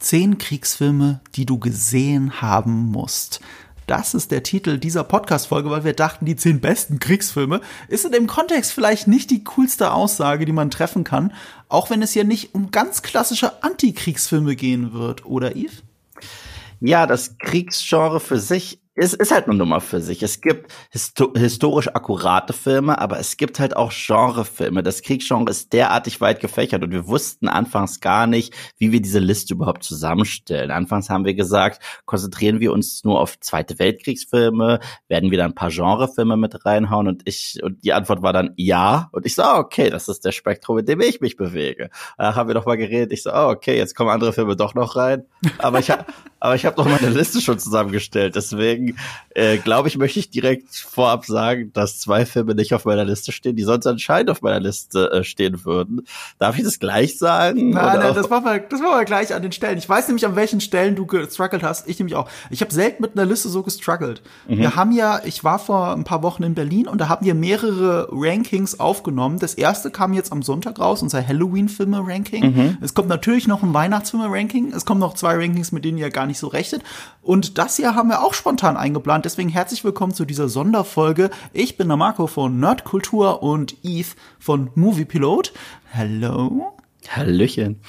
Zehn Kriegsfilme, die du gesehen haben musst. Das ist der Titel dieser Podcast-Folge, weil wir dachten, die zehn besten Kriegsfilme ist in dem Kontext vielleicht nicht die coolste Aussage, die man treffen kann, auch wenn es hier nicht um ganz klassische Antikriegsfilme gehen wird, oder Yves? Ja, das Kriegsgenre für sich es ist halt eine Nummer für sich. Es gibt histo historisch akkurate Filme, aber es gibt halt auch Genrefilme. Das Kriegsgenre ist derartig weit gefächert und wir wussten anfangs gar nicht, wie wir diese Liste überhaupt zusammenstellen. Anfangs haben wir gesagt, konzentrieren wir uns nur auf Zweite Weltkriegsfilme, werden wir dann ein paar Genrefilme mit reinhauen und ich, und die Antwort war dann ja. Und ich so, oh, okay, das ist der Spektrum, in dem ich mich bewege. Da haben wir noch mal geredet. Ich so, oh, okay, jetzt kommen andere Filme doch noch rein. Aber ich aber ich habe doch meine Liste schon zusammengestellt. Deswegen äh, glaube ich, möchte ich direkt vorab sagen, dass zwei Filme nicht auf meiner Liste stehen, die sonst anscheinend auf meiner Liste äh, stehen würden. Darf ich das gleich sagen? Nein, nein, das machen, wir, das machen wir gleich an den Stellen. Ich weiß nämlich, an welchen Stellen du gestruggelt hast. Ich nämlich auch. Ich habe selten mit einer Liste so gestruggelt. Mhm. Wir haben ja, ich war vor ein paar Wochen in Berlin und da haben wir mehrere Rankings aufgenommen. Das erste kam jetzt am Sonntag raus, unser Halloween-Filme-Ranking. Mhm. Es kommt natürlich noch ein Weihnachtsfilme-Ranking. Es kommen noch zwei Rankings, mit denen ihr gar nicht so rechtet. Und das hier haben wir auch spontan eingeplant. Deswegen herzlich willkommen zu dieser Sonderfolge. Ich bin der Marco von Nerdkultur und Eve von Movie Pilot. Hello. Hallöchen.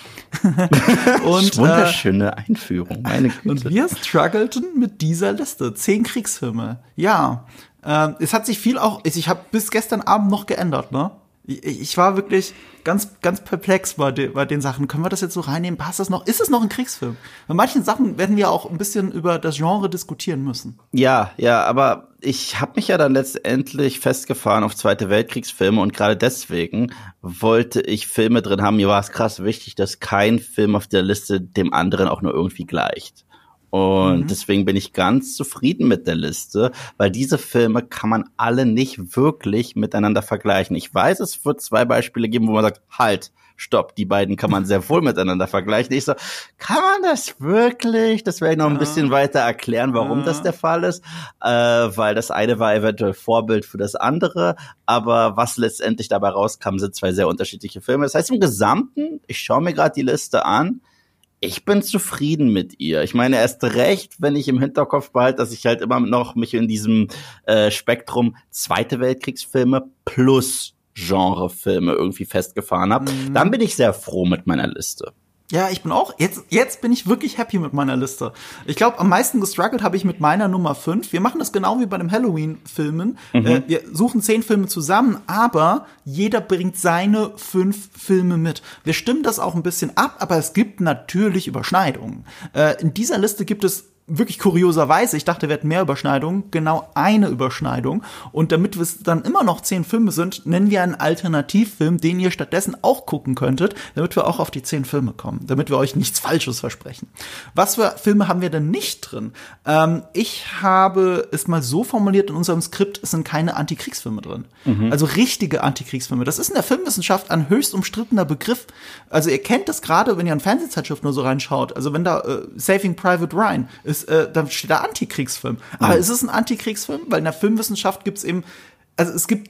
und, Wunderschöne Einführung, meine Güte. Und wir struggleten mit dieser Liste. Zehn Kriegsfilme. Ja. Äh, es hat sich viel auch, ich habe bis gestern Abend noch geändert, ne? Ich war wirklich ganz, ganz perplex bei, de, bei den Sachen. Können wir das jetzt so reinnehmen? Passt das noch? Ist es noch ein Kriegsfilm? Bei manchen Sachen werden wir auch ein bisschen über das Genre diskutieren müssen. Ja, ja, aber ich habe mich ja dann letztendlich festgefahren auf Zweite Weltkriegsfilme und gerade deswegen wollte ich Filme drin haben. Mir war es krass wichtig, dass kein Film auf der Liste dem anderen auch nur irgendwie gleicht. Und mhm. deswegen bin ich ganz zufrieden mit der Liste, weil diese Filme kann man alle nicht wirklich miteinander vergleichen. Ich weiß, es wird zwei Beispiele geben, wo man sagt, halt, stopp, die beiden kann man sehr wohl miteinander vergleichen. Ich so, kann man das wirklich? Das werde ich noch ein bisschen weiter erklären, warum ja. das der Fall ist, äh, weil das eine war eventuell Vorbild für das andere, aber was letztendlich dabei rauskam, sind zwei sehr unterschiedliche Filme. Das heißt im Gesamten, ich schaue mir gerade die Liste an, ich bin zufrieden mit ihr. Ich meine, erst recht, wenn ich im Hinterkopf behalte, dass ich halt immer noch mich in diesem äh, Spektrum Zweite Weltkriegsfilme plus Genrefilme irgendwie festgefahren habe, mhm. dann bin ich sehr froh mit meiner Liste. Ja, ich bin auch, jetzt, jetzt bin ich wirklich happy mit meiner Liste. Ich glaube, am meisten gestruggelt habe ich mit meiner Nummer 5. Wir machen das genau wie bei den Halloween-Filmen. Mhm. Äh, wir suchen zehn Filme zusammen, aber jeder bringt seine fünf Filme mit. Wir stimmen das auch ein bisschen ab, aber es gibt natürlich Überschneidungen. Äh, in dieser Liste gibt es wirklich kurioserweise, ich dachte, wir hätten mehr Überschneidungen, genau eine Überschneidung. Und damit es dann immer noch zehn Filme sind, nennen wir einen Alternativfilm, den ihr stattdessen auch gucken könntet, damit wir auch auf die zehn Filme kommen, damit wir euch nichts Falsches versprechen. Was für Filme haben wir denn nicht drin? Ähm, ich habe es mal so formuliert in unserem Skript, es sind keine Antikriegsfilme drin. Mhm. Also richtige Antikriegsfilme. Das ist in der Filmwissenschaft ein höchst umstrittener Begriff. Also ihr kennt das gerade, wenn ihr an Fernsehzeitschriften nur so reinschaut. Also wenn da äh, Saving Private Ryan ist, äh, dann steht da Antikriegsfilm. Aber mhm. ist es ein Antikriegsfilm? Weil in der Filmwissenschaft gibt es eben, also es gibt,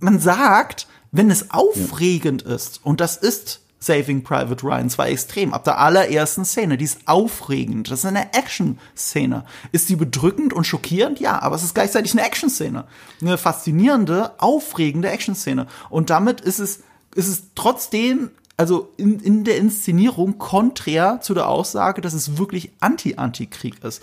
man sagt, wenn es aufregend ist, und das ist Saving Private Ryan zwar extrem, ab der allerersten Szene, die ist aufregend, das ist eine Action-Szene. Ist die bedrückend und schockierend? Ja, aber es ist gleichzeitig eine Action-Szene. Eine faszinierende, aufregende Action-Szene. Und damit ist es, ist es trotzdem also in, in der Inszenierung konträr zu der Aussage, dass es wirklich Anti-Anti-Krieg ist.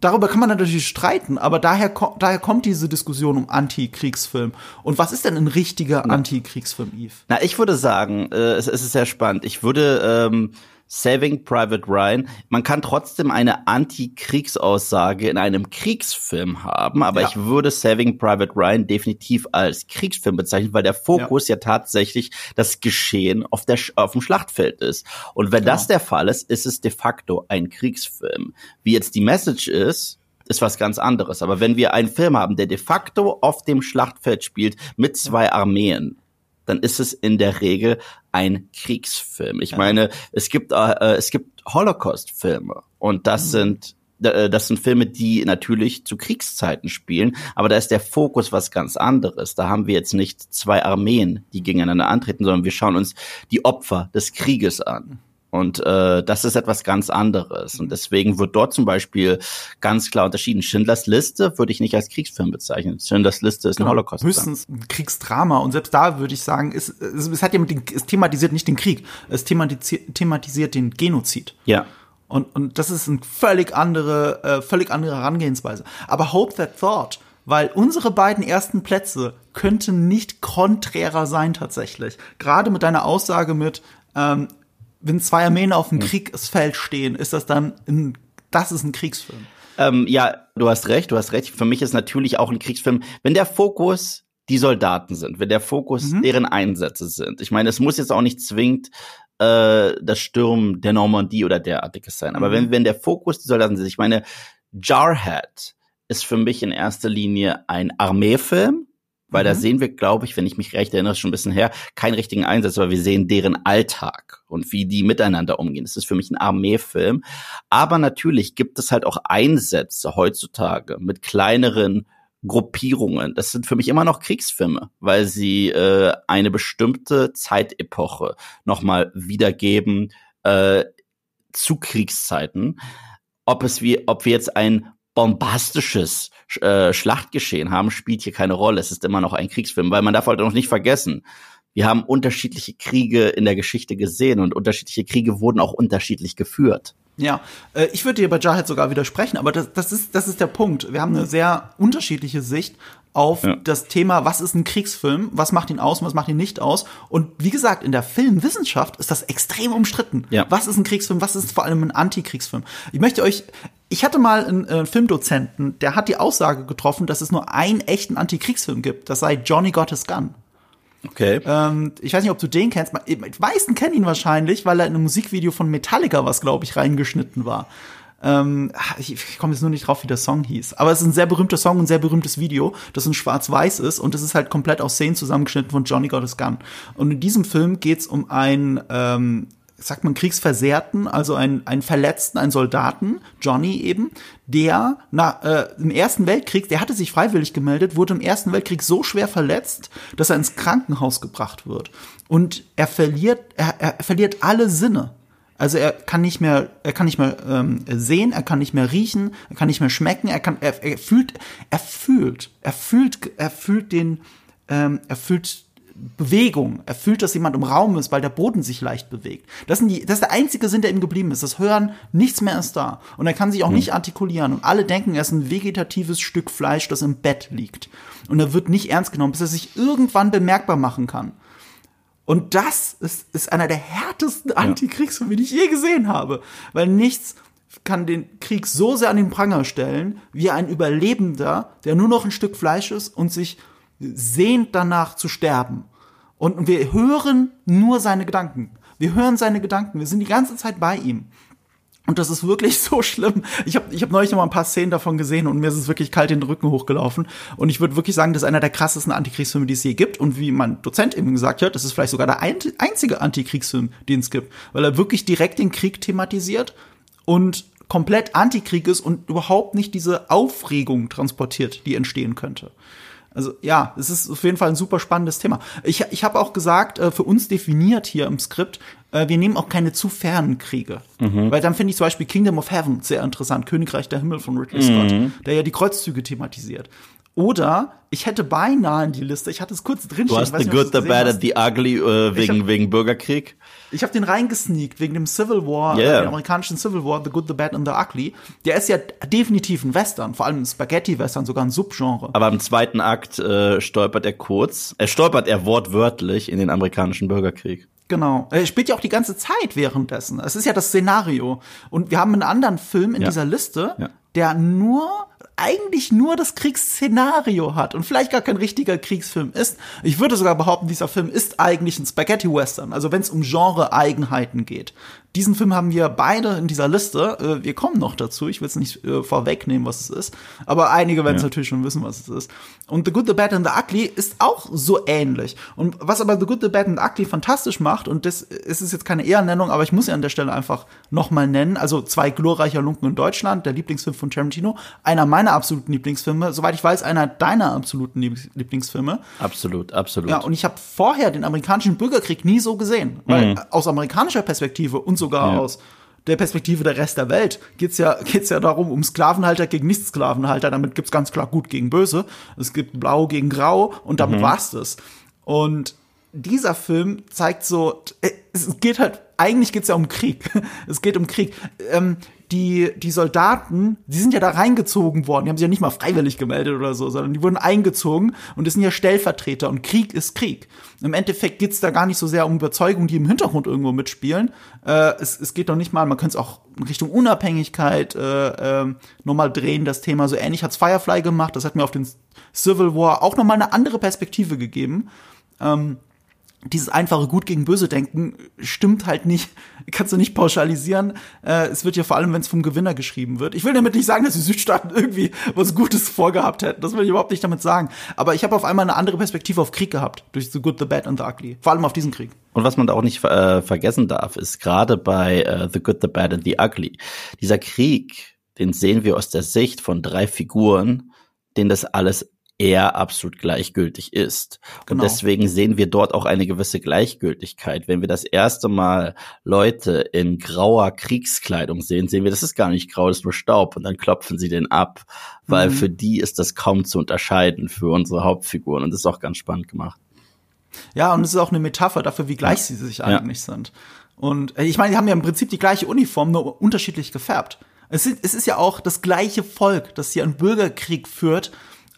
Darüber kann man natürlich streiten, aber daher, daher kommt diese Diskussion um Anti-Kriegsfilm. Und was ist denn ein richtiger Anti-Kriegsfilm, Yves? Na, ich würde sagen, äh, es, es ist sehr spannend. Ich würde ähm, Saving Private Ryan. Man kann trotzdem eine Anti-Kriegsaussage in einem Kriegsfilm haben, aber ja. ich würde Saving Private Ryan definitiv als Kriegsfilm bezeichnen, weil der Fokus ja, ja tatsächlich das Geschehen auf, der, auf dem Schlachtfeld ist. Und wenn genau. das der Fall ist, ist es de facto ein Kriegsfilm. Wie jetzt die Message ist, ist was ganz anderes. Aber wenn wir einen Film haben, der de facto auf dem Schlachtfeld spielt mit zwei Armeen, dann ist es in der Regel ein Kriegsfilm. Ich meine, es gibt äh, es gibt Holocaust-Filme und das mhm. sind äh, das sind Filme, die natürlich zu Kriegszeiten spielen, aber da ist der Fokus was ganz anderes. Da haben wir jetzt nicht zwei Armeen, die gegeneinander antreten, sondern wir schauen uns die Opfer des Krieges an. Und äh, das ist etwas ganz anderes. Und deswegen wird dort zum Beispiel ganz klar unterschieden. Schindlers Liste würde ich nicht als Kriegsfilm bezeichnen. Schindlers Liste ist genau. ein Holocaust. Höchstens ein Kriegsdrama. Und selbst da würde ich sagen, es, es, es hat ja mit den, es thematisiert nicht den Krieg, es thematisiert, thematisiert den Genozid. Ja. Und, und das ist eine völlig andere, äh, völlig andere Herangehensweise. Aber Hope That Thought, weil unsere beiden ersten Plätze könnten nicht konträrer sein tatsächlich. Gerade mit deiner Aussage mit, ähm, wenn zwei Armeen auf dem Kriegsfeld stehen, ist das dann ein, das ist ein Kriegsfilm. Ähm, ja, du hast recht, du hast recht. Für mich ist natürlich auch ein Kriegsfilm, wenn der Fokus die Soldaten sind, wenn der Fokus mhm. deren Einsätze sind. Ich meine, es muss jetzt auch nicht zwingend äh, das Stürmen der Normandie oder derartiges sein. Aber mhm. wenn, wenn der Fokus die Soldaten sind, ich meine, Jarhead ist für mich in erster Linie ein Armeefilm, weil mhm. da sehen wir, glaube ich, wenn ich mich recht erinnere, schon ein bisschen her, keinen richtigen Einsatz, aber wir sehen deren Alltag und wie die miteinander umgehen. Das ist für mich ein Armeefilm. Aber natürlich gibt es halt auch Einsätze heutzutage mit kleineren Gruppierungen. Das sind für mich immer noch Kriegsfilme, weil sie äh, eine bestimmte Zeitepoche nochmal wiedergeben äh, zu Kriegszeiten. Ob es wie, ob wir jetzt ein bombastisches äh, Schlachtgeschehen haben, spielt hier keine Rolle. Es ist immer noch ein Kriegsfilm, weil man darf halt noch nicht vergessen, wir haben unterschiedliche Kriege in der Geschichte gesehen und unterschiedliche Kriege wurden auch unterschiedlich geführt. Ja, äh, ich würde dir bei Jarhead sogar widersprechen, aber das, das, ist, das ist der Punkt. Wir haben eine sehr unterschiedliche Sicht auf ja. das Thema, was ist ein Kriegsfilm, was macht ihn aus, was macht ihn nicht aus. Und wie gesagt, in der Filmwissenschaft ist das extrem umstritten. Ja. Was ist ein Kriegsfilm, was ist vor allem ein Antikriegsfilm? Ich möchte euch, ich hatte mal einen äh, Filmdozenten, der hat die Aussage getroffen, dass es nur einen echten Antikriegsfilm gibt. Das sei Johnny Got His Gun. Okay. Ähm, ich weiß nicht, ob du den kennst. Die meisten kennen ihn wahrscheinlich, weil er in einem Musikvideo von Metallica was, glaube ich, reingeschnitten war. Ähm, ich, komme jetzt nur nicht drauf, wie der Song hieß. Aber es ist ein sehr berühmter Song, ein sehr berühmtes Video, das in schwarz-weiß ist und das ist halt komplett aus Szenen zusammengeschnitten von Johnny His Gun. Und in diesem Film geht's um ein ähm, sagt man, Kriegsversehrten, also ein, ein Verletzten, ein Soldaten, Johnny eben, der na, äh, im Ersten Weltkrieg, der hatte sich freiwillig gemeldet, wurde im Ersten Weltkrieg so schwer verletzt, dass er ins Krankenhaus gebracht wird. Und er verliert, er, er verliert alle Sinne. Also er kann nicht mehr, er kann nicht mehr ähm, sehen, er kann nicht mehr riechen, er kann nicht mehr schmecken, er kann, er, er fühlt, er fühlt, er fühlt, er fühlt den, ähm, er fühlt Bewegung. Er fühlt, dass jemand im Raum ist, weil der Boden sich leicht bewegt. Das, sind die, das ist der einzige Sinn, der ihm geblieben ist. Das Hören, nichts mehr ist da. Und er kann sich auch mhm. nicht artikulieren. Und alle denken, er ist ein vegetatives Stück Fleisch, das im Bett liegt. Und er wird nicht ernst genommen, bis er sich irgendwann bemerkbar machen kann. Und das ist, ist einer der härtesten Antikriegsfilme, die ich je gesehen habe. Weil nichts kann den Krieg so sehr an den Pranger stellen, wie ein Überlebender, der nur noch ein Stück Fleisch ist und sich sehnt danach zu sterben. Und wir hören nur seine Gedanken. Wir hören seine Gedanken. Wir sind die ganze Zeit bei ihm. Und das ist wirklich so schlimm. Ich habe ich hab neulich noch mal ein paar Szenen davon gesehen und mir ist es wirklich kalt den Rücken hochgelaufen. Und ich würde wirklich sagen, das ist einer der krassesten Antikriegsfilme, die es je gibt. Und wie mein Dozent eben gesagt hat, das ist vielleicht sogar der einzige Antikriegsfilm, den es gibt. Weil er wirklich direkt den Krieg thematisiert und komplett Antikrieg ist und überhaupt nicht diese Aufregung transportiert, die entstehen könnte. Also ja, es ist auf jeden Fall ein super spannendes Thema. Ich, ich habe auch gesagt, äh, für uns definiert hier im Skript, äh, wir nehmen auch keine zu fernen Kriege. Mhm. Weil dann finde ich zum Beispiel Kingdom of Heaven sehr interessant, Königreich der Himmel von Ridley Scott, mhm. der ja die Kreuzzüge thematisiert. Oder ich hätte beinahe in die Liste, ich hatte es kurz drin. Du hast The Good, The Bad and The Ugly äh, wegen, hab, wegen Bürgerkrieg. Ich habe den reingesneakt wegen dem Civil War, yeah. äh, dem amerikanischen Civil War, The Good, The Bad and The Ugly. Der ist ja definitiv ein Western, vor allem ein Spaghetti-Western, sogar ein Subgenre. Aber im zweiten Akt äh, stolpert er kurz, er stolpert er wortwörtlich in den amerikanischen Bürgerkrieg. Genau. Er spielt ja auch die ganze Zeit währenddessen. Es ist ja das Szenario. Und wir haben einen anderen Film in ja. dieser Liste, ja. Der nur eigentlich nur das Kriegsszenario hat und vielleicht gar kein richtiger Kriegsfilm ist. Ich würde sogar behaupten, dieser Film ist eigentlich ein Spaghetti-Western, also wenn es um Genre-Eigenheiten geht. Diesen Film haben wir beide in dieser Liste. Äh, wir kommen noch dazu. Ich will es nicht äh, vorwegnehmen, was es ist. Aber einige werden es ja. natürlich schon wissen, was es ist. Und The Good, The Bad and The Ugly ist auch so ähnlich. Und was aber The Good, The Bad and The Ugly fantastisch macht, und das ist jetzt keine Ehrennennung, aber ich muss ja an der Stelle einfach nochmal nennen, also zwei glorreicher Lunken in Deutschland, der Lieblingsfilm von Tarantino. Einer meiner absoluten Lieblingsfilme. Soweit ich weiß, einer deiner absoluten Lieblingsfilme. Absolut, absolut. Ja, und ich habe vorher den amerikanischen Bürgerkrieg nie so gesehen. Weil mhm. aus amerikanischer Perspektive und sogar ja. aus der Perspektive der Rest der Welt geht's ja geht's ja darum um Sklavenhalter gegen Nicht-Sklavenhalter. Damit gibt's ganz klar Gut gegen Böse. Es gibt Blau gegen Grau und damit mhm. war's das. Und dieser Film zeigt so, äh, es geht halt, eigentlich geht's ja um Krieg. Es geht um Krieg. Ähm, die, die Soldaten, die sind ja da reingezogen worden. Die haben sich ja nicht mal freiwillig gemeldet oder so, sondern die wurden eingezogen und das sind ja Stellvertreter und Krieg ist Krieg. Im Endeffekt geht's da gar nicht so sehr um Überzeugung, die im Hintergrund irgendwo mitspielen. Äh, es, es geht doch nicht mal, man könnte es auch in Richtung Unabhängigkeit äh, äh, nochmal drehen, das Thema. So ähnlich hat's Firefly gemacht. Das hat mir auf den Civil War auch nochmal eine andere Perspektive gegeben. Ähm, dieses einfache Gut gegen Böse denken stimmt halt nicht, kannst du nicht pauschalisieren. Äh, es wird ja vor allem, wenn es vom Gewinner geschrieben wird. Ich will damit nicht sagen, dass die Südstaaten irgendwie was Gutes vorgehabt hätten. Das will ich überhaupt nicht damit sagen. Aber ich habe auf einmal eine andere Perspektive auf Krieg gehabt durch The Good, The Bad and The Ugly. Vor allem auf diesen Krieg. Und was man da auch nicht äh, vergessen darf, ist gerade bei äh, The Good, The Bad and The Ugly dieser Krieg, den sehen wir aus der Sicht von drei Figuren, denen das alles er absolut gleichgültig ist. Genau. Und deswegen sehen wir dort auch eine gewisse Gleichgültigkeit. Wenn wir das erste Mal Leute in grauer Kriegskleidung sehen, sehen wir, das ist gar nicht grau, das ist nur Staub. Und dann klopfen sie den ab, weil mhm. für die ist das kaum zu unterscheiden für unsere Hauptfiguren. Und das ist auch ganz spannend gemacht. Ja, und es ist auch eine Metapher dafür, wie gleich sie sich eigentlich ja. sind. Und äh, ich meine, die haben ja im Prinzip die gleiche Uniform, nur unterschiedlich gefärbt. Es ist, es ist ja auch das gleiche Volk, das hier einen Bürgerkrieg führt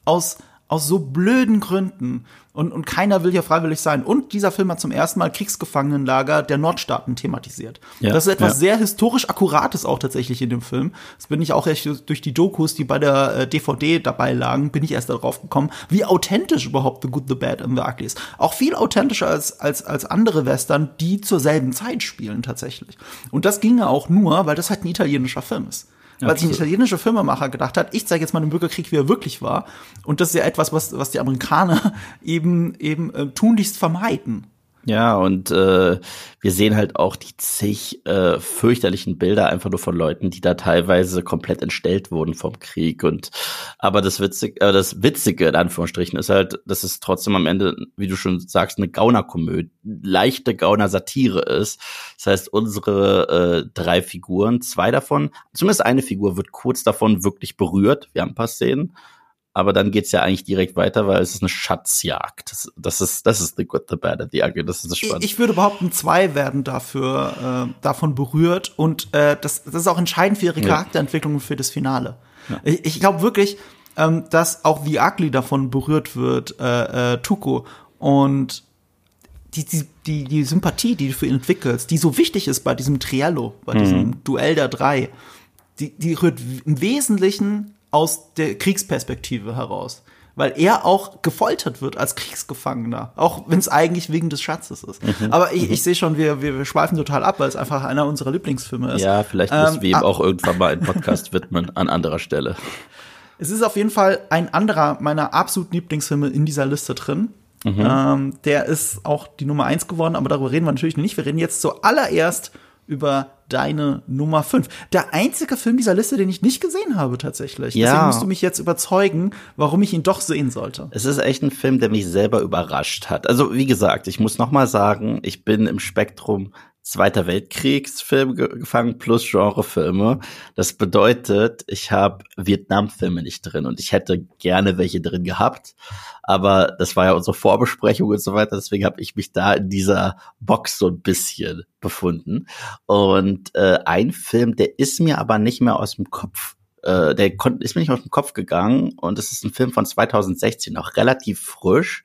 aus, aus so blöden Gründen. Und, und keiner will hier freiwillig sein. Und dieser Film hat zum ersten Mal Kriegsgefangenenlager der Nordstaaten thematisiert. Ja, das ist etwas ja. sehr historisch Akkurates auch tatsächlich in dem Film. Das bin ich auch echt durch die Dokus, die bei der äh, DVD dabei lagen, bin ich erst darauf gekommen, wie authentisch überhaupt The Good, The Bad and The Ugly ist. Auch viel authentischer als, als, als andere Western, die zur selben Zeit spielen tatsächlich. Und das ginge auch nur, weil das halt ein italienischer Film ist weil sich ein italienischer Filmemacher gedacht hat, ich zeige jetzt mal den Bürgerkrieg, wie er wirklich war. Und das ist ja etwas, was, was die Amerikaner eben, eben äh, tunlichst vermeiden. Ja, und äh, wir sehen halt auch die zig äh, fürchterlichen Bilder einfach nur von Leuten, die da teilweise komplett entstellt wurden vom Krieg. Und aber das Witzige, äh, das Witzige in Anführungsstrichen ist halt, dass es trotzdem am Ende, wie du schon sagst, eine Gaunerkomödie, leichte Gauner-Satire ist. Das heißt, unsere äh, drei Figuren, zwei davon, zumindest eine Figur wird kurz davon wirklich berührt. Wir haben ein paar Szenen aber dann geht's ja eigentlich direkt weiter, weil es ist eine Schatzjagd. Das, das ist, das ist the good, the bad and the ugly. Das ist das Spannende. Ich würde behaupten, zwei werden dafür äh, davon berührt und äh, das, das ist auch entscheidend für ihre Charakterentwicklung und für das Finale. Ja. Ich, ich glaube wirklich, ähm, dass auch The Ugly davon berührt wird, äh, äh, Tuko und die, die, die, die Sympathie, die du für ihn entwickelst, die so wichtig ist bei diesem Triello, bei mhm. diesem Duell der drei, die, die rührt im Wesentlichen aus der Kriegsperspektive heraus. Weil er auch gefoltert wird als Kriegsgefangener, auch wenn es eigentlich wegen des Schatzes ist. Mhm. Aber ich, ich sehe schon, wir, wir, wir schweifen total ab, weil es einfach einer unserer Lieblingsfilme ist. Ja, vielleicht müssen ähm, wir ihm auch irgendwann mal einen Podcast widmen an anderer Stelle. Es ist auf jeden Fall ein anderer meiner absoluten Lieblingsfilme in dieser Liste drin. Mhm. Ähm, der ist auch die Nummer eins geworden, aber darüber reden wir natürlich nicht. Wir reden jetzt zuallererst über deine Nummer 5. Der einzige Film dieser Liste, den ich nicht gesehen habe tatsächlich. Ja. Deswegen musst du mich jetzt überzeugen, warum ich ihn doch sehen sollte. Es ist echt ein Film, der mich selber überrascht hat. Also wie gesagt, ich muss noch mal sagen, ich bin im Spektrum Zweiter Weltkriegsfilm gefangen plus Genrefilme. Das bedeutet, ich habe Vietnamfilme nicht drin und ich hätte gerne welche drin gehabt, aber das war ja unsere Vorbesprechung und so weiter, deswegen habe ich mich da in dieser Box so ein bisschen befunden. Und äh, ein Film, der ist mir aber nicht mehr aus dem Kopf äh, der ist mir nicht aus dem Kopf gegangen und es ist ein Film von 2016, noch relativ frisch,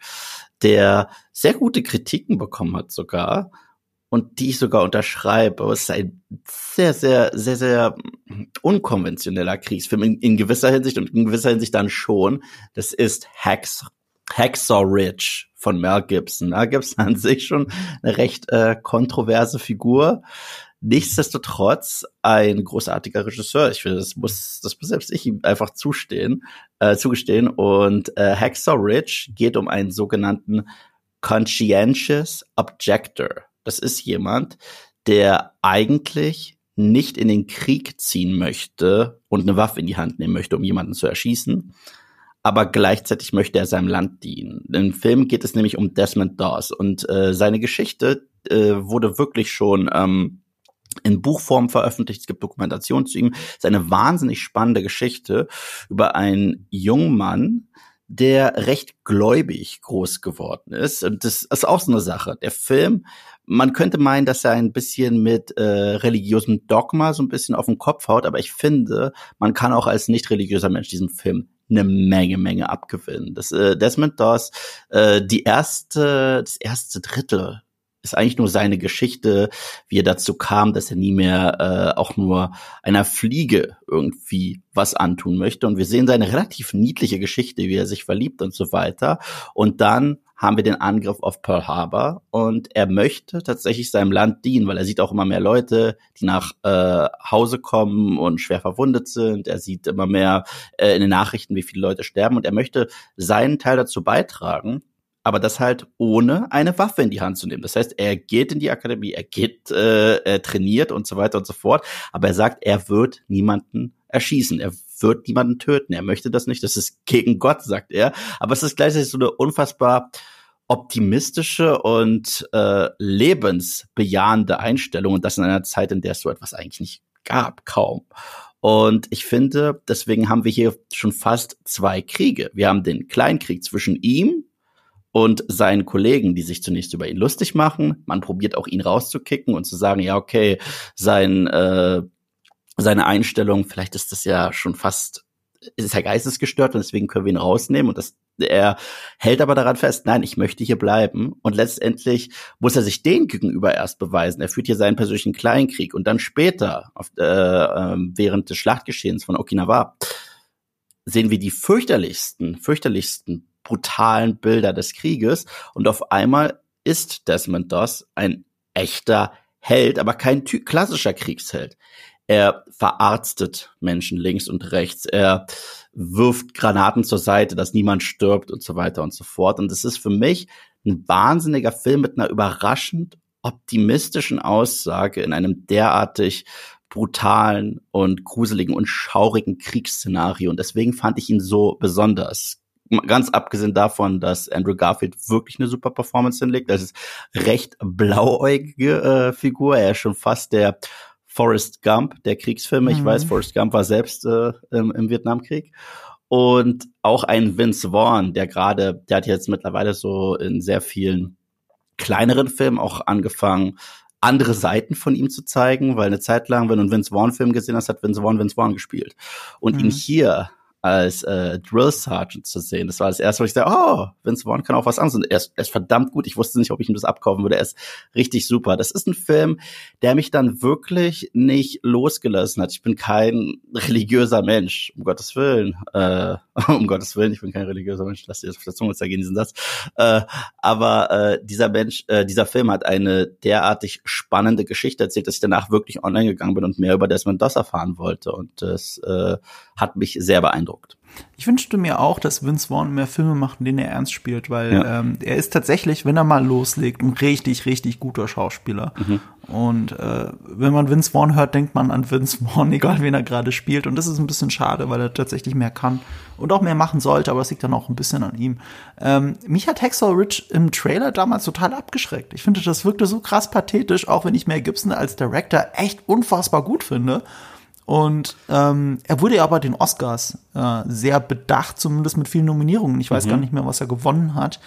der sehr gute Kritiken bekommen hat sogar und die ich sogar unterschreibe. Aber es ist ein sehr, sehr, sehr, sehr unkonventioneller Kriegsfilm in, in gewisser Hinsicht und in gewisser Hinsicht dann schon. Das ist Hax Hacksaw Ridge von Mel Gibson. Mel Gibson an sich schon eine recht äh, kontroverse Figur. Nichtsdestotrotz ein großartiger Regisseur. Ich finde, das muss, das muss selbst ich ihm einfach zustehen, äh, zugestehen. Und äh, Hacksaw Ridge geht um einen sogenannten Conscientious Objector. Das ist jemand, der eigentlich nicht in den Krieg ziehen möchte und eine Waffe in die Hand nehmen möchte, um jemanden zu erschießen, aber gleichzeitig möchte er seinem Land dienen. Im Film geht es nämlich um Desmond Dawes und äh, seine Geschichte äh, wurde wirklich schon ähm, in Buchform veröffentlicht. Es gibt Dokumentationen zu ihm. Es ist eine wahnsinnig spannende Geschichte über einen jungen Mann, der recht gläubig groß geworden ist. Und das ist auch so eine Sache. Der Film, man könnte meinen, dass er ein bisschen mit äh, religiösem Dogma so ein bisschen auf den Kopf haut, aber ich finde, man kann auch als nicht religiöser Mensch diesem Film eine Menge, Menge abgewinnen. Das äh, Desmond Doss, äh, die erste, das erste Drittel ist eigentlich nur seine Geschichte, wie er dazu kam, dass er nie mehr äh, auch nur einer Fliege irgendwie was antun möchte. Und wir sehen seine relativ niedliche Geschichte, wie er sich verliebt und so weiter. Und dann haben wir den Angriff auf Pearl Harbor und er möchte tatsächlich seinem Land dienen, weil er sieht auch immer mehr Leute, die nach äh, Hause kommen und schwer verwundet sind. Er sieht immer mehr äh, in den Nachrichten, wie viele Leute sterben und er möchte seinen Teil dazu beitragen, aber das halt ohne eine Waffe in die Hand zu nehmen. Das heißt, er geht in die Akademie, er geht, äh, er trainiert und so weiter und so fort, aber er sagt, er wird niemanden erschießen, er wird niemanden töten, er möchte das nicht, das ist gegen Gott, sagt er. Aber es ist gleichzeitig so eine unfassbar optimistische und äh, lebensbejahende Einstellung und das in einer Zeit, in der es so etwas eigentlich nicht gab, kaum. Und ich finde, deswegen haben wir hier schon fast zwei Kriege. Wir haben den Kleinkrieg zwischen ihm und seinen Kollegen, die sich zunächst über ihn lustig machen. Man probiert auch ihn rauszukicken und zu sagen, ja, okay, sein, äh, seine Einstellung, vielleicht ist das ja schon fast, ist er geistesgestört und deswegen können wir ihn rausnehmen und das, er hält aber daran fest, nein, ich möchte hier bleiben und letztendlich muss er sich den gegenüber erst beweisen. Er führt hier seinen persönlichen Kleinkrieg und dann später, auf, äh, äh, während des Schlachtgeschehens von Okinawa, sehen wir die fürchterlichsten, fürchterlichsten brutalen Bilder des Krieges und auf einmal ist Desmond Doss ein echter Held, aber kein klassischer Kriegsheld. Er verarztet Menschen links und rechts. Er wirft Granaten zur Seite, dass niemand stirbt und so weiter und so fort. Und es ist für mich ein wahnsinniger Film mit einer überraschend optimistischen Aussage in einem derartig brutalen und gruseligen und schaurigen Kriegsszenario. Und deswegen fand ich ihn so besonders ganz abgesehen davon, dass Andrew Garfield wirklich eine super Performance hinlegt. Das ist recht blauäugige äh, Figur. Er ist schon fast der Forrest Gump der Kriegsfilme. Mhm. Ich weiß, Forrest Gump war selbst äh, im, im Vietnamkrieg. Und auch ein Vince Vaughn, der gerade, der hat jetzt mittlerweile so in sehr vielen kleineren Filmen auch angefangen, andere Seiten von ihm zu zeigen, weil eine Zeit lang, wenn du einen Vince Vaughn Film gesehen hast, hat Vince Vaughn Vince Vaughn gespielt. Und mhm. ihn hier als äh, Drill Sergeant zu sehen. Das war das erste, wo ich dachte, oh, Vince Vaughn kann auch was anderes. Und er ist, er ist verdammt gut. Ich wusste nicht, ob ich ihm das abkaufen würde. Er ist richtig super. Das ist ein Film, der mich dann wirklich nicht losgelassen hat. Ich bin kein religiöser Mensch, um Gottes Willen. Äh, um Gottes Willen, ich bin kein religiöser Mensch. Lass dir das auf der Zunge zergehen, diesen Satz. Äh, aber äh, dieser Mensch, äh, dieser Film hat eine derartig spannende Geschichte erzählt, dass ich danach wirklich online gegangen bin und mehr über Desmond Doss erfahren wollte. Und das äh, hat mich sehr beeindruckt. Ich wünschte mir auch, dass Vince Vaughn mehr Filme macht, in denen er ernst spielt, weil ja. ähm, er ist tatsächlich, wenn er mal loslegt, ein richtig, richtig guter Schauspieler. Mhm. Und äh, wenn man Vince Vaughn hört, denkt man an Vince Vaughn, egal wen er gerade spielt. Und das ist ein bisschen schade, weil er tatsächlich mehr kann und auch mehr machen sollte, aber es liegt dann auch ein bisschen an ihm. Ähm, mich hat Hacksaw Rich im Trailer damals total abgeschreckt. Ich finde, das wirkte so krass pathetisch, auch wenn ich Mel Gibson als Director echt unfassbar gut finde. Und ähm, er wurde ja aber den Oscars äh, sehr bedacht, zumindest mit vielen Nominierungen. Ich weiß mhm. gar nicht mehr, was er gewonnen hat.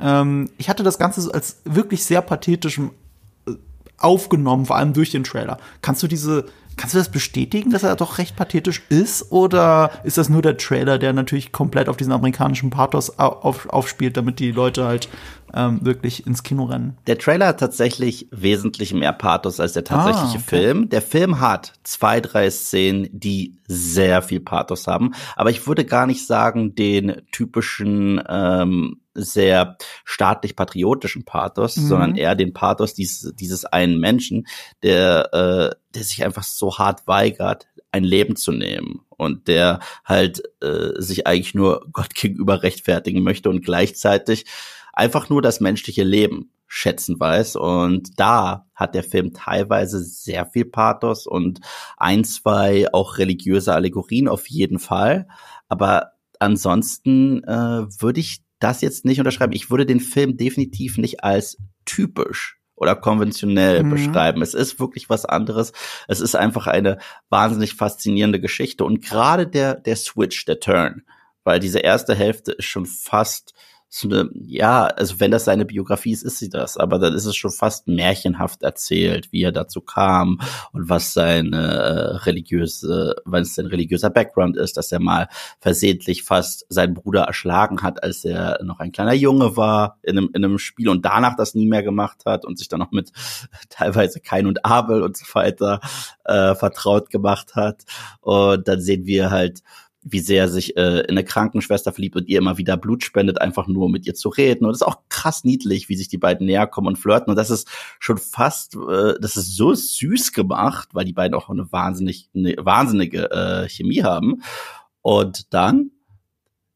Ähm, ich hatte das Ganze als wirklich sehr pathetisch äh, aufgenommen, vor allem durch den Trailer. Kannst du diese, kannst du das bestätigen, dass er doch recht pathetisch ist? Oder ist das nur der Trailer, der natürlich komplett auf diesen amerikanischen Pathos auf, aufspielt, damit die Leute halt ähm, wirklich ins Kino rennen. Der Trailer hat tatsächlich wesentlich mehr Pathos als der tatsächliche ah, okay. Film. Der Film hat zwei, drei Szenen, die sehr viel Pathos haben. Aber ich würde gar nicht sagen, den typischen ähm, sehr staatlich-patriotischen Pathos, mhm. sondern eher den Pathos dieses, dieses einen Menschen, der, äh, der sich einfach so hart weigert, ein Leben zu nehmen und der halt äh, sich eigentlich nur Gott gegenüber rechtfertigen möchte und gleichzeitig einfach nur das menschliche Leben schätzen weiß. Und da hat der Film teilweise sehr viel Pathos und ein, zwei auch religiöse Allegorien auf jeden Fall. Aber ansonsten äh, würde ich das jetzt nicht unterschreiben. Ich würde den Film definitiv nicht als typisch oder konventionell mhm. beschreiben. Es ist wirklich was anderes. Es ist einfach eine wahnsinnig faszinierende Geschichte und gerade der der Switch, der Turn, weil diese erste Hälfte ist schon fast so eine, ja, also wenn das seine Biografie ist, ist sie das, aber dann ist es schon fast märchenhaft erzählt, wie er dazu kam und was seine äh, religiöse, was sein religiöser Background ist, dass er mal versehentlich fast seinen Bruder erschlagen hat, als er noch ein kleiner Junge war in einem, in einem Spiel und danach das nie mehr gemacht hat und sich dann noch mit teilweise Kain und Abel und so weiter äh, vertraut gemacht hat. Und dann sehen wir halt, wie sehr sich äh, in eine Krankenschwester verliebt und ihr immer wieder Blut spendet, einfach nur mit ihr zu reden. Und es ist auch krass niedlich, wie sich die beiden näher kommen und flirten. Und das ist schon fast, äh, das ist so süß gemacht, weil die beiden auch eine wahnsinnig, eine wahnsinnige äh, Chemie haben. Und dann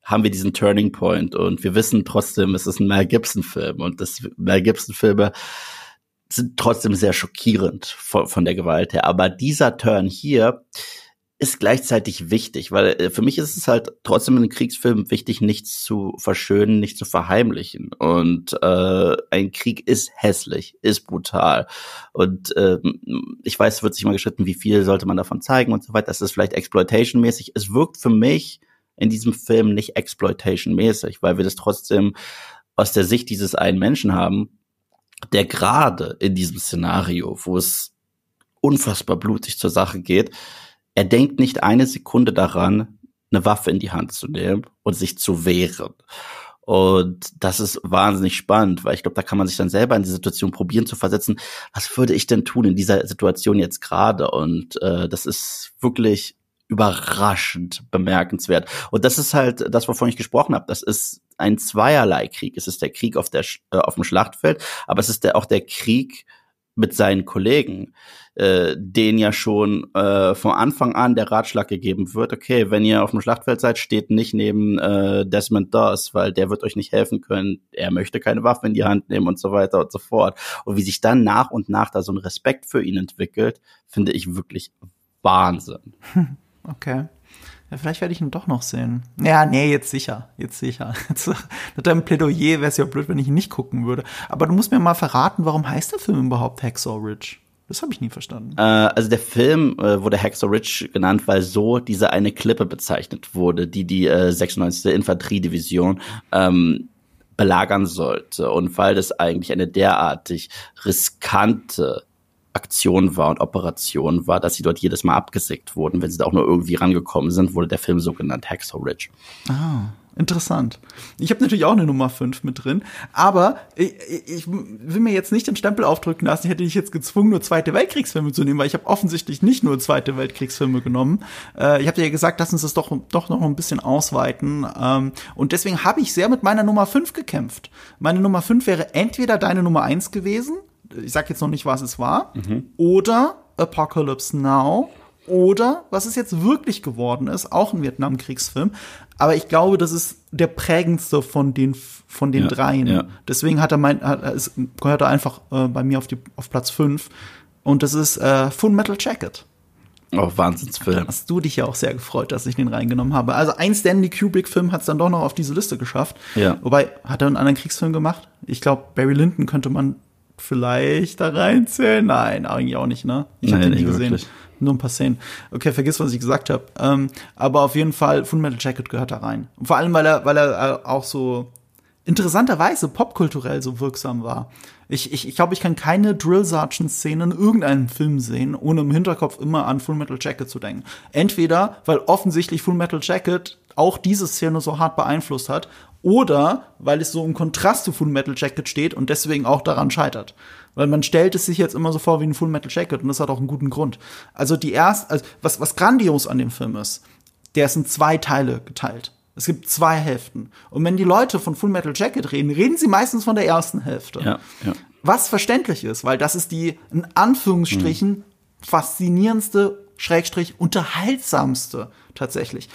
haben wir diesen Turning Point und wir wissen trotzdem, es ist ein Mel Gibson Film und das Mel Gibson Filme sind trotzdem sehr schockierend von, von der Gewalt her. Aber dieser Turn hier, ist gleichzeitig wichtig, weil äh, für mich ist es halt trotzdem in einem Kriegsfilm wichtig, nichts zu verschönen, nicht zu verheimlichen. Und äh, ein Krieg ist hässlich, ist brutal. Und äh, ich weiß, es wird sich mal geschritten, wie viel sollte man davon zeigen und so weiter. Das ist vielleicht Exploitation-mäßig. Es wirkt für mich in diesem Film nicht Exploitation-mäßig, weil wir das trotzdem aus der Sicht dieses einen Menschen haben, der gerade in diesem Szenario, wo es unfassbar blutig zur Sache geht, er denkt nicht eine Sekunde daran, eine Waffe in die Hand zu nehmen und sich zu wehren. Und das ist wahnsinnig spannend, weil ich glaube, da kann man sich dann selber in die Situation probieren zu versetzen. Was würde ich denn tun in dieser Situation jetzt gerade? Und äh, das ist wirklich überraschend bemerkenswert. Und das ist halt das, wovon ich gesprochen habe. Das ist ein zweierlei Krieg. Es ist der Krieg auf der äh, auf dem Schlachtfeld, aber es ist der, auch der Krieg mit seinen Kollegen, äh, denen ja schon äh, von Anfang an der Ratschlag gegeben wird, okay, wenn ihr auf dem Schlachtfeld seid, steht nicht neben äh, Desmond Doss, weil der wird euch nicht helfen können, er möchte keine Waffe in die Hand nehmen und so weiter und so fort. Und wie sich dann nach und nach da so ein Respekt für ihn entwickelt, finde ich wirklich Wahnsinn. Okay. Ja, vielleicht werde ich ihn doch noch sehen. Ja, nee, jetzt sicher. Jetzt sicher. Jetzt, mit deinem Plädoyer wäre es ja blöd, wenn ich ihn nicht gucken würde. Aber du musst mir mal verraten, warum heißt der Film überhaupt Hacksaw Ridge? Das habe ich nie verstanden. Äh, also der Film äh, wurde Hacksaw Ridge genannt, weil so diese eine Klippe bezeichnet wurde, die die äh, 96. Infanteriedivision ähm, belagern sollte. Und weil das eigentlich eine derartig riskante Aktion war und Operation war, dass sie dort jedes Mal abgesägt wurden. Wenn sie da auch nur irgendwie rangekommen sind, wurde der Film so genannt Hacksaw Ridge. Ah, interessant. Ich habe natürlich auch eine Nummer 5 mit drin, aber ich, ich, will mir jetzt nicht den Stempel aufdrücken lassen, hätte ich jetzt gezwungen, nur Zweite Weltkriegsfilme zu nehmen, weil ich habe offensichtlich nicht nur Zweite Weltkriegsfilme genommen. Äh, ich habe ja gesagt, lass uns das doch, doch noch ein bisschen ausweiten. Ähm, und deswegen habe ich sehr mit meiner Nummer 5 gekämpft. Meine Nummer 5 wäre entweder deine Nummer 1 gewesen, ich sag jetzt noch nicht, was es war, mhm. oder Apocalypse Now, oder was es jetzt wirklich geworden ist, auch ein Vietnamkriegsfilm. Aber ich glaube, das ist der prägendste von den von den ja, dreien. Ja. Deswegen hat er mein, hat, es gehört er einfach äh, bei mir auf die auf Platz 5 und das ist äh, Full Metal Jacket. Oh, Wahnsinnsfilm. Hast du dich ja auch sehr gefreut, dass ich den reingenommen habe. Also ein Stanley Kubrick-Film hat es dann doch noch auf diese Liste geschafft. Ja. Wobei, hat er einen anderen Kriegsfilm gemacht? Ich glaube, Barry Lyndon könnte man vielleicht da reinzählen? Nein, eigentlich auch nicht, ne? Ich habe den nicht gesehen. Wirklich. Nur ein paar Szenen. Okay, vergiss, was ich gesagt habe. Ähm, aber auf jeden Fall, Full Metal Jacket gehört da rein. Und vor allem, weil er, weil er äh, auch so interessanterweise popkulturell so wirksam war. Ich, ich, ich glaube, ich kann keine Drill Sergeant Szene in irgendeinem Film sehen, ohne im Hinterkopf immer an Full Metal Jacket zu denken. Entweder, weil offensichtlich Full Metal Jacket auch diese Szene so hart beeinflusst hat, oder weil es so im Kontrast zu Full Metal Jacket steht und deswegen auch daran scheitert. Weil man stellt es sich jetzt immer so vor wie ein Full Metal Jacket und das hat auch einen guten Grund. Also die erste, also was, was grandios an dem Film ist, der ist in zwei Teile geteilt. Es gibt zwei Hälften. Und wenn die Leute von Full Metal Jacket reden, reden sie meistens von der ersten Hälfte. Ja, ja. Was verständlich ist, weil das ist die, in Anführungsstrichen, mhm. faszinierendste, Schrägstrich, unterhaltsamste tatsächlich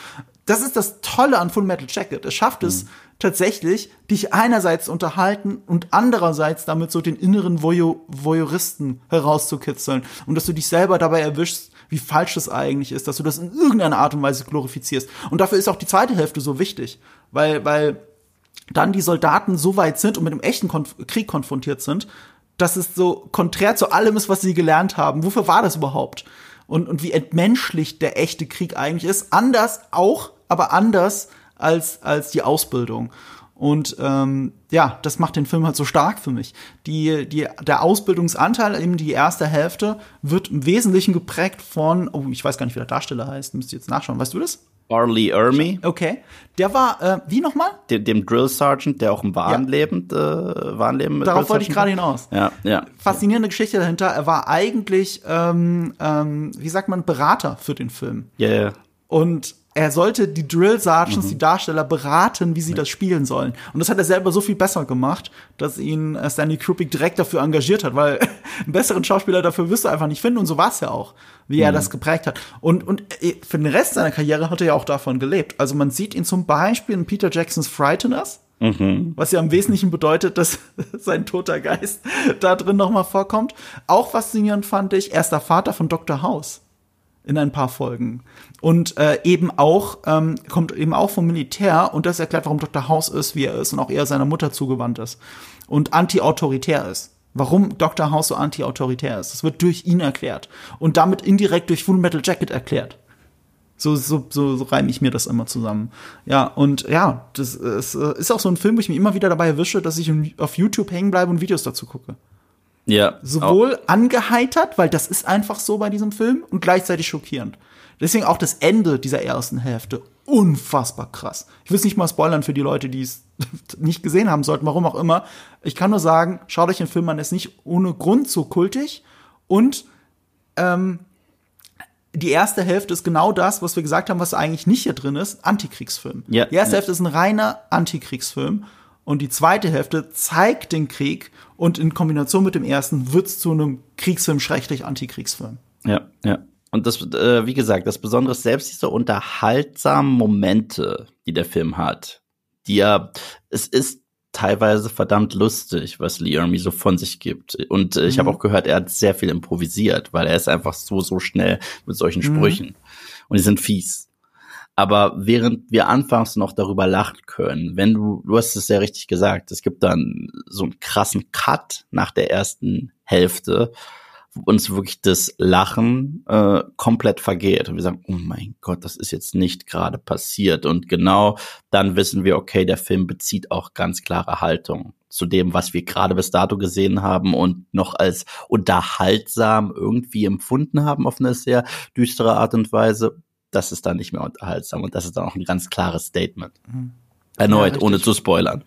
das ist das Tolle an Full Metal Jacket. Es schafft es mhm. tatsächlich, dich einerseits unterhalten und andererseits damit so den inneren Voyeur Voyeuristen herauszukitzeln und dass du dich selber dabei erwischst, wie falsch das eigentlich ist, dass du das in irgendeiner Art und Weise glorifizierst. Und dafür ist auch die zweite Hälfte so wichtig, weil, weil dann die Soldaten so weit sind und mit einem echten Konf Krieg konfrontiert sind, dass es so konträr zu allem ist, was sie gelernt haben. Wofür war das überhaupt? Und, und wie entmenschlicht der echte Krieg eigentlich ist. Anders auch, aber anders als, als die Ausbildung. Und ähm, ja, das macht den Film halt so stark für mich. Die, die, der Ausbildungsanteil, eben die erste Hälfte, wird im Wesentlichen geprägt von, oh, ich weiß gar nicht, wie der Darsteller heißt, müsst ihr jetzt nachschauen. Weißt du das? Barley Ermy. Okay. Der war, äh, wie nochmal? Dem, dem Drill Sergeant, der auch im wahren ja. Leben, äh, wahren Leben Darauf wollte ich gerade hinaus. Ja, ja. Faszinierende Geschichte dahinter. Er war eigentlich, ähm, ähm, wie sagt man, Berater für den Film. Ja, yeah, yeah. Und er sollte die Drill Sergeants, mhm. die Darsteller beraten, wie sie das spielen sollen. Und das hat er selber so viel besser gemacht, dass ihn äh, Stanley Kubrick direkt dafür engagiert hat, weil einen besseren Schauspieler dafür wirst du einfach nicht finden. Und so war es ja auch, wie mhm. er das geprägt hat. Und, und äh, für den Rest seiner Karriere hat er ja auch davon gelebt. Also man sieht ihn zum Beispiel in Peter Jacksons Frighteners. Mhm. Was ja im Wesentlichen bedeutet, dass sein toter Geist da drin nochmal vorkommt. Auch faszinierend fand ich, er ist der Vater von Dr. House in ein paar Folgen. Und äh, eben auch, ähm, kommt eben auch vom Militär und das erklärt, warum Dr. House ist, wie er ist und auch eher seiner Mutter zugewandt ist und anti-autoritär ist. Warum Dr. House so anti-autoritär ist. Das wird durch ihn erklärt. Und damit indirekt durch Full Metal Jacket erklärt. So, so, so, so reime ich mir das immer zusammen. Ja, und ja, das ist, äh, ist auch so ein Film, wo ich mich immer wieder dabei erwische, dass ich auf YouTube hängen bleibe und Videos dazu gucke. Ja. Sowohl auch. angeheitert, weil das ist einfach so bei diesem Film, und gleichzeitig schockierend. Deswegen auch das Ende dieser ersten Hälfte. Unfassbar krass. Ich will es nicht mal spoilern für die Leute, die es nicht gesehen haben sollten, warum auch immer. Ich kann nur sagen, schaut euch den Film an, er ist nicht ohne Grund so kultig. Und ähm, die erste Hälfte ist genau das, was wir gesagt haben, was eigentlich nicht hier drin ist, Antikriegsfilm. Ja, die erste ja. Hälfte ist ein reiner Antikriegsfilm. Und die zweite Hälfte zeigt den Krieg und in Kombination mit dem ersten wird es zu einem Kriegsfilm, schrecklich Antikriegsfilm. Ja, ja. Und das, äh, wie gesagt, das Besondere ist selbst diese unterhaltsamen Momente, die der Film hat, die ja, es ist teilweise verdammt lustig, was Lee Ermey so von sich gibt. Und äh, ich mhm. habe auch gehört, er hat sehr viel improvisiert, weil er ist einfach so, so schnell mit solchen mhm. Sprüchen. Mhm. Und die sind fies. Aber während wir anfangs noch darüber lachen können, wenn du, du hast es sehr richtig gesagt, es gibt dann so einen krassen Cut nach der ersten Hälfte, uns wirklich das Lachen äh, komplett vergeht. Und wir sagen, oh mein Gott, das ist jetzt nicht gerade passiert. Und genau dann wissen wir, okay, der Film bezieht auch ganz klare Haltung zu dem, was wir gerade bis dato gesehen haben und noch als unterhaltsam irgendwie empfunden haben auf eine sehr düstere Art und Weise das ist dann nicht mehr unterhaltsam und das ist dann auch ein ganz klares Statement. Mhm. Erneut, ja, ohne zu spoilern.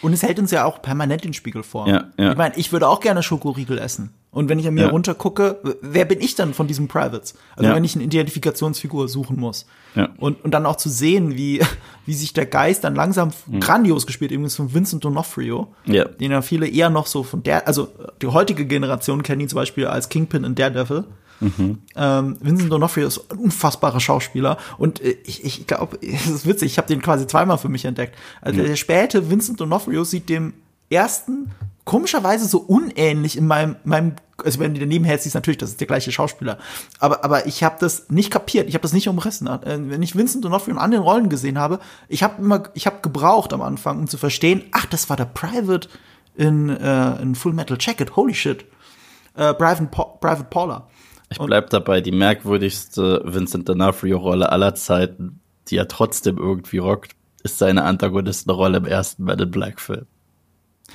Und es hält uns ja auch permanent den Spiegel vor. Ja, ja. Ich meine, ich würde auch gerne Schokoriegel essen. Und wenn ich an mir ja. runtergucke, wer bin ich dann von diesen Privates? Also ja. wenn ich eine Identifikationsfigur suchen muss. Ja. Und, und dann auch zu sehen, wie, wie sich der Geist dann langsam mhm. grandios gespielt, übrigens von Vincent D'Onofrio, ja. den ja viele eher noch so von der, also die heutige Generation kennen ihn zum Beispiel als Kingpin in Daredevil. Mhm. Ähm, Vincent D'Onofrio ist ein unfassbarer Schauspieler und äh, ich, ich glaube, es ist witzig, ich habe den quasi zweimal für mich entdeckt. Also mhm. der späte Vincent D'Onofrio sieht dem ersten komischerweise so unähnlich in meinem, meinem also wenn du daneben hältst, siehst natürlich, das ist der gleiche Schauspieler. Aber, aber ich habe das nicht kapiert, ich habe das nicht umrissen. Wenn ich Vincent D'Onofrio in anderen Rollen gesehen habe, ich habe immer, ich habe gebraucht am Anfang, um zu verstehen, ach, das war der Private in, äh, in Full Metal Jacket, holy shit. Äh, Private, pa Private Paula. Ich bleib dabei, die merkwürdigste Vincent D'Onofrio-Rolle aller Zeiten, die er trotzdem irgendwie rockt, ist seine Antagonistenrolle im ersten Men in Black-Film.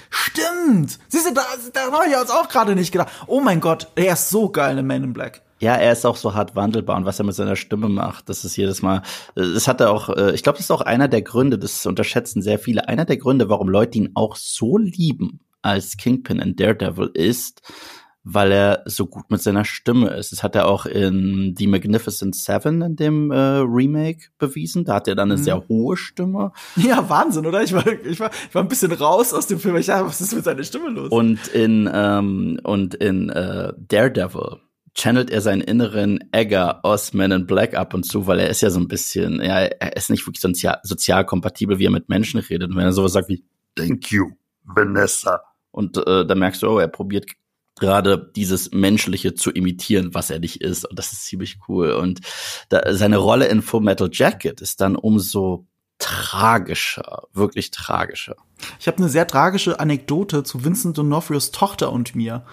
Stimmt! Siehst du, da, da habe ich jetzt auch gerade nicht gedacht. Oh mein Gott, er ist so geil in Men in Black. Ja, er ist auch so hart wandelbar und was er mit seiner Stimme macht, das ist jedes Mal, das hat er auch, äh, ich glaube, das ist auch einer der Gründe, das unterschätzen sehr viele, einer der Gründe, warum Leute ihn auch so lieben als Kingpin in Daredevil ist, weil er so gut mit seiner Stimme ist. Das hat er auch in The Magnificent Seven in dem äh, Remake bewiesen. Da hat er dann eine mhm. sehr hohe Stimme. Ja, Wahnsinn, oder? Ich war, ich war, ich war ein bisschen raus aus dem Film. Ich dachte, was ist mit seiner Stimme los? Und in ähm, und in äh, Daredevil channelt er seinen inneren Egger aus Men in Black ab und zu, weil er ist ja so ein bisschen, ja, er ist nicht wirklich sozial, sozial kompatibel, wie er mit Menschen redet. Und wenn er sowas sagt wie, thank you, Vanessa. Und äh, dann merkst du, oh, er probiert gerade dieses Menschliche zu imitieren, was er nicht ist. Und das ist ziemlich cool. Und da, seine Rolle in Full Metal Jacket ist dann umso tragischer, wirklich tragischer. Ich habe eine sehr tragische Anekdote zu Vincent D'Onofrios Tochter und mir.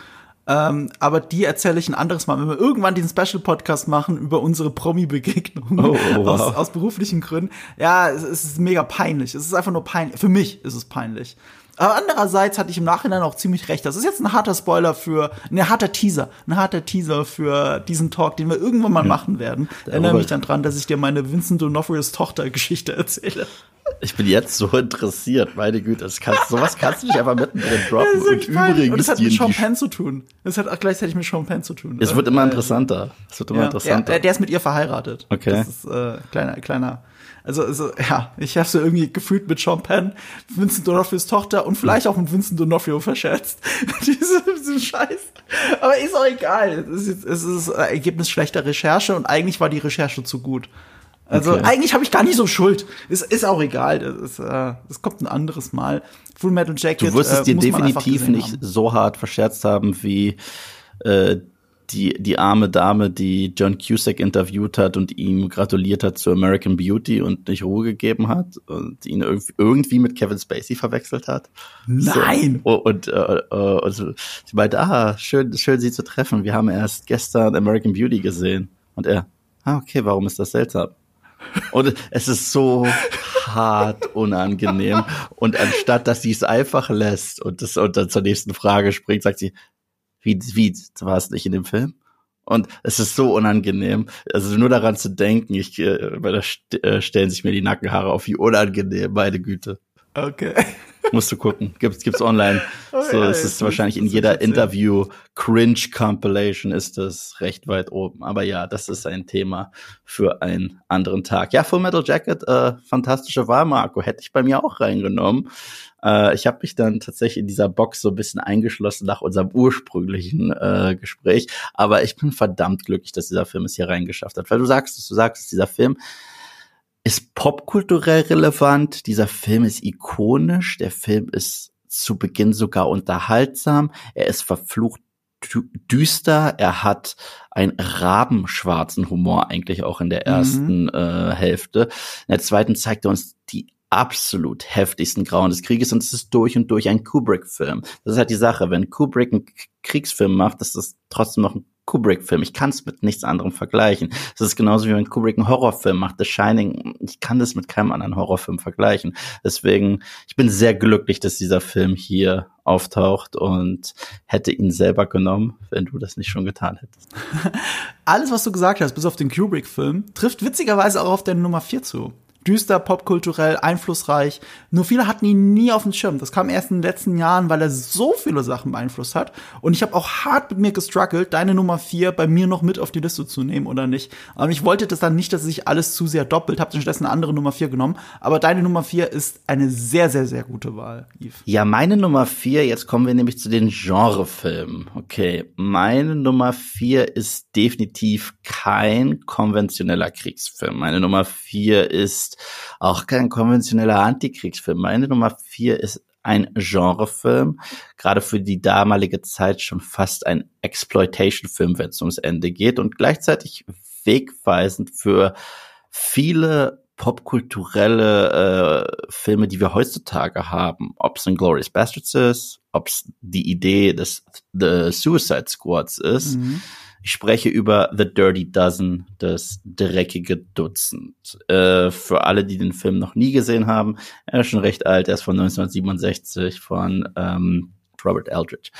Ähm, aber die erzähle ich ein anderes Mal, wenn wir irgendwann diesen Special-Podcast machen über unsere Promi-Begegnungen oh, oh, wow. aus, aus beruflichen Gründen. Ja, es, es, ist mega peinlich. Es ist einfach nur peinlich. Für mich ist es peinlich. Aber andererseits hatte ich im Nachhinein auch ziemlich recht. Das ist jetzt ein harter Spoiler für, ein harter Teaser, ein harter Teaser für diesen Talk, den wir irgendwann mal ja. machen werden. Erinnere mich dann dran, dass ich dir meine Vincent D'Onofrios Tochter-Geschichte erzähle. Ich bin jetzt so interessiert, meine Güte, das kannst, sowas kannst du nicht einfach mittendrin droppen. und übrigens, und das hat mit Sean Penn zu tun. Das hat auch gleichzeitig mit Sean Penn zu tun. Es wird immer interessanter. Es wird immer ja, interessanter. Ja, der ist mit ihr verheiratet. Okay. Das ist äh, kleiner, kleiner. Also, also ja, ich habe so irgendwie gefühlt mit Sean Penn, Vincent D'Onofrios Tochter und vielleicht auch mit Vincent D'Onofrio verschätzt. diese, diese Scheiß. Aber ist auch egal. Es ist, es ist Ergebnis schlechter Recherche und eigentlich war die Recherche zu gut. Also okay. eigentlich habe ich gar nicht so Schuld. Ist, ist auch egal. Ist, äh, das kommt ein anderes Mal. Full Metal Jacket. Du wirst es äh, dir definitiv nicht haben. so hart verscherzt haben wie äh, die, die arme Dame, die John Cusack interviewt hat und ihm gratuliert hat zu American Beauty und nicht Ruhe gegeben hat und ihn irgendwie mit Kevin Spacey verwechselt hat. Nein! So, und, äh, äh, und sie meinte, ah, schön, schön Sie zu treffen. Wir haben erst gestern American Beauty gesehen. Und er, ah, okay, warum ist das seltsam? Und es ist so hart unangenehm. Und anstatt, dass sie es einfach lässt und, das, und dann zur nächsten Frage springt, sagt sie, wie, wie, war es nicht in dem Film? Und es ist so unangenehm. Also nur daran zu denken, ich, äh, der st äh, stellen sich mir die Nackenhaare auf, wie unangenehm, meine Güte. Okay. Musst du gucken. Gibt's, gibt's online. Oh, so, ja, es ist wahrscheinlich in jeder Interview Cringe Compilation ist das recht weit oben. Aber ja, das ist ein Thema für einen anderen Tag. Ja, Full Metal Jacket, äh, fantastische Wahl, Marco. Hätte ich bei mir auch reingenommen. Äh, ich habe mich dann tatsächlich in dieser Box so ein bisschen eingeschlossen nach unserem ursprünglichen äh, Gespräch. Aber ich bin verdammt glücklich, dass dieser Film es hier reingeschafft hat. Weil du sagst, du sagst, dieser Film ist popkulturell relevant. Dieser Film ist ikonisch. Der Film ist zu Beginn sogar unterhaltsam. Er ist verflucht düster. Er hat einen rabenschwarzen Humor eigentlich auch in der mhm. ersten mhm. äh, Hälfte. In der zweiten zeigt er uns die absolut heftigsten Grauen des Krieges und es ist durch und durch ein Kubrick-Film. Das ist halt die Sache. Wenn Kubrick einen Kriegsfilm macht, ist das trotzdem noch ein Kubrick-Film. Ich kann es mit nichts anderem vergleichen. Das ist genauso wie wenn Kubrick einen Horrorfilm macht. The Shining, ich kann das mit keinem anderen Horrorfilm vergleichen. Deswegen, ich bin sehr glücklich, dass dieser Film hier auftaucht und hätte ihn selber genommen, wenn du das nicht schon getan hättest. Alles, was du gesagt hast, bis auf den Kubrick-Film, trifft witzigerweise auch auf deine Nummer 4 zu düster, popkulturell, einflussreich. Nur viele hatten ihn nie auf dem Schirm. Das kam erst in den letzten Jahren, weil er so viele Sachen beeinflusst hat. Und ich habe auch hart mit mir gestruggelt, deine Nummer vier bei mir noch mit auf die Liste zu nehmen oder nicht. Aber ich wollte das dann nicht, dass sich alles zu sehr doppelt. Habe stattdessen eine andere Nummer vier genommen. Aber deine Nummer vier ist eine sehr, sehr, sehr gute Wahl, Yves. Ja, meine Nummer vier, jetzt kommen wir nämlich zu den Genrefilmen. Okay, meine Nummer vier ist definitiv kein konventioneller Kriegsfilm. Meine Nummer vier ist ist auch kein konventioneller Antikriegsfilm. Meine Nummer vier ist ein Genrefilm, gerade für die damalige Zeit schon fast ein Exploitation-Film, wenn es ums Ende geht und gleichzeitig wegweisend für viele popkulturelle äh, Filme, die wir heutzutage haben, ob es ein Glorious Bastards ist, ob es die Idee des The Suicide Squads ist. Mhm. Ich spreche über The Dirty Dozen, das dreckige Dutzend. Äh, für alle, die den Film noch nie gesehen haben, er ist schon recht alt, er ist von 1967 von ähm, Robert Eldridge.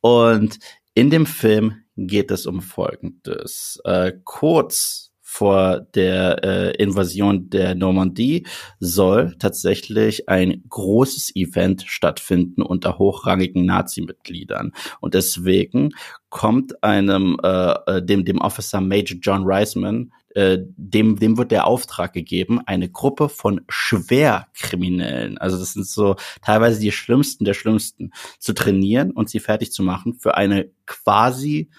Und in dem Film geht es um Folgendes. Äh, kurz vor der äh, Invasion der Normandie soll tatsächlich ein großes Event stattfinden unter hochrangigen Nazi-Mitgliedern. Und deswegen kommt einem äh, äh, dem dem Officer Major John Reisman äh, dem dem wird der Auftrag gegeben eine Gruppe von Schwerkriminellen also das sind so teilweise die schlimmsten der schlimmsten zu trainieren und sie fertig zu machen für eine quasi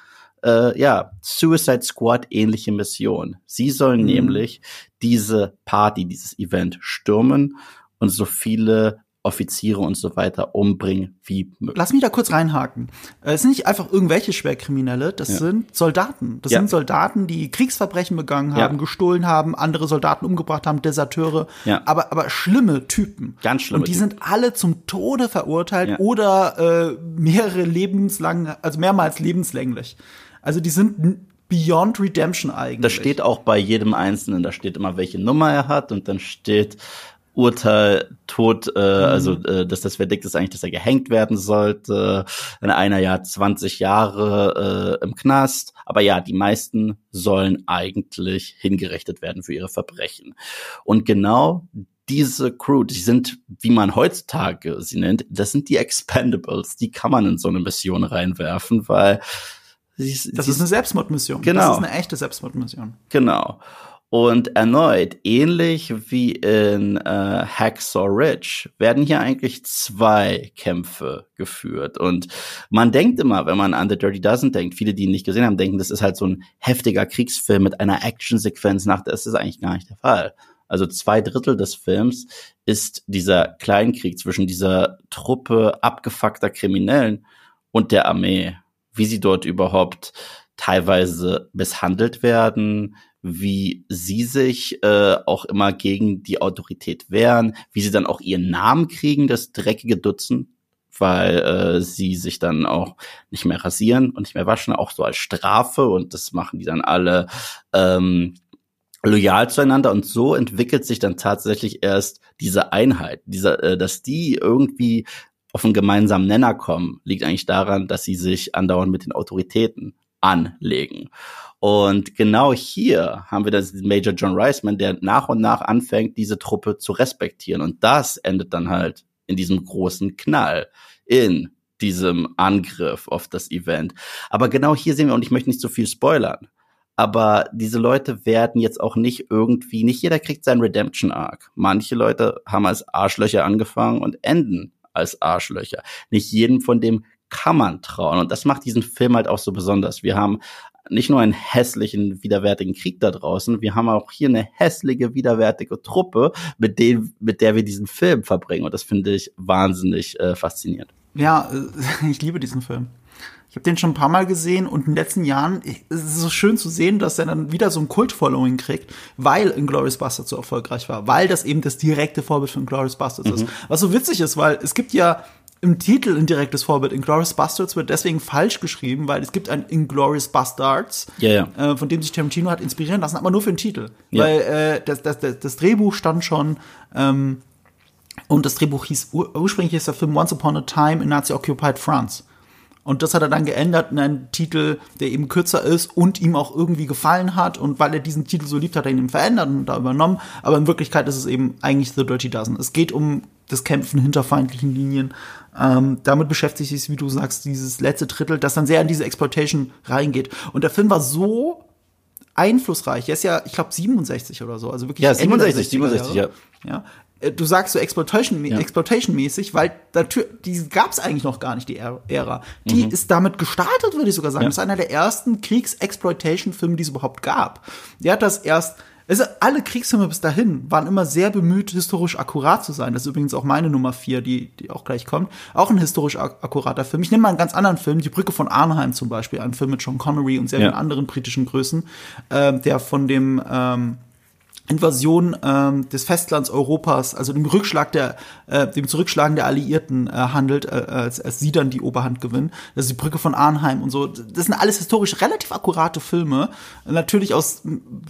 äh, ja, Suicide Squad ähnliche Mission. Sie sollen mhm. nämlich diese Party, dieses Event stürmen und so viele Offiziere und so weiter umbringen wie möglich. Lass mich da kurz reinhaken. Es sind nicht einfach irgendwelche Schwerkriminelle, das ja. sind Soldaten. Das ja. sind Soldaten, die Kriegsverbrechen begangen haben, ja. gestohlen haben, andere Soldaten umgebracht haben, Deserteure, ja. aber, aber schlimme Typen. Ganz schlimme Und die Typen. sind alle zum Tode verurteilt oder äh, mehrere lebenslang, also mehrmals lebenslänglich. Also die sind Beyond Redemption eigentlich. Das steht auch bei jedem Einzelnen. Da steht immer, welche Nummer er hat und dann steht Urteil, Tod, äh, mhm. also äh, dass das Verdikt ist eigentlich, dass er gehängt werden sollte. In einer Jahr 20 Jahre äh, im Knast. Aber ja, die meisten sollen eigentlich hingerichtet werden für ihre Verbrechen. Und genau diese Crew, die sind, wie man heutzutage sie nennt, das sind die Expendables. Die kann man in so eine Mission reinwerfen, weil sie, das sie, ist eine Selbstmordmission. Genau. Das ist eine echte Selbstmordmission. Genau. Und erneut, ähnlich wie in äh, Hacksaw Ridge, werden hier eigentlich zwei Kämpfe geführt. Und man denkt immer, wenn man an The Dirty Dozen denkt, viele, die ihn nicht gesehen haben, denken, das ist halt so ein heftiger Kriegsfilm mit einer Actionsequenz nach. Das ist eigentlich gar nicht der Fall. Also zwei Drittel des Films ist dieser Kleinkrieg zwischen dieser Truppe abgefuckter Kriminellen und der Armee. Wie sie dort überhaupt teilweise misshandelt werden, wie sie sich äh, auch immer gegen die Autorität wehren, wie sie dann auch ihren Namen kriegen, das dreckige Dutzend, weil äh, sie sich dann auch nicht mehr rasieren und nicht mehr waschen, auch so als Strafe und das machen die dann alle ähm, loyal zueinander. Und so entwickelt sich dann tatsächlich erst diese Einheit, dieser, äh, dass die irgendwie auf einen gemeinsamen Nenner kommen, liegt eigentlich daran, dass sie sich andauernd mit den Autoritäten anlegen. Und genau hier haben wir das Major John Reisman, der nach und nach anfängt, diese Truppe zu respektieren. Und das endet dann halt in diesem großen Knall, in diesem Angriff auf das Event. Aber genau hier sehen wir, und ich möchte nicht so viel spoilern, aber diese Leute werden jetzt auch nicht irgendwie, nicht jeder kriegt seinen Redemption Arc. Manche Leute haben als Arschlöcher angefangen und enden als Arschlöcher. Nicht jedem von dem kann man trauen. Und das macht diesen Film halt auch so besonders. Wir haben nicht nur einen hässlichen, widerwärtigen Krieg da draußen, wir haben auch hier eine hässliche, widerwärtige Truppe, mit, dem, mit der wir diesen Film verbringen. Und das finde ich wahnsinnig äh, faszinierend. Ja, äh, ich liebe diesen Film. Ich habe den schon ein paar Mal gesehen und in den letzten Jahren es ist so schön zu sehen, dass er dann wieder so ein Kult-Following kriegt, weil Inglourious Basterds so erfolgreich war, weil das eben das direkte Vorbild von Inglourious Basterds mhm. ist. Was so witzig ist, weil es gibt ja im Titel ein direktes Vorbild. Inglourious Bastards wird deswegen falsch geschrieben, weil es gibt ein Inglourious Bastards, ja, ja. Äh, von dem sich Tarantino hat inspirieren lassen, aber nur für den Titel. Ja. Weil äh, das, das, das, das Drehbuch stand schon ähm, und das Drehbuch hieß, ur ursprünglich ist der Film Once Upon a Time in Nazi-Occupied France. Und das hat er dann geändert in einen Titel, der eben kürzer ist und ihm auch irgendwie gefallen hat. Und weil er diesen Titel so liebt, hat er ihn verändert und da übernommen. Aber in Wirklichkeit ist es eben eigentlich The Dirty Dozen. Es geht um das Kämpfen hinter feindlichen Linien. Ähm, damit beschäftigt sich, wie du sagst, dieses letzte Drittel, das dann sehr in diese Exploitation reingeht. Und der Film war so einflussreich. Er ist ja, ich glaube, 67 oder so. Also wirklich. Ja, 67, 67, ja. ja. Äh, du sagst so Exploitation, ja. Exploitation-mäßig, weil natürlich, die gab es eigentlich noch gar nicht, die Ära. Die mhm. ist damit gestartet, würde ich sogar sagen. Ja. Das ist einer der ersten Kriegs-Exploitation-Filme, die es überhaupt gab. Der hat das erst also alle Kriegsfilme bis dahin waren immer sehr bemüht, historisch akkurat zu sein. Das ist übrigens auch meine Nummer vier, die, die auch gleich kommt. Auch ein historisch ak akkurater Film. Ich nehme mal einen ganz anderen Film, Die Brücke von Arnheim zum Beispiel, ein Film mit Sean Connery und sehr vielen anderen britischen Größen, äh, der von dem ähm, Invasion ähm, des Festlands Europas, also dem Rückschlag der, äh, dem Zurückschlagen der Alliierten äh, handelt, äh, als, als sie dann die Oberhand gewinnen. Das ist die Brücke von Arnheim und so. Das sind alles historisch relativ akkurate Filme, natürlich aus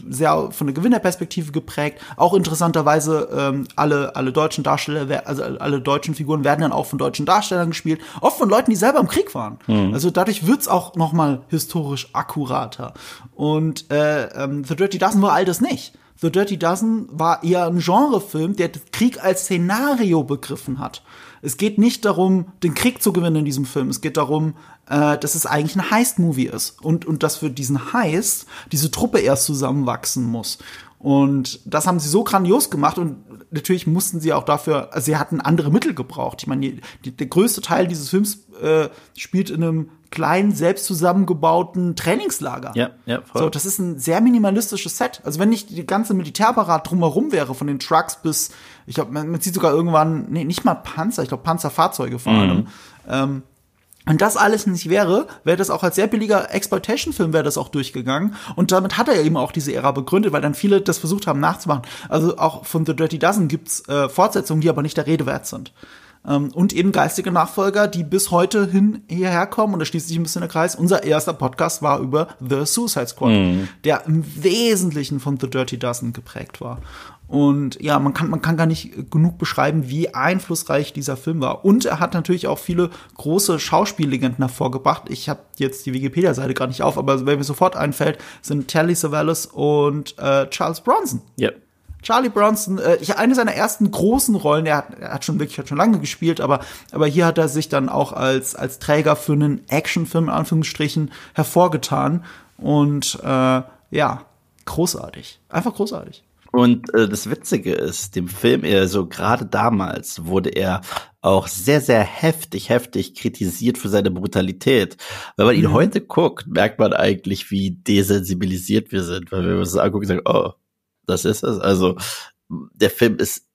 sehr von der Gewinnerperspektive geprägt. Auch interessanterweise ähm, alle alle deutschen Darsteller, also alle deutschen Figuren werden dann auch von deutschen Darstellern gespielt, oft von Leuten, die selber im Krieg waren. Mhm. Also dadurch wird's auch noch mal historisch akkurater. Und äh, ähm, The Dirty Dozen war all das nicht. The Dirty Dozen war eher ein Genrefilm, der Krieg als Szenario begriffen hat. Es geht nicht darum, den Krieg zu gewinnen in diesem Film. Es geht darum, äh, dass es eigentlich ein Heist-Movie ist. Und, und dass für diesen Heist diese Truppe erst zusammenwachsen muss. Und das haben sie so grandios gemacht und natürlich mussten sie auch dafür, also sie hatten andere Mittel gebraucht. Ich meine, die, die, der größte Teil dieses Films äh, spielt in einem kleinen, selbst zusammengebauten Trainingslager. Ja, ja, voll. So, das ist ein sehr minimalistisches Set. Also wenn nicht die ganze Militärapparat drumherum wäre, von den Trucks bis, ich glaube, man, man, sieht sogar irgendwann, nee, nicht mal Panzer, ich glaube Panzerfahrzeuge vor allem. Mhm. Ähm, wenn das alles nicht wäre, wäre das auch als sehr billiger Exploitation-Film wäre das auch durchgegangen. Und damit hat er eben auch diese Ära begründet, weil dann viele das versucht haben nachzumachen. Also auch von The Dirty Dozen gibt's äh, Fortsetzungen, die aber nicht der Rede wert sind. Ähm, und eben geistige Nachfolger, die bis heute hin hierher kommen. Und da schließt sich ein bisschen der Kreis. Unser erster Podcast war über The Suicide Squad, mhm. der im Wesentlichen von The Dirty Dozen geprägt war. Und ja, man kann, man kann gar nicht genug beschreiben, wie einflussreich dieser Film war. Und er hat natürlich auch viele große Schauspiellegenden hervorgebracht. Ich habe jetzt die Wikipedia-Seite gerade nicht auf, aber wer mir sofort einfällt, sind Telly Savalas und äh, Charles Bronson. Ja. Charlie Bronson, äh, eine seiner ersten großen Rollen, er hat, er hat schon wirklich hat schon lange gespielt, aber, aber hier hat er sich dann auch als, als Träger für einen Actionfilm in Anführungsstrichen hervorgetan. Und äh, ja, großartig. Einfach großartig. Und äh, das Witzige ist, dem Film eher so gerade damals wurde er auch sehr, sehr heftig, heftig kritisiert für seine Brutalität. Wenn man ihn mhm. heute guckt, merkt man eigentlich, wie desensibilisiert wir sind, weil wir uns angucken und sagen, oh, das ist es. Also der Film ist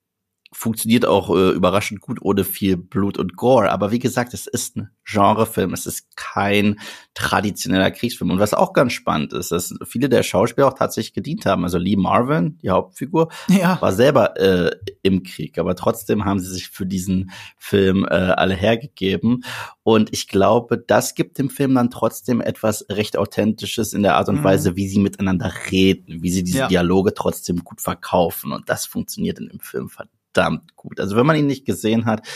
funktioniert auch äh, überraschend gut ohne viel Blut und Gore. Aber wie gesagt, es ist ein Genrefilm, es ist kein traditioneller Kriegsfilm. Und was auch ganz spannend ist, dass viele der Schauspieler auch tatsächlich gedient haben. Also Lee Marvin, die Hauptfigur, ja. war selber äh, im Krieg, aber trotzdem haben sie sich für diesen Film äh, alle hergegeben. Und ich glaube, das gibt dem Film dann trotzdem etwas recht Authentisches in der Art und mhm. Weise, wie sie miteinander reden, wie sie diese ja. Dialoge trotzdem gut verkaufen. Und das funktioniert in dem Film verdammt verdammt gut. Also wenn man ihn nicht gesehen hat,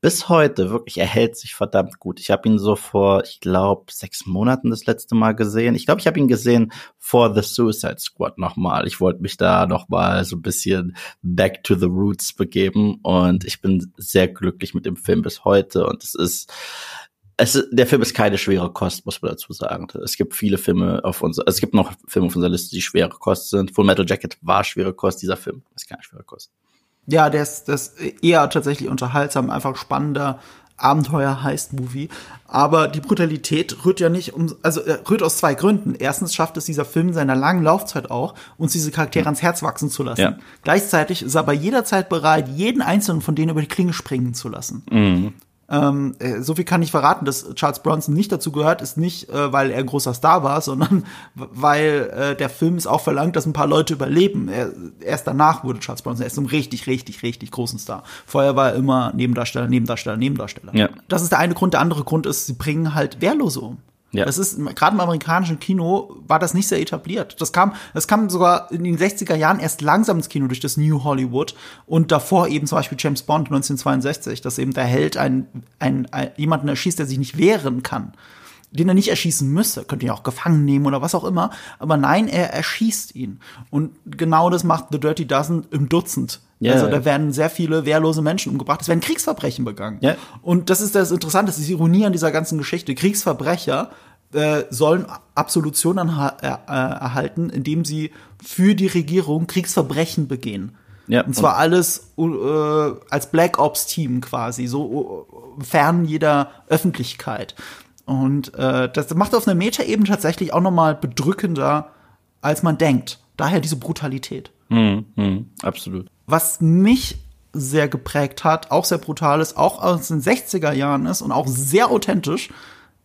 bis heute wirklich, er hält sich verdammt gut. Ich habe ihn so vor, ich glaube, sechs Monaten das letzte Mal gesehen. Ich glaube, ich habe ihn gesehen vor The Suicide Squad nochmal. Ich wollte mich da nochmal so ein bisschen back to the roots begeben und ich bin sehr glücklich mit dem Film bis heute und es ist es, der Film ist keine schwere Kost, muss man dazu sagen. Es gibt viele Filme auf unserer, es gibt noch Filme auf unserer Liste, die schwere Kost sind. Full Metal Jacket war schwere Kost, dieser Film ist keine schwere Kost. Ja, der ist, der ist eher tatsächlich unterhaltsam, einfach spannender Abenteuer heißt Movie. Aber die Brutalität rührt ja nicht um, also äh, rührt aus zwei Gründen. Erstens schafft es dieser Film seiner langen Laufzeit auch, uns diese Charaktere ans Herz wachsen zu lassen. Ja. Gleichzeitig ist er bei jeder Zeit bereit, jeden einzelnen von denen über die Klinge springen zu lassen. Mhm. Ähm, äh, so viel kann ich verraten, dass Charles Bronson nicht dazu gehört, ist nicht, äh, weil er ein großer Star war, sondern weil äh, der Film es auch verlangt, dass ein paar Leute überleben. Er, erst danach wurde Charles Bronson erst ein richtig, richtig, richtig großen Star. Vorher war er immer Nebendarsteller, Nebendarsteller, Nebendarsteller. Ja. Das ist der eine Grund. Der andere Grund ist, sie bringen halt Wehrlose um. Ja. Das ist, gerade im amerikanischen Kino war das nicht sehr etabliert. Das kam, das kam sogar in den 60er Jahren erst langsam ins Kino durch das New Hollywood und davor eben zum Beispiel James Bond 1962, dass eben der Held einen, einen, einen jemanden erschießt, der sich nicht wehren kann den er nicht erschießen müsste. Könnte ihn auch gefangen nehmen oder was auch immer. Aber nein, er erschießt ihn. Und genau das macht The Dirty Dozen im Dutzend. Yeah. Also da werden sehr viele wehrlose Menschen umgebracht. Es werden Kriegsverbrechen begangen. Yeah. Und das ist das Interessante, das ist die Ironie an dieser ganzen Geschichte. Kriegsverbrecher äh, sollen Absolution äh, äh, erhalten, indem sie für die Regierung Kriegsverbrechen begehen. Ja, und zwar und alles äh, als Black Ops Team quasi, so uh, fern jeder Öffentlichkeit. Und äh, das macht auf einer Meta-Ebene tatsächlich auch noch mal bedrückender, als man denkt. Daher diese Brutalität. Mhm, mh, absolut. Was mich sehr geprägt hat, auch sehr brutal ist, auch aus den 60er Jahren ist und auch sehr authentisch,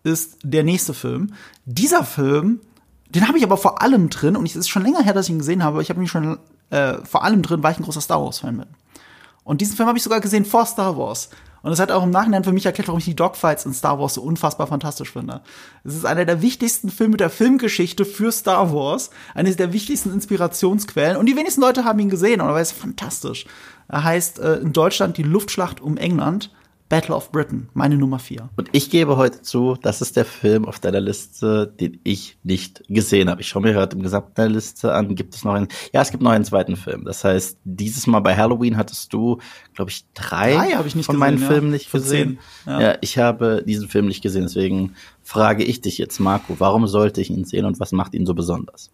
ist der nächste Film. Dieser Film, den habe ich aber vor allem drin, und es ist schon länger her, dass ich ihn gesehen habe, ich habe ihn schon äh, vor allem drin, weil ich ein großer Star Wars-Fan bin. Und diesen Film habe ich sogar gesehen vor Star Wars. Und das hat auch im Nachhinein für mich erklärt, warum ich die Dogfights in Star Wars so unfassbar fantastisch finde. Es ist einer der wichtigsten Filme der Filmgeschichte für Star Wars, eines der wichtigsten Inspirationsquellen. Und die wenigsten Leute haben ihn gesehen, aber er ist fantastisch. Er heißt äh, in Deutschland die Luftschlacht um England. Battle of Britain, meine Nummer vier. Und ich gebe heute zu, das ist der Film auf deiner Liste, den ich nicht gesehen habe. Ich schaue mir heute im Gesamten der Liste an. Gibt es noch einen? Ja, es gibt noch einen zweiten Film. Das heißt, dieses Mal bei Halloween hattest du, glaube ich, drei, drei ich nicht von gesehen, meinen ja. Filmen nicht gesehen. Ja. ja, ich habe diesen Film nicht gesehen. Deswegen frage ich dich jetzt, Marco, warum sollte ich ihn sehen und was macht ihn so besonders?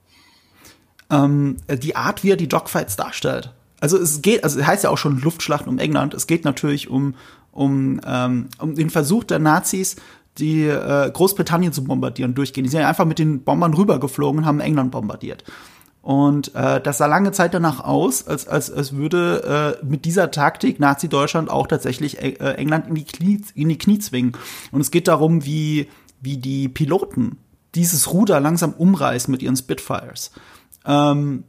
Ähm, die Art, wie er die Dogfights darstellt. Also es geht, also es heißt ja auch schon Luftschlacht um England. Es geht natürlich um um, ähm, um den Versuch der Nazis, die äh, Großbritannien zu bombardieren durchgehen. Die sind einfach mit den Bombern rübergeflogen und haben England bombardiert. Und äh, das sah lange Zeit danach aus, als, als, als würde äh, mit dieser Taktik Nazi-Deutschland auch tatsächlich äh, England in die, Knie, in die Knie zwingen. Und es geht darum, wie, wie die Piloten dieses Ruder langsam umreißen mit ihren Spitfires. Ähm,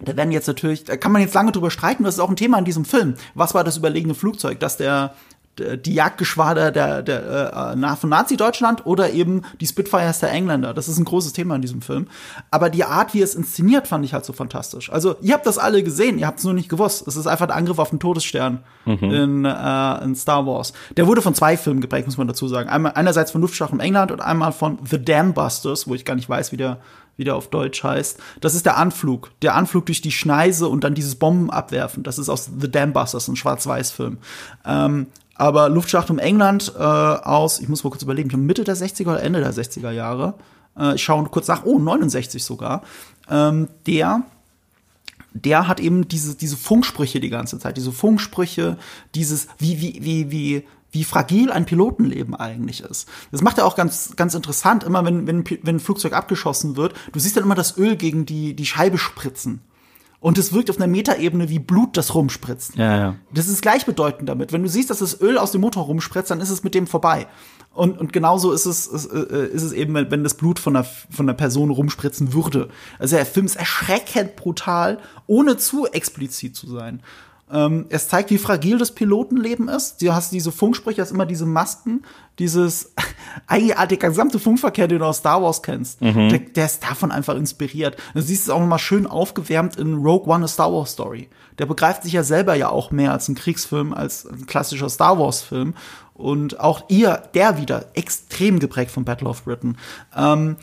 da werden jetzt natürlich, da kann man jetzt lange drüber streiten, das ist auch ein Thema in diesem Film. Was war das überlegene Flugzeug, dass der die Jagdgeschwader der, der äh, von Nazi-Deutschland oder eben die Spitfires der Engländer. Das ist ein großes Thema in diesem Film. Aber die Art, wie es inszeniert, fand ich halt so fantastisch. Also, ihr habt das alle gesehen, ihr habt es nur nicht gewusst. Es ist einfach ein Angriff auf den Todesstern mhm. in, äh, in Star Wars. Der wurde von zwei Filmen geprägt, muss man dazu sagen. Einmal, einerseits von Luftschlag in England und einmal von The Dam Busters, wo ich gar nicht weiß, wie der wie der auf Deutsch heißt. Das ist der Anflug. Der Anflug durch die Schneise und dann dieses Bomben abwerfen. Das ist aus The Dam Busters, ein Schwarz-Weiß-Film. Ähm, aber Luftschlacht um England äh, aus, ich muss mal kurz überlegen, Mitte der 60er oder Ende der 60er Jahre. Äh, ich schaue kurz nach, oh, 69 sogar. Ähm, der der hat eben diese, diese Funksprüche die ganze Zeit, diese Funksprüche, dieses, wie, wie, wie, wie, wie fragil ein Pilotenleben eigentlich ist. Das macht er auch ganz, ganz interessant, immer wenn, wenn, wenn ein Flugzeug abgeschossen wird, du siehst dann immer das Öl gegen die, die Scheibe spritzen. Und es wirkt auf einer Metaebene wie Blut, das rumspritzt. Ja, ja. Das ist gleichbedeutend damit. Wenn du siehst, dass das Öl aus dem Motor rumspritzt, dann ist es mit dem vorbei. Und, und genauso ist es, ist, äh, ist es eben, wenn das Blut von der, von der Person rumspritzen würde. Also der Film ist erschreckend brutal, ohne zu explizit zu sein. Ähm, es zeigt, wie fragil das Pilotenleben ist. Du hast diese Funksprecher, hast immer diese Masken, dieses eigentlich der gesamte Funkverkehr, den du aus Star Wars kennst, mhm. der, der, ist davon einfach inspiriert. Du siehst es auch nochmal schön aufgewärmt in Rogue One, a Star Wars Story. Der begreift sich ja selber ja auch mehr als ein Kriegsfilm, als ein klassischer Star Wars Film. Und auch ihr, der wieder, extrem geprägt von Battle of Britain. Ähm,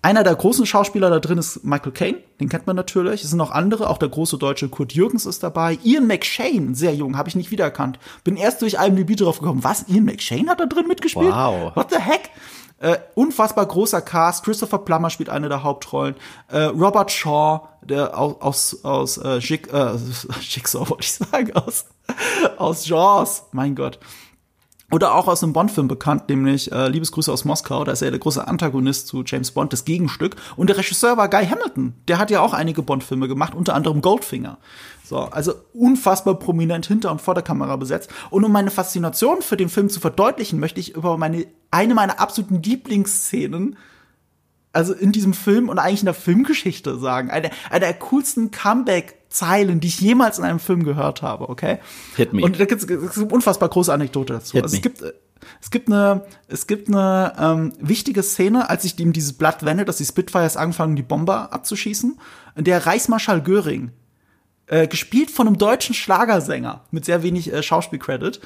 einer der großen Schauspieler da drin ist Michael Caine, den kennt man natürlich. Es sind noch andere, auch der große deutsche Kurt Jürgens ist dabei. Ian McShane, sehr jung, habe ich nicht wiedererkannt. Bin erst durch IMDb drauf gekommen. Was? Ian McShane hat da drin mitgespielt? Wow. What the heck? Äh, unfassbar großer Cast. Christopher Plummer spielt eine der Hauptrollen. Äh, Robert Shaw, der aus aus, aus äh, Schick, äh, Schicksal wollte ich sagen, aus aus Jaws. Mein Gott. Oder auch aus einem Bond-Film bekannt, nämlich äh, Liebesgrüße aus Moskau. Da ist er der große Antagonist zu James Bond, das Gegenstück. Und der Regisseur war Guy Hamilton. Der hat ja auch einige Bond-Filme gemacht, unter anderem Goldfinger. So, also unfassbar prominent hinter und vor der Kamera besetzt. Und um meine Faszination für den Film zu verdeutlichen, möchte ich über meine eine meiner absoluten Lieblingsszenen also in diesem Film und eigentlich in der Filmgeschichte sagen. Eine, eine der coolsten Comeback-Zeilen, die ich jemals in einem Film gehört habe, okay? Hit me. Und da gibt es eine unfassbar große Anekdote dazu. Hit also es gibt, es gibt eine, es gibt eine ähm, wichtige Szene, als sich ihm dieses Blatt wendet, dass die Spitfires anfangen, die Bomber abzuschießen, in der Reichsmarschall Göring, äh, gespielt von einem deutschen Schlagersänger mit sehr wenig äh, Schauspielcredit,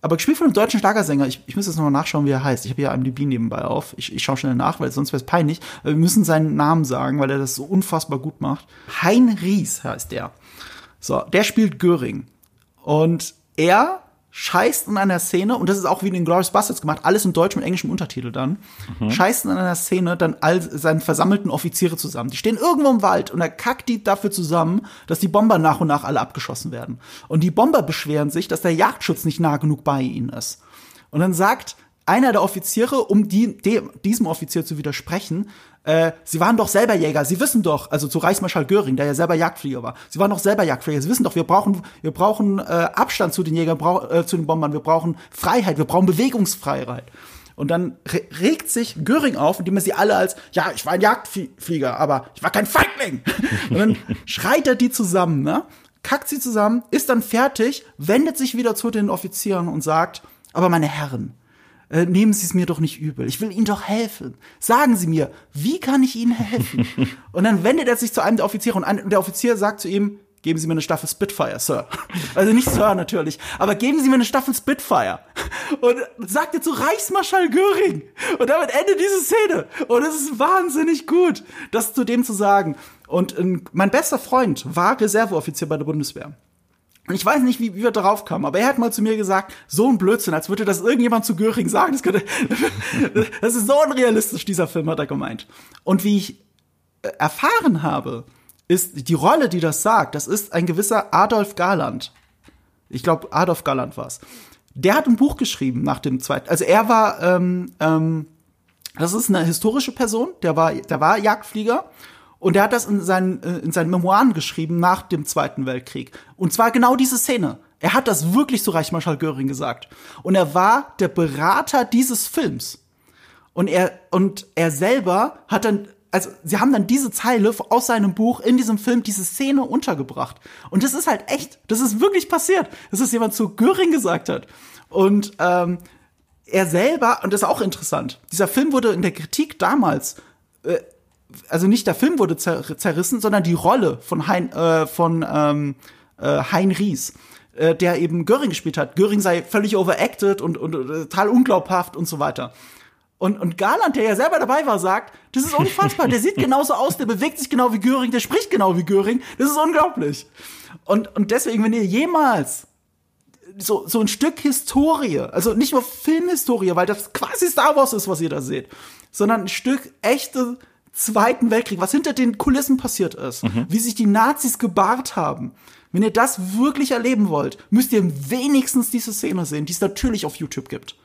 aber gespielt von einem deutschen Schlagersänger. Ich, ich muss jetzt noch nachschauen, wie er heißt. Ich habe hier IMDb nebenbei auf. Ich, ich schaue schnell nach, weil sonst wäre es peinlich. Wir müssen seinen Namen sagen, weil er das so unfassbar gut macht. Hein Ries heißt der. So, der spielt Göring. Und er scheißt in einer Szene, und das ist auch wie in den Glorious Bastards gemacht, alles in Deutsch mit englischem Untertitel dann, mhm. scheißt in einer Szene dann all seinen versammelten Offiziere zusammen. Die stehen irgendwo im Wald und er kackt die dafür zusammen, dass die Bomber nach und nach alle abgeschossen werden. Und die Bomber beschweren sich, dass der Jagdschutz nicht nah genug bei ihnen ist. Und dann sagt einer der Offiziere, um die, dem, diesem Offizier zu widersprechen, äh, sie waren doch selber Jäger, sie wissen doch, also zu Reichsmarschall Göring, der ja selber Jagdflieger war, sie waren doch selber Jagdflieger, sie wissen doch, wir brauchen, wir brauchen äh, Abstand zu den Jägern, äh, zu den Bombern, wir brauchen Freiheit, wir brauchen Bewegungsfreiheit. Und dann re regt sich Göring auf, indem er sie alle als, ja, ich war ein Jagdflieger, aber ich war kein Feigling. Und dann schreit er die zusammen, ne? kackt sie zusammen, ist dann fertig, wendet sich wieder zu den Offizieren und sagt, aber meine Herren, äh, nehmen Sie es mir doch nicht übel. Ich will Ihnen doch helfen. Sagen Sie mir, wie kann ich Ihnen helfen? und dann wendet er sich zu einem der Offiziere und, ein, und der Offizier sagt zu ihm, geben Sie mir eine Staffel Spitfire, Sir. Also nicht Sir natürlich, aber geben Sie mir eine Staffel Spitfire. Und sagt er zu Reichsmarschall Göring. Und damit endet diese Szene. Und es ist wahnsinnig gut, das zu dem zu sagen. Und äh, mein bester Freund war Reserveoffizier bei der Bundeswehr. Und ich weiß nicht, wie, wie wir darauf kamen, aber er hat mal zu mir gesagt, so ein Blödsinn, als würde das irgendjemand zu Göring sagen. Das, könnte, das ist so unrealistisch, dieser Film, hat er gemeint. Und wie ich äh, erfahren habe, ist die Rolle, die das sagt, das ist ein gewisser Adolf Garland. Ich glaube, Adolf Garland war's. der hat ein Buch geschrieben nach dem zweiten. Also er war, ähm, ähm, das ist eine historische Person, der war, der war Jagdflieger und der hat das in seinen, äh, in seinen Memoiren geschrieben nach dem Zweiten Weltkrieg. Und zwar genau diese Szene. Er hat das wirklich zu Reichsmarschall Göring gesagt. Und er war der Berater dieses Films. Und er, und er selber hat dann, also sie haben dann diese Zeile aus seinem Buch in diesem Film diese Szene untergebracht. Und das ist halt echt, das ist wirklich passiert, dass es jemand zu Göring gesagt hat. Und ähm, er selber, und das ist auch interessant, dieser Film wurde in der Kritik damals, äh, also nicht der Film wurde zer zerrissen, sondern die Rolle von Hein, äh, von ähm, äh, Hein Ries äh, der eben Göring gespielt hat. Göring sei völlig overacted und, und, äh, total unglaubhaft und so weiter. Und, und Garland, der ja selber dabei war, sagt, das ist unfassbar, der sieht genauso aus, der bewegt sich genau wie Göring, der spricht genau wie Göring, das ist unglaublich. Und, und deswegen, wenn ihr jemals so, so ein Stück Historie, also nicht nur Filmhistorie, weil das quasi Star Wars ist, was ihr da seht, sondern ein Stück echte Zweiten Weltkrieg, was hinter den Kulissen passiert ist, mhm. wie sich die Nazis gebahrt haben. Wenn ihr das wirklich erleben wollt, müsst ihr wenigstens diese Szene sehen, die es natürlich auf YouTube gibt.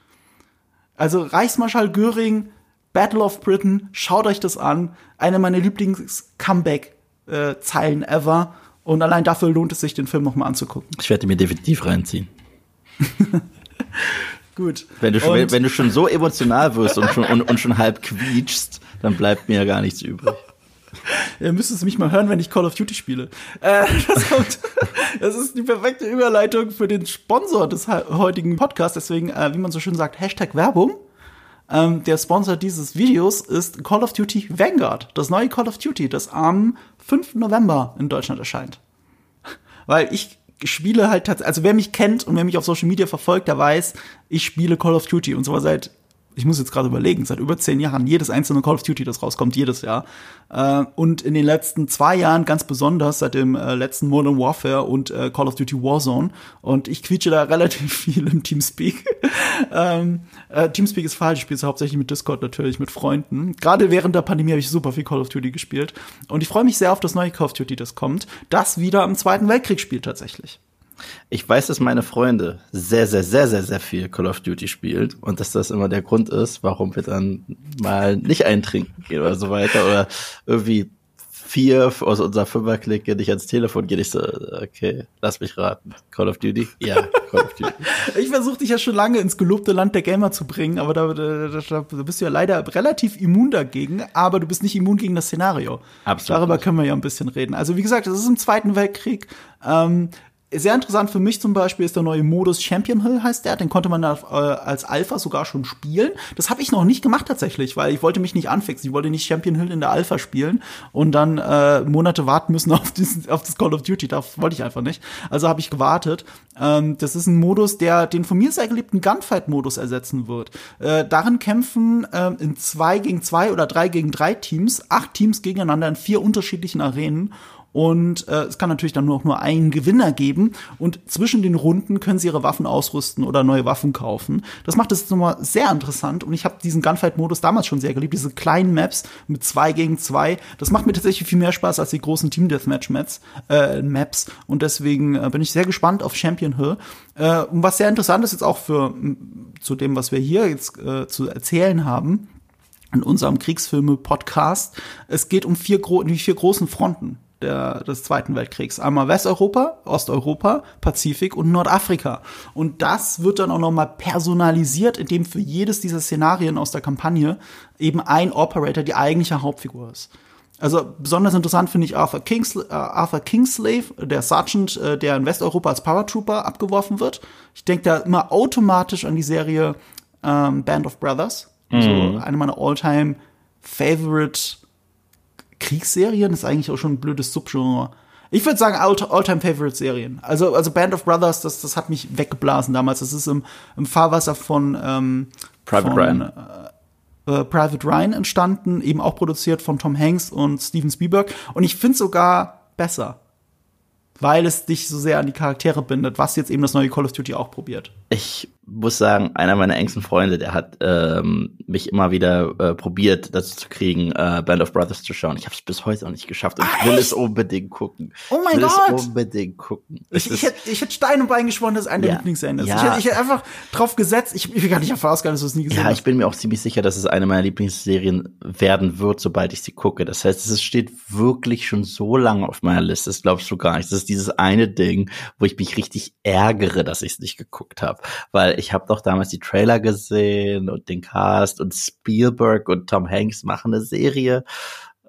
Also Reichsmarschall Göring, Battle of Britain, schaut euch das an. Eine meiner Lieblings-Comeback-Zeilen ever. Und allein dafür lohnt es sich, den Film nochmal anzugucken. Ich werde mir definitiv reinziehen. Gut. Wenn du, schon, wenn du schon so emotional wirst und schon, und, und schon halb quietschst, dann bleibt mir ja gar nichts übrig. Ihr müsst es mich mal hören, wenn ich Call of Duty spiele. Äh, das, kommt, das ist die perfekte Überleitung für den Sponsor des heutigen Podcasts. Deswegen, äh, wie man so schön sagt, Hashtag Werbung. Ähm, der Sponsor dieses Videos ist Call of Duty Vanguard, das neue Call of Duty, das am 5. November in Deutschland erscheint. Weil ich spiele halt tatsächlich, also wer mich kennt und wer mich auf Social Media verfolgt, der weiß, ich spiele Call of Duty und zwar seit ich muss jetzt gerade überlegen, seit über zehn Jahren jedes einzelne Call of Duty, das rauskommt, jedes Jahr. Äh, und in den letzten zwei Jahren ganz besonders seit dem äh, letzten Modern Warfare und äh, Call of Duty Warzone. Und ich quietsche da relativ viel im Teamspeak. ähm, äh, Teamspeak ist falsch, ich spiele hauptsächlich mit Discord natürlich, mit Freunden. Gerade während der Pandemie habe ich super viel Call of Duty gespielt. Und ich freue mich sehr auf das neue Call of Duty, das kommt, das wieder im Zweiten Weltkrieg spielt tatsächlich. Ich weiß, dass meine Freunde sehr, sehr, sehr, sehr, sehr viel Call of Duty spielt und dass das immer der Grund ist, warum wir dann mal nicht eintrinken gehen oder so weiter oder irgendwie vier aus unserer Fünferklick nicht ans Telefon gehen. Ich so, okay, lass mich raten. Call of Duty? Ja, Call of Duty. ich versuche dich ja schon lange ins gelobte Land der Gamer zu bringen, aber da, da, da, da, bist du ja leider relativ immun dagegen, aber du bist nicht immun gegen das Szenario. Absolut. Darüber können wir ja ein bisschen reden. Also wie gesagt, es ist im Zweiten Weltkrieg. Ähm, sehr interessant für mich zum Beispiel ist der neue Modus Champion Hill heißt der. Den konnte man äh, als Alpha sogar schon spielen. Das habe ich noch nicht gemacht tatsächlich, weil ich wollte mich nicht anfixen. Ich wollte nicht Champion Hill in der Alpha spielen und dann äh, Monate warten müssen auf, diesen, auf das Call of Duty. Das wollte ich einfach nicht. Also habe ich gewartet. Ähm, das ist ein Modus, der den von mir sehr geliebten Gunfight-Modus ersetzen wird. Äh, darin kämpfen äh, in zwei gegen zwei oder drei gegen drei Teams, acht Teams gegeneinander in vier unterschiedlichen Arenen und äh, es kann natürlich dann nur auch nur einen Gewinner geben. Und zwischen den Runden können sie ihre Waffen ausrüsten oder neue Waffen kaufen. Das macht es nochmal sehr interessant. Und ich habe diesen Gunfight-Modus damals schon sehr geliebt. Diese kleinen Maps mit zwei gegen zwei. Das macht mir tatsächlich viel mehr Spaß als die großen Team Deathmatch-Maps. Äh, Maps. Und deswegen äh, bin ich sehr gespannt auf Champion Hill. Äh, und was sehr interessant ist jetzt auch für zu dem, was wir hier jetzt äh, zu erzählen haben in unserem Kriegsfilme-Podcast. Es geht um vier, gro die vier großen Fronten der, des Zweiten Weltkriegs. Einmal Westeuropa, Osteuropa, Pazifik und Nordafrika. Und das wird dann auch nochmal personalisiert, indem für jedes dieser Szenarien aus der Kampagne eben ein Operator die eigentliche Hauptfigur ist. Also besonders interessant finde ich Arthur, Kings, äh, Arthur Kingslave, der Sergeant, äh, der in Westeuropa als Paratrooper abgeworfen wird. Ich denke da immer automatisch an die Serie ähm, Band of Brothers. Mhm. So eine meiner all-time favorite Kriegsserien ist eigentlich auch schon ein blödes Subgenre. Ich würde sagen All-Time-Favorite-Serien. Also, also Band of Brothers, das, das hat mich weggeblasen damals. Das ist im, im Fahrwasser von ähm, Private von, Ryan. Äh, äh, Private Ryan entstanden, eben auch produziert von Tom Hanks und Steven Spielberg. Und ich finde sogar besser. Weil es dich so sehr an die Charaktere bindet, was jetzt eben das neue Call of Duty auch probiert. Ich muss sagen, einer meiner engsten Freunde, der hat ähm, mich immer wieder äh, probiert, dazu zu kriegen, äh, Band of Brothers zu schauen. Ich habe es bis heute noch nicht geschafft und ah, ich will echt? es unbedingt gucken. Oh mein ich will Gott! Es unbedingt gucken. Ich, ich, hätte, ich hätte Stein und Bein geschworen, dass es eine ja. der Lieblingsserien ist. Ja. Ich, hätte, ich hätte einfach drauf gesetzt. Ich, ich will gar nicht davon ausgehen, dass du es nie gesehen ja, hast. Ja, ich bin mir auch ziemlich sicher, dass es eine meiner Lieblingsserien werden wird, sobald ich sie gucke. Das heißt, es steht wirklich schon so lange auf meiner Liste. Das glaubst du gar nicht. Das ist dieses eine Ding, wo ich mich richtig ärgere, dass ich es nicht geguckt habe, weil ich habe doch damals die Trailer gesehen und den Cast und Spielberg und Tom Hanks machen eine Serie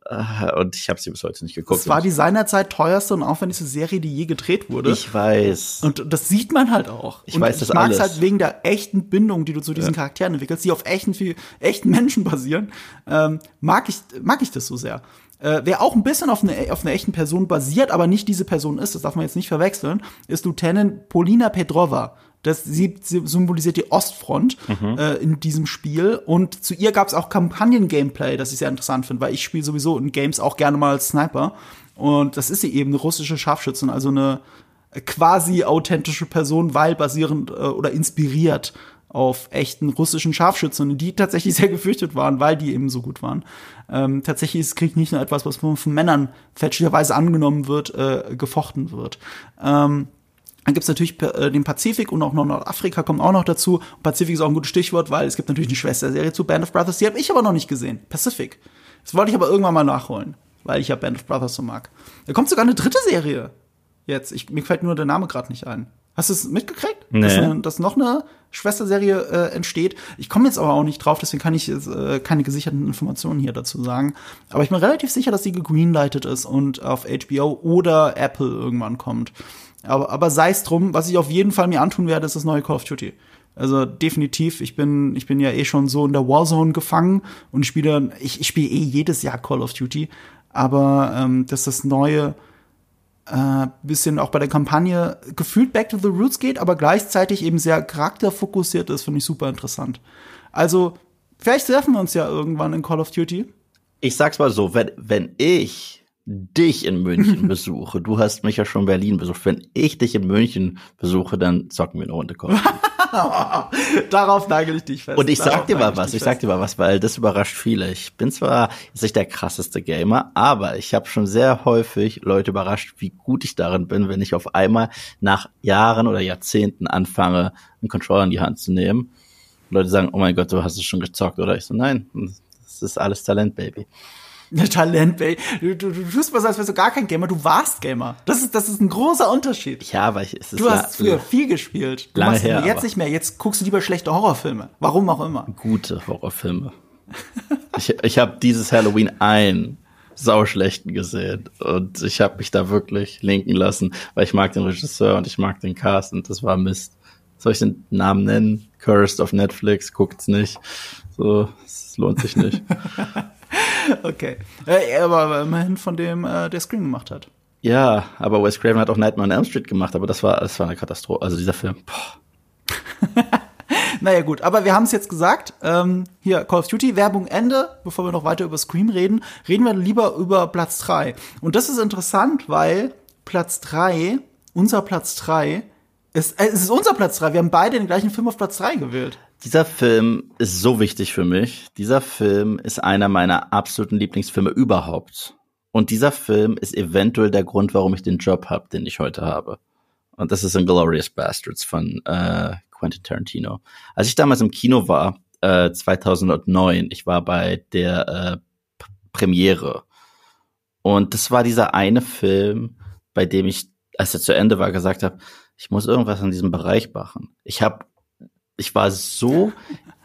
äh, und ich habe sie bis heute nicht geguckt. Es war die seinerzeit teuerste und aufwendigste Serie, die je gedreht wurde. Ich weiß. Und das sieht man halt auch. Ich und weiß das ich alles. halt wegen der echten Bindung, die du zu diesen ja. Charakteren entwickelst, die auf echten, echten Menschen basieren, ähm, mag ich mag ich das so sehr. Äh, wer auch ein bisschen auf, eine, auf einer echten Person basiert, aber nicht diese Person ist, das darf man jetzt nicht verwechseln, ist Lieutenant Polina Petrova. Das sie, sie symbolisiert die Ostfront mhm. äh, in diesem Spiel. Und zu ihr gab es auch Kampagnen-Gameplay, das ich sehr interessant finde, weil ich spiele sowieso in Games auch gerne mal als Sniper. Und das ist sie eben, eine russische Scharfschützin, also eine quasi authentische Person, weil basierend äh, oder inspiriert auf echten russischen Scharfschützen, die tatsächlich sehr gefürchtet waren, weil die eben so gut waren. Ähm, tatsächlich ist Krieg nicht nur etwas, was von, von Männern fälschlicherweise angenommen wird, äh, gefochten wird. Ähm, dann gibt's natürlich äh, den Pazifik und auch noch Nordafrika kommt auch noch dazu. Pazifik ist auch ein gutes Stichwort, weil es gibt natürlich eine Schwesterserie zu Band of Brothers, die habe ich aber noch nicht gesehen. Pacific. Das wollte ich aber irgendwann mal nachholen, weil ich ja Band of Brothers so mag. Da kommt sogar eine dritte Serie. Jetzt, ich, mir fällt nur der Name gerade nicht ein. Hast du es mitgekriegt? Nee. Dass, eine, dass noch eine Schwesterserie äh, entsteht. Ich komme jetzt aber auch nicht drauf, deswegen kann ich äh, keine gesicherten Informationen hier dazu sagen. Aber ich bin relativ sicher, dass sie gegreenlightet ist und auf HBO oder Apple irgendwann kommt. Aber, aber sei es drum, was ich auf jeden Fall mir antun werde, ist das neue Call of Duty. Also definitiv, ich bin, ich bin ja eh schon so in der Warzone gefangen und spiele, ich, ich spiele eh jedes Jahr Call of Duty. Aber ähm, dass das neue äh, bisschen auch bei der Kampagne gefühlt Back to the Roots geht, aber gleichzeitig eben sehr charakterfokussiert ist, finde ich super interessant. Also, vielleicht treffen wir uns ja irgendwann in Call of Duty. Ich sag's mal so, wenn, wenn ich dich in München besuche, du hast mich ja schon in Berlin besucht, wenn ich dich in München besuche, dann zocken wir eine Runde Call. Darauf nagel ich dich fest. Und ich sag dir mal was, ich sag dir mal was, weil das überrascht viele. Ich bin zwar jetzt nicht der krasseste Gamer, aber ich habe schon sehr häufig Leute überrascht, wie gut ich darin bin, wenn ich auf einmal nach Jahren oder Jahrzehnten anfange, einen Controller in die Hand zu nehmen. Leute sagen, oh mein Gott, du hast es schon gezockt, oder? Ich so, nein, das ist alles Talent, Baby. Talent, Baby. Du, du, du tust mal so, als wärst du gar kein Gamer. Du warst Gamer. Das ist, das ist ein großer Unterschied. Ja, aber ich, es ist Du hast früher viel gespielt. Du lange her, jetzt nicht mehr. Jetzt guckst du lieber schlechte Horrorfilme. Warum auch immer. Gute Horrorfilme. ich ich habe dieses Halloween ein sauschlechten gesehen und ich habe mich da wirklich linken lassen, weil ich mag den Regisseur und ich mag den Cast und das war Mist. Soll ich den Namen nennen? Cursed auf Netflix, guckt's nicht. So, es lohnt sich nicht. okay. Äh, aber immerhin von dem, äh, der Scream gemacht hat. Ja, aber Wes Craven hat auch Nightmare on Elm Street gemacht, aber das war, das war eine Katastrophe. Also dieser Film. Boah. naja, gut, aber wir haben es jetzt gesagt. Ähm, hier, Call of Duty, Werbung Ende. Bevor wir noch weiter über Scream reden, reden wir lieber über Platz 3. Und das ist interessant, weil Platz 3, unser Platz 3, ist, äh, es ist unser Platz 3. Wir haben beide den gleichen Film auf Platz 3 gewählt. Dieser Film ist so wichtig für mich. Dieser Film ist einer meiner absoluten Lieblingsfilme überhaupt. Und dieser Film ist eventuell der Grund, warum ich den Job habe, den ich heute habe. Und das ist Inglourious Bastards von äh, Quentin Tarantino. Als ich damals im Kino war, äh, 2009, ich war bei der äh, Premiere. Und das war dieser eine Film, bei dem ich, als er zu Ende war, gesagt habe, ich muss irgendwas in diesem Bereich machen. Ich habe ich war so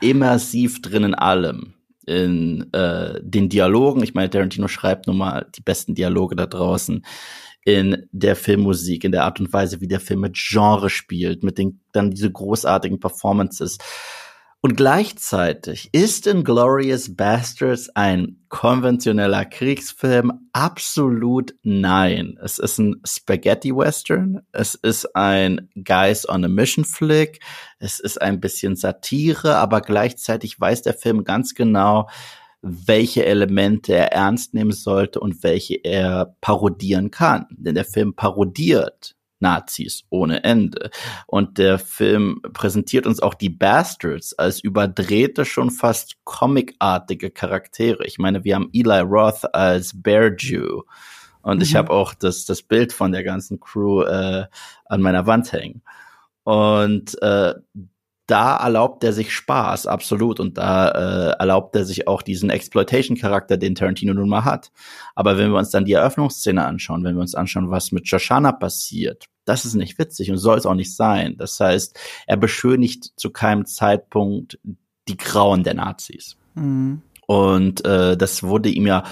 immersiv drin in allem. In äh, den Dialogen, ich meine, Tarantino schreibt nun mal die besten Dialoge da draußen, in der Filmmusik, in der Art und Weise, wie der Film mit Genre spielt, mit den dann diese großartigen Performances. Und gleichzeitig ist Inglorious Bastards ein konventioneller Kriegsfilm? Absolut nein. Es ist ein Spaghetti Western. Es ist ein Guys on a Mission Flick. Es ist ein bisschen Satire, aber gleichzeitig weiß der Film ganz genau, welche Elemente er ernst nehmen sollte und welche er parodieren kann. Denn der Film parodiert Nazis ohne Ende. Und der Film präsentiert uns auch die Bastards als überdrehte, schon fast comicartige Charaktere. Ich meine, wir haben Eli Roth als Bear Jew. Und mhm. ich habe auch das, das Bild von der ganzen Crew äh, an meiner Wand hängen. Und äh, da erlaubt er sich Spaß, absolut. Und da äh, erlaubt er sich auch diesen Exploitation-Charakter, den Tarantino nun mal hat. Aber wenn wir uns dann die Eröffnungsszene anschauen, wenn wir uns anschauen, was mit Shoshana passiert, das ist nicht witzig und soll es auch nicht sein. Das heißt, er beschönigt zu keinem Zeitpunkt die Grauen der Nazis. Mhm. Und äh, das wurde ihm ja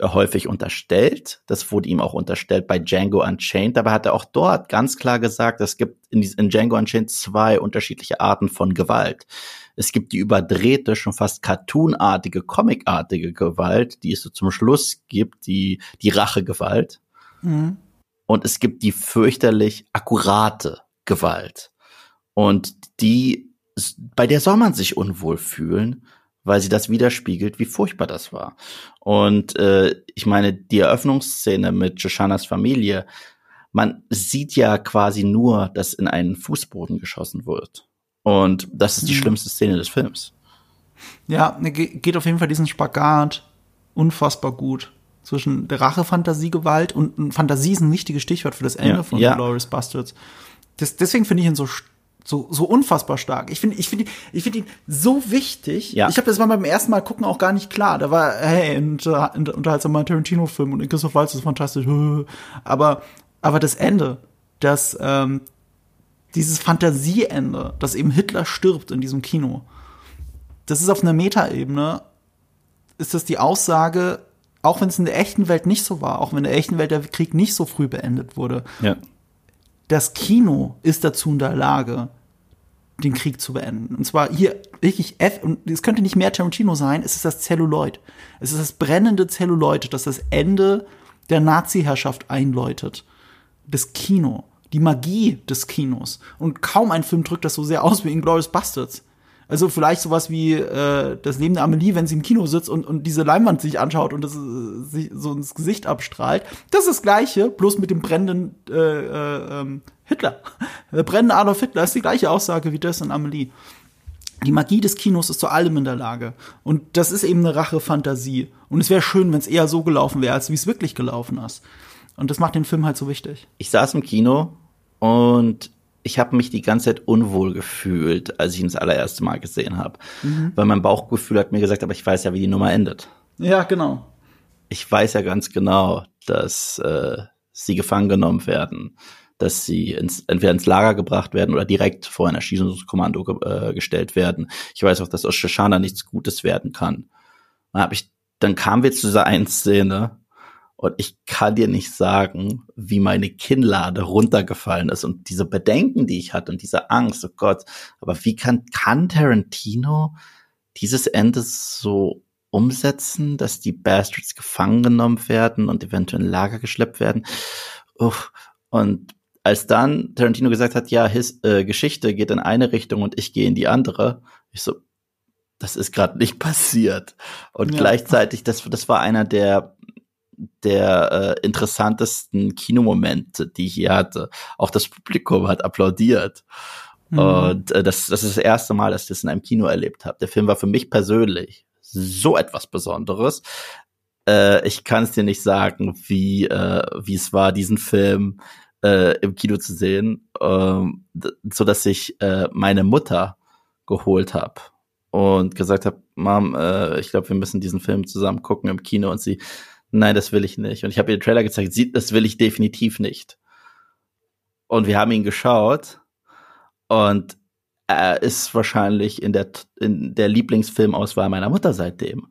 häufig unterstellt. Das wurde ihm auch unterstellt bei Django Unchained. Dabei hat er auch dort ganz klar gesagt, es gibt in, in Django Unchained zwei unterschiedliche Arten von Gewalt. Es gibt die überdrehte, schon fast cartoonartige, comicartige Gewalt, die es so zum Schluss gibt, die, die Rachegewalt. Mhm. Und es gibt die fürchterlich akkurate Gewalt. Und die, bei der soll man sich unwohl fühlen weil sie das widerspiegelt, wie furchtbar das war. Und äh, ich meine, die Eröffnungsszene mit Joshanas Familie, man sieht ja quasi nur, dass in einen Fußboden geschossen wird. Und das ist die mhm. schlimmste Szene des Films. Ja, ne, geht auf jeden Fall diesen Spagat unfassbar gut zwischen der Rache-Fantasie-Gewalt und Fantasie ist ein wichtiges Stichwort für das Ende ja, von ja. Glorious Bastards. Das, deswegen finde ich ihn so so, so unfassbar stark. Ich finde, ich finde, ich finde ihn so wichtig. Ja. Ich habe das mal beim ersten Mal gucken auch gar nicht klar. Da war, hey, und, und, unterhaltsam mal Tarantino-Film und Christoph Waltz ist fantastisch. Aber, aber das Ende, das, ähm, dieses Fantasieende, dass eben Hitler stirbt in diesem Kino, das ist auf einer Metaebene, ist das die Aussage, auch wenn es in der echten Welt nicht so war, auch wenn in der echten Welt der Krieg nicht so früh beendet wurde, ja. das Kino ist dazu in der Lage, den Krieg zu beenden. Und zwar hier wirklich F, und es könnte nicht mehr Tarantino sein, es ist das Zelluloid. Es ist das brennende Zelluloid, das das Ende der Nazi-Herrschaft einläutet. Das Kino. Die Magie des Kinos. Und kaum ein Film drückt das so sehr aus wie Inglourious Bastards. Also vielleicht sowas wie äh, das Leben der Amelie, wenn sie im Kino sitzt und, und diese Leinwand sich anschaut und das äh, sich so ins Gesicht abstrahlt. Das ist das Gleiche, bloß mit dem brennenden äh, äh, ähm, Hitler. Der brennende Adolf Hitler ist die gleiche Aussage wie das in Amelie. Die Magie des Kinos ist zu allem in der Lage. Und das ist eben eine Rache-Fantasie. Und es wäre schön, wenn es eher so gelaufen wäre, als wie es wirklich gelaufen ist. Und das macht den Film halt so wichtig. Ich saß im Kino und ich habe mich die ganze Zeit unwohl gefühlt, als ich ihn das allererste Mal gesehen habe. Mhm. Weil mein Bauchgefühl hat mir gesagt, aber ich weiß ja, wie die Nummer endet. Ja, genau. Ich weiß ja ganz genau, dass äh, sie gefangen genommen werden, dass sie ins, entweder ins Lager gebracht werden oder direkt vor ein Erschießungskommando ge äh, gestellt werden. Ich weiß auch, dass aus Shoshana nichts Gutes werden kann. Dann, hab ich, dann kamen wir zu dieser einen Szene, und ich kann dir nicht sagen, wie meine Kinnlade runtergefallen ist und diese Bedenken, die ich hatte und diese Angst, oh Gott. Aber wie kann, kann Tarantino dieses Ende so umsetzen, dass die Bastards gefangen genommen werden und eventuell in Lager geschleppt werden? Uff. Und als dann Tarantino gesagt hat, ja, his äh, Geschichte geht in eine Richtung und ich gehe in die andere, ich so, das ist gerade nicht passiert. Und ja. gleichzeitig, das, das war einer der der äh, interessantesten Kinomomente, die ich hier hatte. Auch das Publikum hat applaudiert. Mhm. Und äh, das, das ist das erste Mal, dass ich das in einem Kino erlebt habe. Der Film war für mich persönlich so etwas Besonderes. Äh, ich kann es dir nicht sagen, wie, äh, wie es war, diesen Film äh, im Kino zu sehen, äh, so dass ich äh, meine Mutter geholt habe und gesagt habe, Mom, äh, ich glaube, wir müssen diesen Film zusammen gucken im Kino und sie nein, das will ich nicht. Und ich habe ihr den Trailer gezeigt, sie, das will ich definitiv nicht. Und wir haben ihn geschaut und er ist wahrscheinlich in der, in der Lieblingsfilmauswahl meiner Mutter seitdem.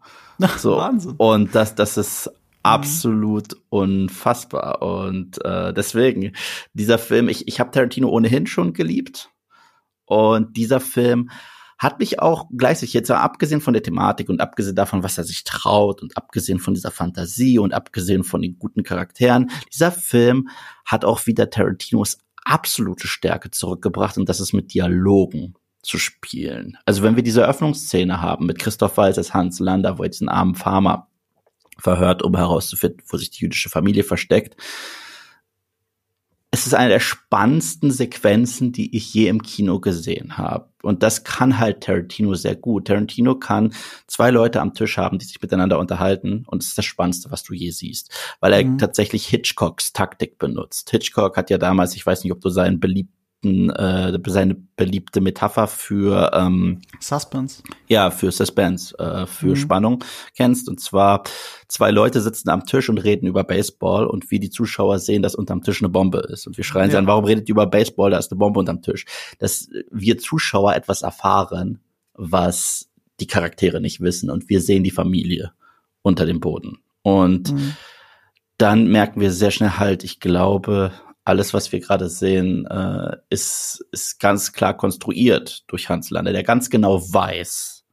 So. Wahnsinn. Und das, das ist absolut mhm. unfassbar. Und äh, deswegen, dieser Film, ich, ich habe Tarantino ohnehin schon geliebt. Und dieser Film hat mich auch gleichzeitig jetzt abgesehen von der Thematik und abgesehen davon, was er sich traut und abgesehen von dieser Fantasie und abgesehen von den guten Charakteren, dieser Film hat auch wieder Tarantinos absolute Stärke zurückgebracht und das ist mit Dialogen zu spielen. Also wenn wir diese Eröffnungsszene haben mit Christoph Waltz als Hans Lander, wo er diesen armen Farmer verhört, um herauszufinden, wo sich die jüdische Familie versteckt, es ist eine der spannendsten Sequenzen, die ich je im Kino gesehen habe. Und das kann halt Tarantino sehr gut. Tarantino kann zwei Leute am Tisch haben, die sich miteinander unterhalten. Und es ist das Spannendste, was du je siehst. Weil er mhm. tatsächlich Hitchcocks Taktik benutzt. Hitchcock hat ja damals, ich weiß nicht, ob du seinen beliebten beliebten, äh, seine beliebte Metapher für ähm, Suspense. Ja, für Suspense, äh, für mhm. Spannung kennst. Und zwar zwei Leute sitzen am Tisch und reden über Baseball und wie die Zuschauer sehen, dass unterm Tisch eine Bombe ist. Und wir schreien ja. sie an, warum redet ihr über Baseball? Da ist eine Bombe unterm Tisch. Dass wir Zuschauer etwas erfahren, was die Charaktere nicht wissen und wir sehen die Familie unter dem Boden. Und mhm. dann merken wir sehr schnell halt, ich glaube, alles, was wir gerade sehen, äh, ist, ist ganz klar konstruiert durch Hans Lander, der ganz genau weiß,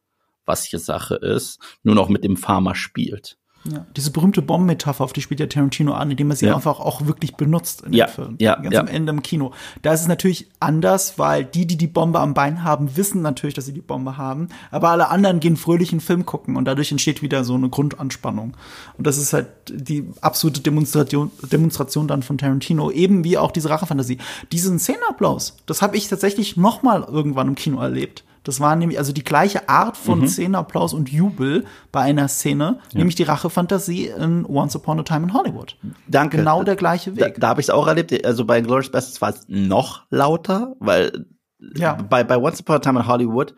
was hier Sache ist, nur noch mit dem Farmer spielt. Ja, diese berühmte Bombenmetapher, auf die spielt ja Tarantino an, indem er sie ja. einfach auch wirklich benutzt in ja. dem Film. Ja, Ganz ja. am Ende im Kino. Da ist es natürlich anders, weil die, die die Bombe am Bein haben, wissen natürlich, dass sie die Bombe haben. Aber alle anderen gehen fröhlich einen Film gucken und dadurch entsteht wieder so eine Grundanspannung. Und das ist halt die absolute Demonstration, Demonstration dann von Tarantino. Eben wie auch diese Rachefantasie. Diesen Szenenapplaus, das habe ich tatsächlich noch mal irgendwann im Kino erlebt. Das war nämlich also die gleiche Art von mhm. Szenenapplaus und Jubel bei einer Szene, ja. nämlich die Rachefantasie in Once Upon a Time in Hollywood. Danke. Genau der gleiche Weg. Da, da habe ich es auch erlebt. Also bei Glorious Bastards war es noch lauter, weil ja. bei, bei Once Upon a Time in Hollywood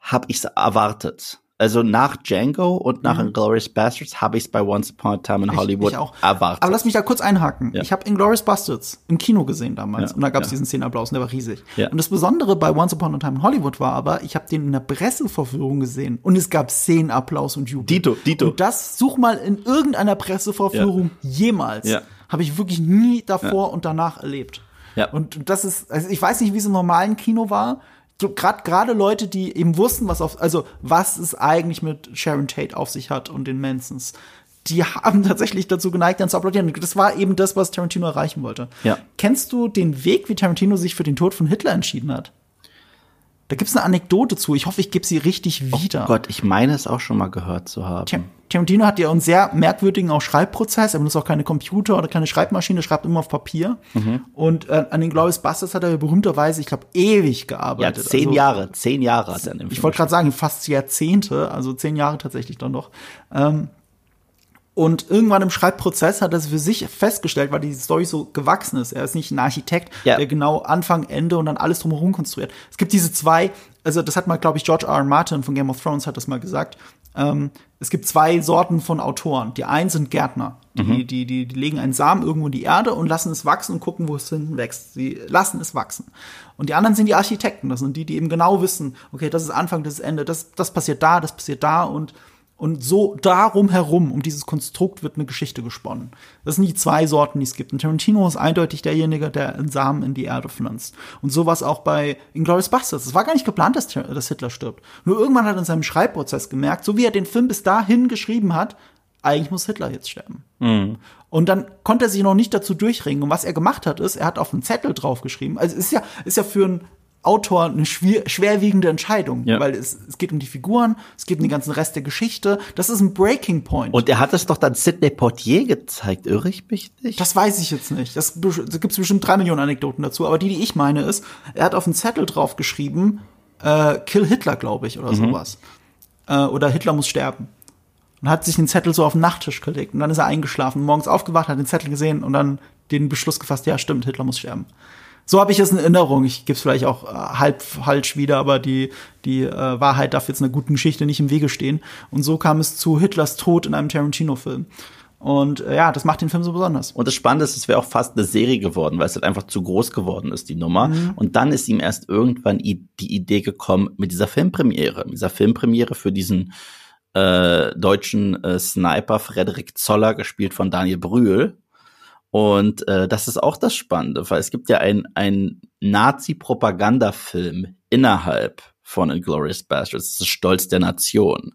habe ich es erwartet. Also nach Django und nach mhm. Inglourious Bastards habe ich es bei Once Upon a Time in Hollywood ich, ich auch. erwartet. Aber lass mich da kurz einhaken. Ja. Ich habe Inglourious Bastards im Kino gesehen damals ja. und da gab es ja. diesen Szenenapplaus und der war riesig. Ja. Und das Besondere bei Once Upon a Time in Hollywood war aber, ich habe den in der Pressevorführung gesehen und es gab Szenenapplaus und Jubel. Dito, Dito. Und das such mal in irgendeiner Pressevorführung jemals. Habe ich wirklich nie davor und danach erlebt. Ja. Und das ist, also ich weiß nicht, wie es im normalen Kino war so gerade gerade Leute, die eben wussten, was auf, also was es eigentlich mit Sharon Tate auf sich hat und den Mansons, die haben tatsächlich dazu geneigt, dann zu applaudieren. Das war eben das, was Tarantino erreichen wollte. Ja. Kennst du den Weg, wie Tarantino sich für den Tod von Hitler entschieden hat? Da gibt's eine Anekdote zu. Ich hoffe, ich gebe sie richtig wieder. Oh Gott, ich meine es auch schon mal gehört zu haben. Tja, Tarantino hat ja einen sehr merkwürdigen auch Schreibprozess. Er benutzt auch keine Computer oder keine Schreibmaschine, schreibt immer auf Papier. Mhm. Und äh, an den Glorious Bastards hat er berühmterweise, ich glaube, ewig gearbeitet. Ja, zehn also, Jahre, zehn Jahre hat er nämlich. Ich wollte gerade sagen, fast Jahrzehnte, also zehn Jahre tatsächlich dann noch. Ähm, und irgendwann im Schreibprozess hat er für sich festgestellt, weil die Story so gewachsen ist. Er ist nicht ein Architekt, ja. der genau Anfang, Ende und dann alles drumherum konstruiert. Es gibt diese zwei, also das hat mal, glaube ich, George R. R. Martin von Game of Thrones hat das mal gesagt. Ähm, es gibt zwei Sorten von Autoren. Die einen sind Gärtner. Die, mhm. die, die, die legen einen Samen irgendwo in die Erde und lassen es wachsen und gucken, wo es hinten wächst. Sie lassen es wachsen. Und die anderen sind die Architekten. Das sind die, die eben genau wissen, okay, das ist Anfang, das ist Ende, das, das passiert da, das passiert da und und so darum herum, um dieses Konstrukt wird eine Geschichte gesponnen. Das sind die zwei Sorten, die es gibt. Und Tarantino ist eindeutig derjenige, der einen Samen in die Erde pflanzt. Und sowas auch bei Inglourious Basterds. Es war gar nicht geplant, dass, dass Hitler stirbt. Nur irgendwann hat er in seinem Schreibprozess gemerkt, so wie er den Film bis dahin geschrieben hat, eigentlich muss Hitler jetzt sterben. Mhm. Und dann konnte er sich noch nicht dazu durchringen. Und was er gemacht hat, ist, er hat auf einen Zettel draufgeschrieben. Also ist ja, ist ja für einen Autor eine schwer, schwerwiegende Entscheidung, ja. weil es, es geht um die Figuren, es geht um den ganzen Rest der Geschichte. Das ist ein Breaking Point. Und er hat es doch dann Sidney Portier gezeigt, irre ich mich nicht? Das weiß ich jetzt nicht. Das, da gibt es bestimmt drei Millionen Anekdoten dazu, aber die, die ich meine, ist, er hat auf einen Zettel drauf geschrieben, äh, Kill Hitler, glaube ich, oder mhm. sowas. Äh, oder Hitler muss sterben. Und hat sich den Zettel so auf den Nachttisch gelegt und dann ist er eingeschlafen, morgens aufgewacht, hat den Zettel gesehen und dann den Beschluss gefasst, ja, stimmt, Hitler muss sterben. So habe ich es in Erinnerung. Ich gebe es vielleicht auch äh, halb falsch wieder, aber die, die äh, Wahrheit darf jetzt einer guten Geschichte nicht im Wege stehen. Und so kam es zu Hitlers Tod in einem Tarantino-Film. Und äh, ja, das macht den Film so besonders. Und das Spannende ist, es wäre auch fast eine Serie geworden, weil es halt einfach zu groß geworden ist, die Nummer. Mhm. Und dann ist ihm erst irgendwann die Idee gekommen mit dieser Filmpremiere, mit dieser Filmpremiere für diesen äh, deutschen äh, Sniper Frederik Zoller, gespielt von Daniel Brühl, und äh, das ist auch das Spannende, weil es gibt ja einen ein Nazi-Propagandafilm innerhalb von Inglourious Bastards. Das ist Stolz der Nation.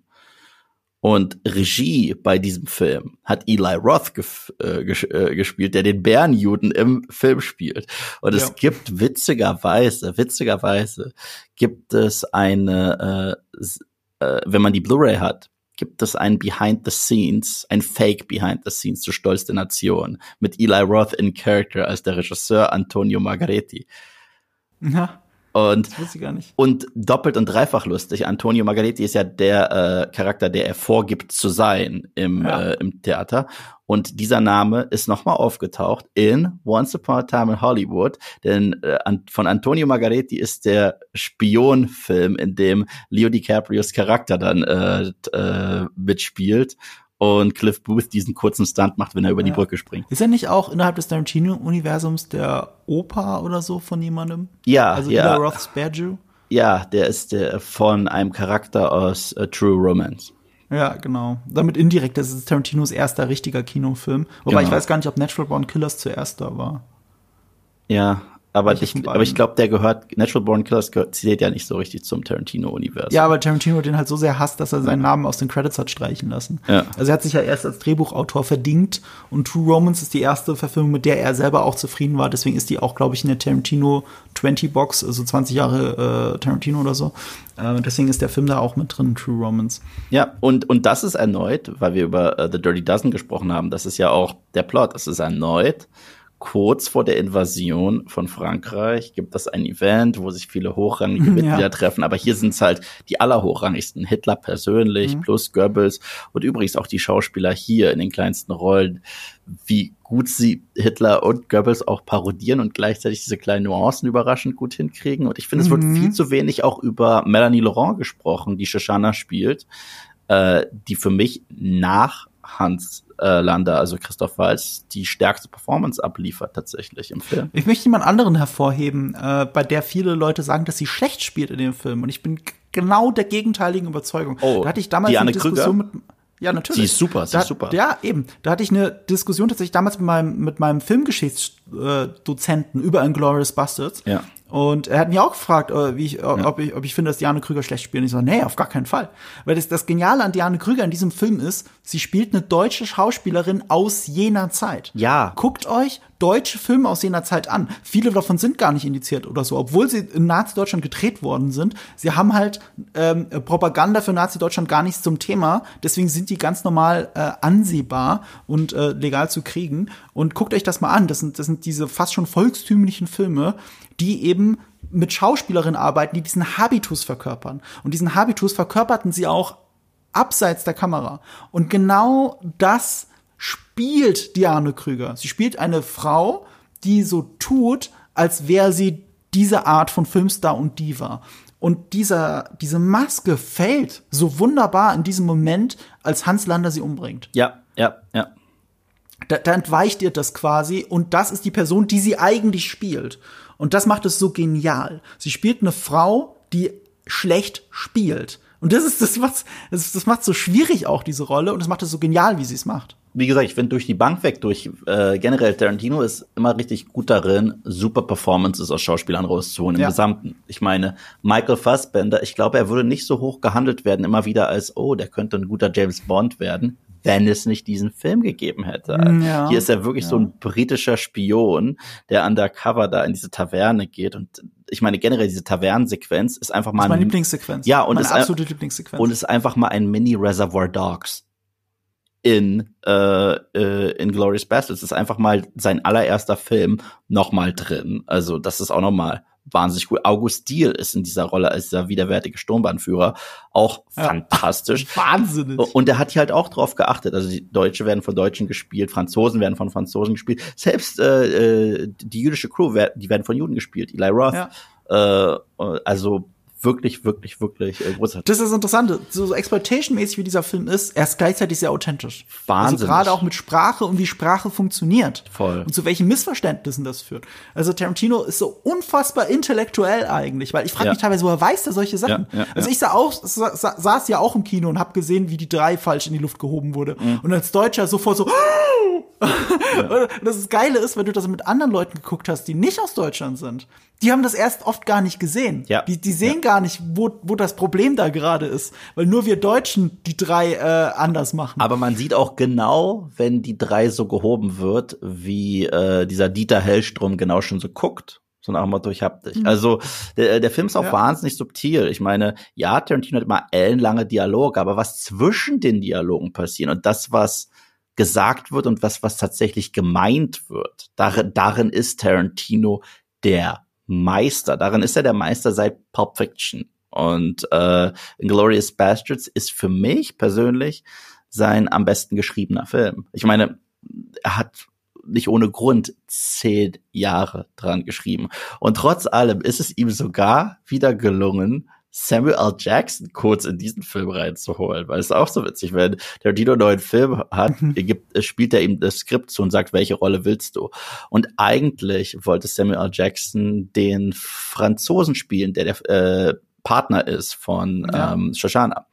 Und Regie bei diesem Film hat Eli Roth äh, ges äh, gespielt, der den Bärenjuden im Film spielt. Und es gibt witzigerweise, witzigerweise gibt es eine, äh, äh, wenn man die Blu-ray hat, gibt es ein Behind the Scenes, ein Fake Behind the Scenes zu Stolz der Nation mit Eli Roth in Character als der Regisseur Antonio Margaretti. Ja. Und, das wusste ich gar nicht. und doppelt und dreifach lustig. Antonio Margaretti ist ja der äh, Charakter, der er vorgibt zu sein im, Ja. äh, im Theater. Und dieser Name ist nochmal aufgetaucht in Once Upon a Time in Hollywood. Denn äh, an, von Antonio Margaretti ist der Spionfilm, in dem Leo DiCaprios Charakter dann äh, äh, mitspielt. Und Cliff Booth diesen kurzen Stunt macht, wenn er über die Ja. Brücke springt. Ist er nicht auch innerhalb des Tarantino-Universums der Opa oder so von jemandem? Ja, Also ja. Roth Spare Ja, der ist der von einem Charakter aus äh, True Romance. Ja, genau. Damit indirekt, das ist Tarantinos erster richtiger Kinofilm. Wobei Genau. ich weiß gar nicht, ob Natural Born Killers zuerst da war. Ja, aber ich, aber ich glaube, der gehört, Natural Born Killers gehört, zählt ja nicht so richtig zum Tarantino-Universum. Ja, aber Tarantino den halt so sehr hasst, dass er seinen Namen aus den Credits hat streichen lassen. Ja. Also er hat sich ja erst als Drehbuchautor verdingt und True Romance ist die erste Verfilmung, mit der er selber auch zufrieden war. Deswegen ist die auch, glaube ich, in der Tarantino 20 Box, also 20 Jahre äh, Tarantino oder so. Äh, deswegen ist der Film da auch mit drin, True Romance. Ja, und, und das ist erneut, weil wir über äh, The Dirty Dozen gesprochen haben, das ist ja auch der Plot. Das ist erneut kurz vor der Invasion von Frankreich gibt es ein Event, wo sich viele hochrangige Ja. Mitglieder treffen, aber hier sind es halt die allerhochrangigsten. Hitler persönlich Mhm. plus Goebbels und übrigens auch die Schauspieler hier in den kleinsten Rollen, wie gut sie Hitler und Goebbels auch parodieren und gleichzeitig diese kleinen Nuancen überraschend gut hinkriegen. Und ich finde, es wird Mhm. viel zu wenig auch über Melanie Laurent gesprochen, die Shoshana spielt äh, die für mich nach Hans äh, Lander, also Christoph Waltz, die stärkste Performance abliefert tatsächlich im Film. Ich möchte jemand anderen hervorheben, äh, bei der viele Leute sagen, dass sie schlecht spielt in dem Film. Und ich bin genau der gegenteiligen Überzeugung. Oh, da hatte ich damals Diane eine Diskussion Krüger? mit. Ja, natürlich. Sie ist super, sie da, ist super. Ja, eben. Da hatte ich eine Diskussion tatsächlich damals mit meinem, mit meinem Filmgeschichtsdozenten über Inglourious Bastards. Ja. Und er hat mich auch gefragt, äh, wie ich, ob, ich, ob ich finde, dass Diane Krüger schlecht spielt. Und ich so, nee, auf gar keinen Fall. Weil das, das Geniale an Diane Krüger in diesem Film ist, sie spielt eine deutsche Schauspielerin aus jener Zeit. Ja. Guckt euch deutsche Filme aus jener Zeit an. Viele davon sind gar nicht indiziert oder so, obwohl sie in Nazi-Deutschland gedreht worden sind. Sie haben halt ähm, Propaganda für Nazi-Deutschland gar nichts zum Thema. Deswegen sind die ganz normal äh, ansehbar und äh, legal zu kriegen. Und guckt euch das mal an. Das sind, das sind diese fast schon volkstümlichen Filme, die eben mit Schauspielerinnen arbeiten, die diesen Habitus verkörpern. Und diesen Habitus verkörperten sie auch abseits der Kamera. Und genau das spielt Diane Krüger. Sie spielt eine Frau, die so tut, als wäre sie diese Art von Filmstar und Diva. Und dieser, diese Maske fällt so wunderbar in diesem Moment, als Hans Lander sie umbringt. Ja, ja, ja. Da, da entweicht ihr das quasi und das ist die Person, die sie eigentlich spielt. Und das macht es so genial. Sie spielt eine Frau, die schlecht spielt. Und das ist das macht's, das, das macht so schwierig auch diese Rolle und das macht es so genial, wie sie es macht. Wie gesagt, ich finde durch die Bank weg, durch äh, generell Tarantino ist immer richtig gut darin, super Performances aus Schauspielern rauszuholen im Ja. Gesamten. Ich meine, Michael Fassbender, ich glaube, er würde nicht so hoch gehandelt werden, immer wieder als, oh, der könnte ein guter James Bond werden, wenn es nicht diesen Film gegeben hätte. Ja. Hier ist er wirklich so ein britischer Spion, der undercover da in diese Taverne geht und ich meine generell diese Tavernensequenz ist einfach mal Das ist meine ein- Lieblingssequenz. Ja, und meine äh, absolute Lieblingssequenz. und ist einfach mal ein Mini Reservoir Dogs in äh, äh, in Glorious Bastards. ist einfach mal sein allererster Film noch mal drin. Also das ist auch noch mal wahnsinnig gut. August Diehl ist in dieser Rolle als dieser widerwärtige Sturmbahnführer auch Ja. fantastisch. Wahnsinnig. Und er hat hier halt auch drauf geachtet. Also die Deutsche werden von Deutschen gespielt, Franzosen werden von Franzosen gespielt. Selbst äh, äh, die jüdische Crew, die werden von Juden gespielt. Eli Roth. Ja. Äh, also wirklich, wirklich, wirklich äh, großartig. Das ist das Interessante. So, so Exploitation-mäßig wie dieser Film ist, er ist gleichzeitig sehr authentisch. Wahnsinnig. Also gerade auch mit Sprache und wie Sprache funktioniert. Voll. Und zu welchen Missverständnissen das führt. Also Tarantino ist so unfassbar intellektuell eigentlich, weil ich frage Ja. mich teilweise, woher weiß der solche Sachen? Ja, ja, also ja. ich sah auch, sa, sa, saß ja auch im Kino und habe gesehen, wie die drei falsch in die Luft gehoben wurde. Mhm. Und als Deutscher sofort so, Und das Geile ist, wenn du das mit anderen Leuten geguckt hast, die nicht aus Deutschland sind, die haben das erst oft gar nicht gesehen. Ja. Die, die sehen gar nicht, wo, wo das Problem da gerade ist. Weil nur wir Deutschen die drei äh, anders machen. Aber man sieht auch genau, wenn die drei so gehoben wird, wie äh, dieser Dieter Hellstrom genau schon so guckt. So nach dem Motto, ich hab dich. Mhm. Also der, der Film ist auch ja. wahnsinnig subtil. Ich meine, ja, Tarantino hat immer ellenlange Dialoge, aber was zwischen den Dialogen passiert und das, was gesagt wird und was, was tatsächlich gemeint wird, darin, darin ist Tarantino der Meister. Darin ist er der Meister seit Pulp Fiction. Und äh, Inglourious Bastards ist für mich persönlich sein am besten geschriebener Film. Ich meine, er hat nicht ohne Grund zehn Jahre dran geschrieben. Und trotz allem ist es ihm sogar wieder gelungen, Samuel L. Jackson kurz in diesen Film reinzuholen, weil es ist auch so witzig, wenn der Dino einen neuen Film hat, mhm. gibt, spielt er ihm das Skript zu und sagt, welche Rolle willst du? Und eigentlich wollte Samuel L. Jackson den Franzosen spielen, der der äh, Partner ist von ja. ähm, Shoshana.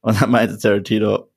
Und dann meinte Tarantino,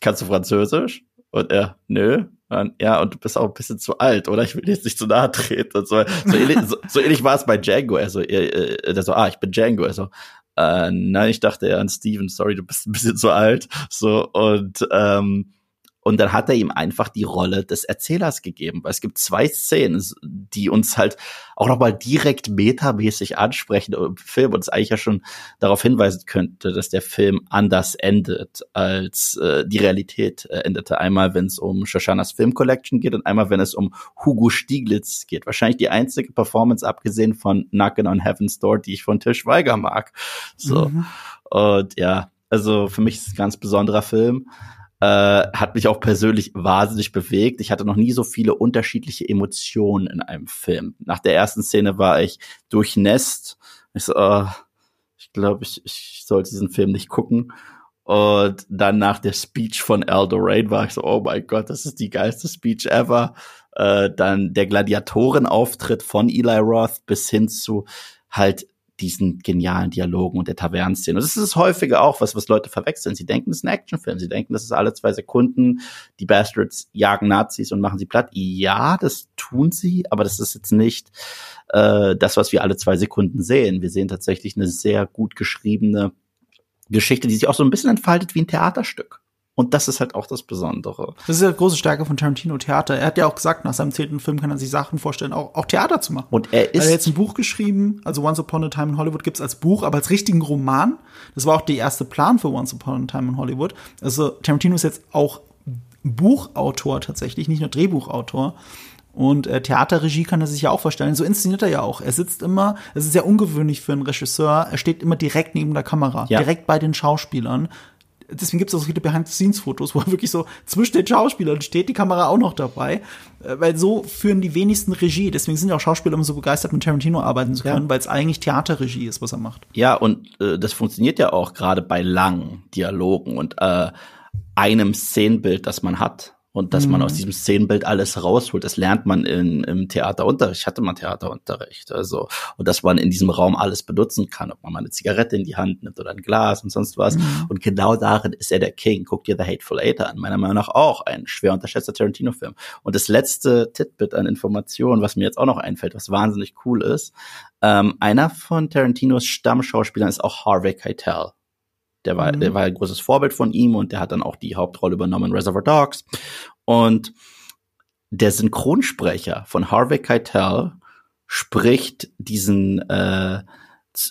kannst du Französisch? Und er, nö. Und, ja, und du bist auch ein bisschen zu alt, oder? Ich will jetzt nicht zu nahe treten. So, so, ähnlich, so, so ähnlich war es bei Django. Er so, er, er so, ah, ich bin Django. Er so, äh, nein, ich dachte eher an Steven, sorry, du bist ein bisschen zu alt. So, und ähm, und dann hat er ihm einfach die Rolle des Erzählers gegeben. Weil es gibt zwei Szenen, die uns halt auch nochmal direkt metamäßig ansprechen im Film und es eigentlich ja schon darauf hinweisen könnte, dass der Film anders endet, als äh, die Realität äh, endete. Einmal, wenn es um Shoshanas Film Collection geht und einmal, wenn es um Hugo Stieglitz geht. Wahrscheinlich die einzige Performance, abgesehen von Knockin' on Heaven's Door, die ich von Tisch Weiger mag. So. Mhm. Und ja, also für mich ist es ein ganz besonderer Film äh, hat mich auch persönlich wahnsinnig bewegt. Ich hatte noch nie so viele unterschiedliche Emotionen in einem Film. Nach der ersten Szene war ich durchnässt. Ich so, uh, ich glaube, ich, ich sollte diesen Film nicht gucken. Und dann nach der Speech von Aldo Rain war ich so, oh mein Gott, das ist die geilste Speech ever. Äh, dann der Gladiatorenauftritt von Eli Roth bis hin zu halt diesen genialen Dialogen und der Tavernenszene. Und das ist häufiger auch, was, was Leute verwechseln. Sie denken, das ist ein Actionfilm. Sie denken, das ist alle zwei Sekunden, die Bastards jagen Nazis und machen sie platt. Ja, das tun sie, aber das ist jetzt nicht äh, das, was wir alle zwei Sekunden sehen. Wir sehen tatsächlich eine sehr gut geschriebene Geschichte, die sich auch so ein bisschen entfaltet wie ein Theaterstück. Und das ist halt auch das Besondere. Das ist ja große Stärke von Tarantino Theater. Er hat ja auch gesagt, nach seinem zehnten Film kann er sich Sachen vorstellen, auch, auch Theater zu machen. Und er ist. Er hat jetzt ein Buch geschrieben, also Once Upon a Time in Hollywood gibt's als Buch, aber als richtigen Roman. Das war auch der erste Plan für Once Upon a Time in Hollywood. Also Tarantino ist jetzt auch Buchautor tatsächlich, nicht nur Drehbuchautor. Und äh, Theaterregie kann er sich ja auch vorstellen. So inszeniert er ja auch. Er sitzt immer, es ist sehr ungewöhnlich für einen Regisseur, er steht immer direkt neben der Kamera, ja. direkt bei den Schauspielern deswegen gibt es auch so viele Behind-the-Scenes-Fotos, wo er wirklich so zwischen den Schauspielern steht, die Kamera auch noch dabei. Äh, weil so führen die wenigsten Regie. Deswegen sind ja auch Schauspieler immer so begeistert, mit Tarantino arbeiten zu können, ja. weil es eigentlich Theaterregie ist, was er macht. Ja, und äh, das funktioniert ja auch gerade bei langen Dialogen und äh, einem Szenenbild, das man hat und dass mhm. man aus diesem Szenenbild alles rausholt. Das lernt man in, im Theaterunterricht. Ich hatte mal Theaterunterricht. Also, und dass man in diesem Raum alles benutzen kann, ob man mal eine Zigarette in die Hand nimmt oder ein Glas und sonst was. Mhm. Und genau darin ist er der King. Guck dir The Hateful Eight an. Meiner Meinung nach auch ein schwer unterschätzter Tarantino-Film. Und das letzte Titbit an Informationen, was mir jetzt auch noch einfällt, was wahnsinnig cool ist, ähm, einer von Tarantinos Stammschauspielern ist auch Harvey Keitel. Der war, mhm. der war ein großes Vorbild von ihm und der hat dann auch die Hauptrolle übernommen in Reservoir Dogs. Und der Synchronsprecher von Harvey Keitel spricht diesen äh,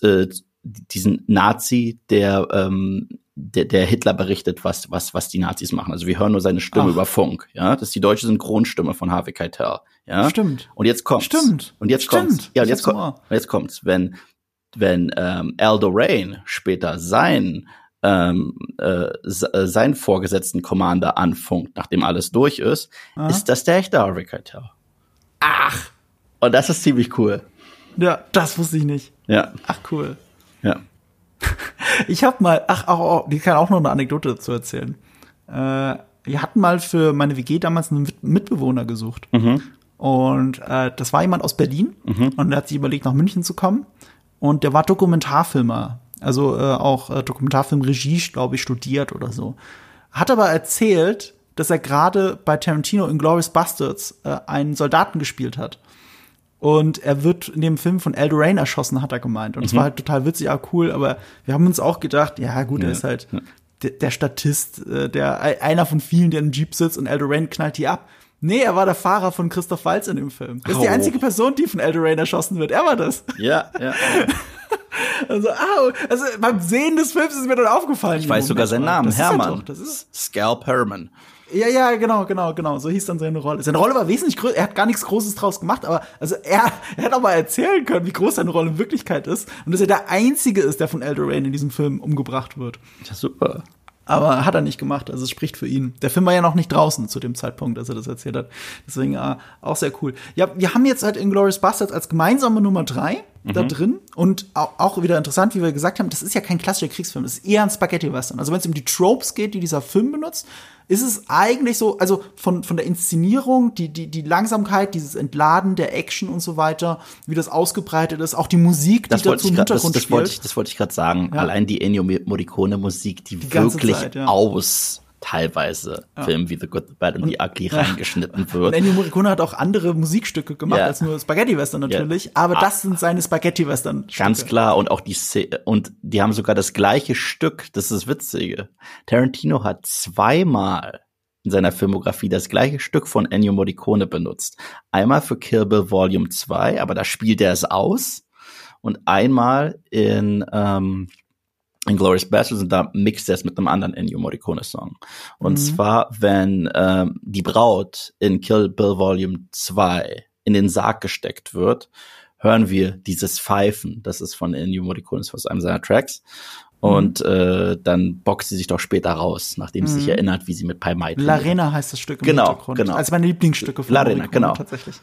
äh, diesen Nazi, der ähm, der, der Hitler berichtet, was, was, was die Nazis machen. Also wir hören nur seine Stimme Ach. über Funk, ja. Das ist die deutsche Synchronstimme von Harvey Keitel, ja. Stimmt. Und jetzt kommt's. Stimmt. Und jetzt Stimmt. kommt's. Ja, und jetzt, kommt, und jetzt kommt's. Wenn, wenn ähm, Aldo Rain später sein ähm, äh, äh, seinen vorgesetzten Commander anfunkt, nachdem alles durch ist, Aha. ist das der echte Harvey Keitel. Ach! Und das ist ziemlich cool. Ja, das wusste ich nicht. Ja. Ach, cool. Ja. Ich habe mal, ach, auch, ich kann auch noch eine Anekdote dazu erzählen. Äh, wir hatten mal für meine WG damals einen Mitbewohner gesucht. Mhm. Und äh, das war jemand aus Berlin. Mhm. Und der hat sich überlegt, nach München zu kommen. Und der war Dokumentarfilmer also äh, auch äh, Dokumentarfilmregie, glaube ich, studiert oder so. Hat aber erzählt, dass er gerade bei Tarantino in Glorious Bastards äh, einen Soldaten gespielt hat. Und er wird in dem Film von Rain erschossen, hat er gemeint. Und es mhm. war halt total witzig, ja cool, aber wir haben uns auch gedacht, ja gut, ja. er ist halt der, der Statist, äh, der einer von vielen, der in Jeep sitzt und Rain knallt die ab. Nee, er war der Fahrer von Christoph Waltz in dem Film. Das ist oh. die einzige Person, die von Elderain erschossen wird. Er war das. Ja, ja. Also, ah, also beim Sehen des Films ist mir dann aufgefallen. Ich weiß sogar seinen Namen, das Hermann. Ist das ist Scalp Herman. Ja, ja, genau, genau, genau. So hieß dann seine Rolle. Seine Rolle war wesentlich größer. Er hat gar nichts Großes draus gemacht, aber also er, er hat aber erzählen können, wie groß seine Rolle in Wirklichkeit ist und dass er der Einzige ist, der von Elderain in diesem Film umgebracht wird. Ja, super. Aber hat er nicht gemacht, also es spricht für ihn. Der Film war ja noch nicht draußen zu dem Zeitpunkt, als er das erzählt hat. Deswegen äh, auch sehr cool. Ja, wir haben jetzt halt Inglourious Bastards als gemeinsame Nummer drei mhm. da drin. Und auch wieder interessant, wie wir gesagt haben, das ist ja kein klassischer Kriegsfilm, das ist eher ein Spaghetti-Western. Also wenn es um die Tropes geht, die dieser Film benutzt, ist es eigentlich so, also von, von der Inszenierung, die, die, die Langsamkeit, dieses Entladen der Action und so weiter, wie das ausgebreitet ist, auch die Musik, die das dazu im Hintergrund das, das Wollte ich, das wollte ich gerade sagen. Ja. Allein die Ennio Morricone Musik, die, die wirklich Zeit, ja. aus teilweise ja. Filmen wie The Good, The Bad and The Ugly reingeschnitten wird. Und Ennio Morricone hat auch andere Musikstücke gemacht ja. als nur Spaghetti-Western natürlich, ja. aber ah. das sind seine Spaghetti-Western. Ganz klar und auch die Szene, und die haben sogar das gleiche Stück, das ist witzige. Tarantino hat zweimal in seiner Filmografie das gleiche Stück von Ennio Morricone benutzt. Einmal für Kill Bill Volume 2, aber da spielt er es aus und einmal in ähm, Inglourious Basterds und da mixt er es mit einem anderen Ennio Morricone Song. Und mhm. zwar, wenn ähm, die Braut in Kill Bill Volume 2 in den Sarg gesteckt wird, hören wir dieses Pfeifen. Das ist von Ennio Morricone, aus einem seiner Tracks. Und mhm. äh, dann boxt sie sich doch später raus, nachdem sie sich mhm. erinnert, wie sie mit Pai Mai Larena heißt das Stück im genau, Hintergrund. Genau, Als meine Lieblingsstücke von Larena, genau. tatsächlich.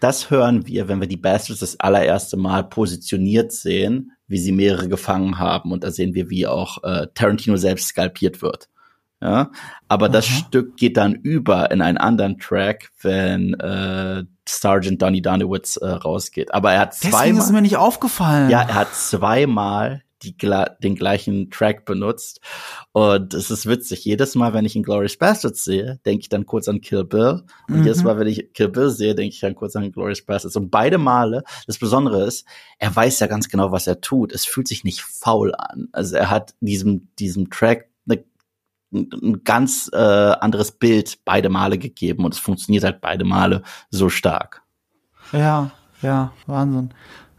Das hören wir, wenn wir die Bastards das allererste Mal positioniert sehen wie sie mehrere gefangen haben. Und da sehen wir, wie auch äh, Tarantino selbst skalpiert wird. Ja, aber Aha. das Stück geht dann über in einen anderen Track, wenn äh, Sergeant Donny Donowitz äh, rausgeht. Aber er hat zweimal. Deswegen ist mir nicht aufgefallen. Ja, er hat zweimal die, den gleichen Track benutzt. Und es ist witzig. Jedes Mal, wenn ich in Glorious Bastards sehe, denke ich dann kurz an Kill Bill. Und mhm. jedes Mal, wenn ich Kill Bill sehe, denke ich dann kurz an Glorious Bastards. Und beide Male, das Besondere ist, er weiß ja ganz genau, was er tut. Es fühlt sich nicht faul an. Also er hat diesem, diesem Track eine ein ganz äh, anderes Bild beide Male gegeben und es funktioniert halt beide Male so stark. Ja, ja, Wahnsinn.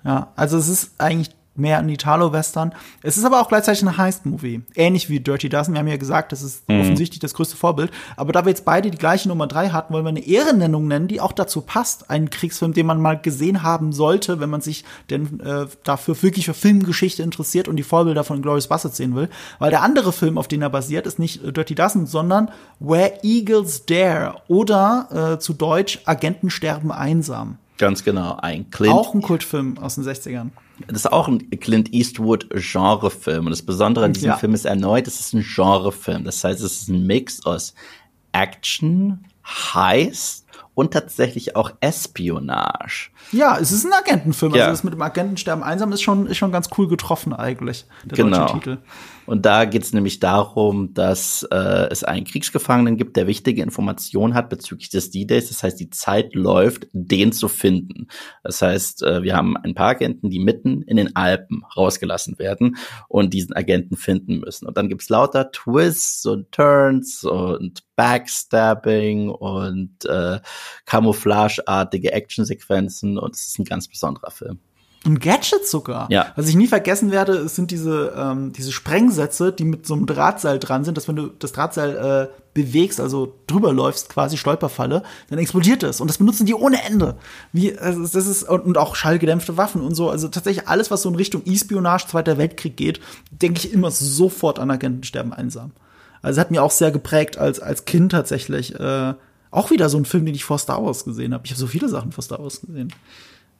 Ja, also es ist eigentlich mehr ein Italo-Western. Es ist aber auch gleichzeitig ein Heist-Movie. Ähnlich wie Dirty Dozen. Wir haben ja gesagt, das ist mhm. offensichtlich das größte Vorbild. Aber da wir jetzt beide die gleiche Nummer drei hatten, wollen wir eine Ehrennennung nennen, die auch dazu passt. Einen Kriegsfilm, den man mal gesehen haben sollte, wenn man sich denn äh, dafür wirklich für Filmgeschichte interessiert und die Vorbilder von Glorious Bastards sehen will. Weil der andere Film, auf den er basiert, ist nicht Dirty Dozen, sondern Where Eagles Dare oder äh, zu Deutsch Agenten sterben einsam. Ganz genau, ein Clint. Auch ein Kultfilm aus den 60ern. Das ist auch ein Clint Eastwood Genrefilm. Und das Besondere an diesem ja. Film ist erneut, es ist ein Genrefilm. Das heißt, es ist ein Mix aus Action, Heist und tatsächlich auch Espionage. Ja, es ist ein Agentenfilm. Also ja. Also das mit dem Agentensterben einsam ist schon, ist schon ganz cool getroffen eigentlich, der genau. deutsche Titel. Und da geht es nämlich darum, dass äh, es einen Kriegsgefangenen gibt, der wichtige Informationen hat bezüglich des D-Days. Das heißt, die Zeit läuft, den zu finden. Das heißt, äh, wir haben ein paar Agenten, die mitten in den Alpen rausgelassen werden und diesen Agenten finden müssen. Und dann gibt's lauter Twists und Turns und Backstabbing und äh, Camouflageartige Actionsequenzen und es ist ein ganz besonderer Film. Ein Gadget sogar. Ja. Was ich nie vergessen werde, es sind diese, ähm, diese Sprengsätze, die mit so einem Drahtseil dran sind, dass wenn du das Drahtseil äh, bewegst, also drüber läufst, quasi Stolperfalle, dann explodiert es. Und das benutzen die ohne Ende. Wie, also das ist, und auch schallgedämpfte Waffen und so. Also tatsächlich alles, was so in Richtung Espionage, Zweiter Weltkrieg geht, denke ich immer sofort an Agentensterben einsam. Also hat mir auch sehr geprägt als, als Kind tatsächlich. Äh, auch wieder so ein Film, den ich vor Star Wars gesehen habe. Ich habe so viele Sachen vor Star Wars gesehen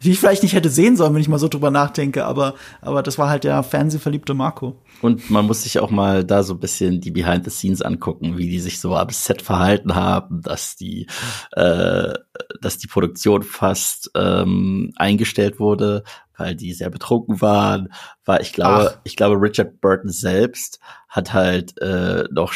die ich vielleicht nicht hätte sehen sollen, wenn ich mal so drüber nachdenke, aber, aber das war halt der fernsehverliebte Marco. Und man muss sich auch mal da so ein bisschen die Behind the Scenes angucken, wie die sich so am Set verhalten haben, dass die, äh, dass die Produktion fast ähm, eingestellt wurde, weil die sehr betrunken waren. Weil ich glaube, Ach. ich glaube, Richard Burton selbst hat halt äh, noch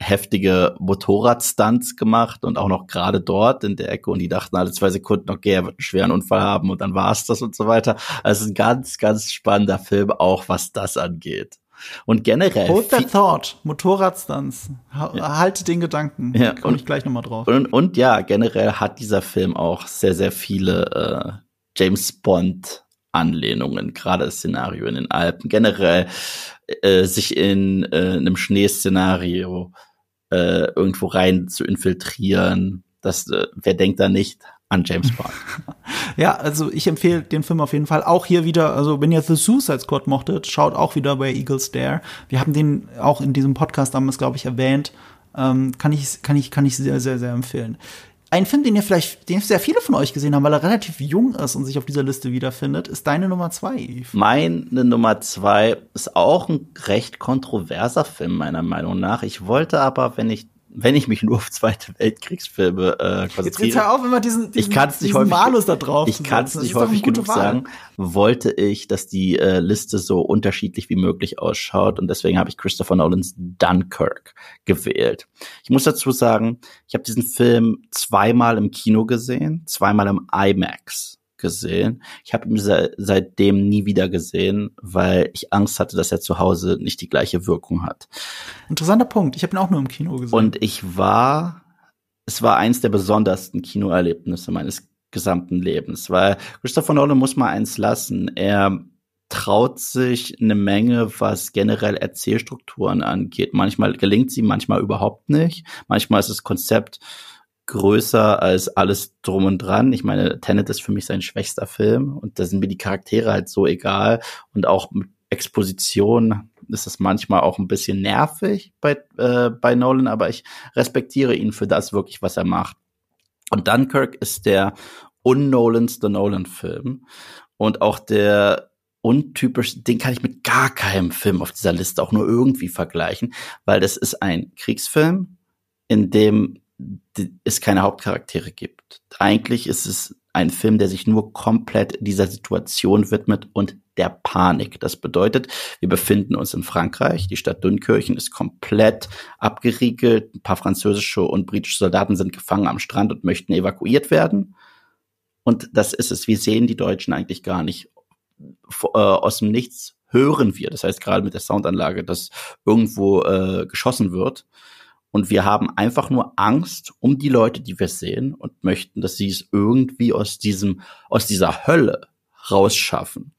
heftige Motorradstunts gemacht und auch noch gerade dort in der Ecke und die dachten alle zwei Sekunden, okay, er wird einen schweren Unfall haben und dann war es das und so weiter. Also ein ganz, ganz spannender Film, auch was das angeht. Und generell. Hold that thought. Motorradstunts. Ha Ja. Halte den Gedanken. Ja, Komme ich gleich nochmal drauf. Und, und ja, generell hat dieser Film auch sehr, sehr viele äh, James Bond Anlehnungen, gerade das Szenario in den Alpen, generell äh, sich in äh, einem Schneeszenario äh, irgendwo rein zu infiltrieren. Das, äh, wer denkt da nicht an James Bond? Ja, also ich empfehle den Film auf jeden Fall. Auch hier wieder, also wenn ihr The Suicide Squad mochtet, schaut auch wieder bei Eagles Dare. Wir haben den auch in diesem Podcast damals, glaube ich, erwähnt. Ähm, kann ich, kann ich, kann ich sehr, sehr, sehr empfehlen. Ein Film, den ihr vielleicht, den sehr viele von euch gesehen haben, weil er relativ jung ist und sich auf dieser Liste wiederfindet, ist deine Nummer zwei, Yves. Meine Nummer zwei ist auch ein recht kontroverser Film, meiner Meinung nach. Ich wollte aber, wenn ich, wenn ich mich nur auf Zweite Weltkriegsfilme äh, Jetzt, konzentriere. jetzt hör auf, immer diesen, diesen, ich kann es nicht häufig, Malus da drauf ich kann es nicht häufig genug Wahl. sagen, wollte ich, dass die äh, Liste so unterschiedlich wie möglich ausschaut und deswegen habe ich Christopher Nolans Dunkirk gewählt. Ich muss dazu sagen, ich habe diesen Film zweimal im Kino gesehen, zweimal im IMAX gesehen. Ich habe ihn se seitdem nie wieder gesehen, weil ich Angst hatte, dass er zu Hause nicht die gleiche Wirkung hat. Interessanter Punkt. Ich habe ihn auch nur im Kino gesehen. Und ich war, es war eins der besondersten Kinoerlebnisse meines gesamten Lebens, weil Christopher Nolan muss mal eins lassen. Er traut sich eine Menge, was generell Erzählstrukturen angeht. Manchmal gelingt sie, manchmal überhaupt nicht. Manchmal ist das Konzept größer als alles drum und dran. Ich meine, Tenet ist für mich sein schwächster Film und da sind mir die Charaktere halt so egal und auch mit Exposition ist das manchmal auch ein bisschen nervig bei, äh, bei Nolan, aber ich respektiere ihn für das wirklich, was er macht. Und Dunkirk ist der unnolans-the Nolan-Film und auch der untypisch, den kann ich mit gar keinem Film auf dieser Liste auch nur irgendwie vergleichen, weil das ist ein Kriegsfilm, in dem es keine Hauptcharaktere gibt. Eigentlich ist es ein Film, der sich nur komplett dieser Situation widmet und der Panik. Das bedeutet, wir befinden uns in Frankreich. Die Stadt Dünkirchen ist komplett abgeriegelt. Ein paar französische und britische Soldaten sind gefangen am Strand und möchten evakuiert werden. Und das ist es. Wir sehen die Deutschen eigentlich gar nicht. Äh, aus dem Nichts hören wir, das heißt gerade mit der Soundanlage, dass irgendwo äh, geschossen wird. Und wir haben einfach nur Angst um die Leute, die wir sehen und möchten, dass sie es irgendwie aus diesem, aus dieser Hölle rausschaffen.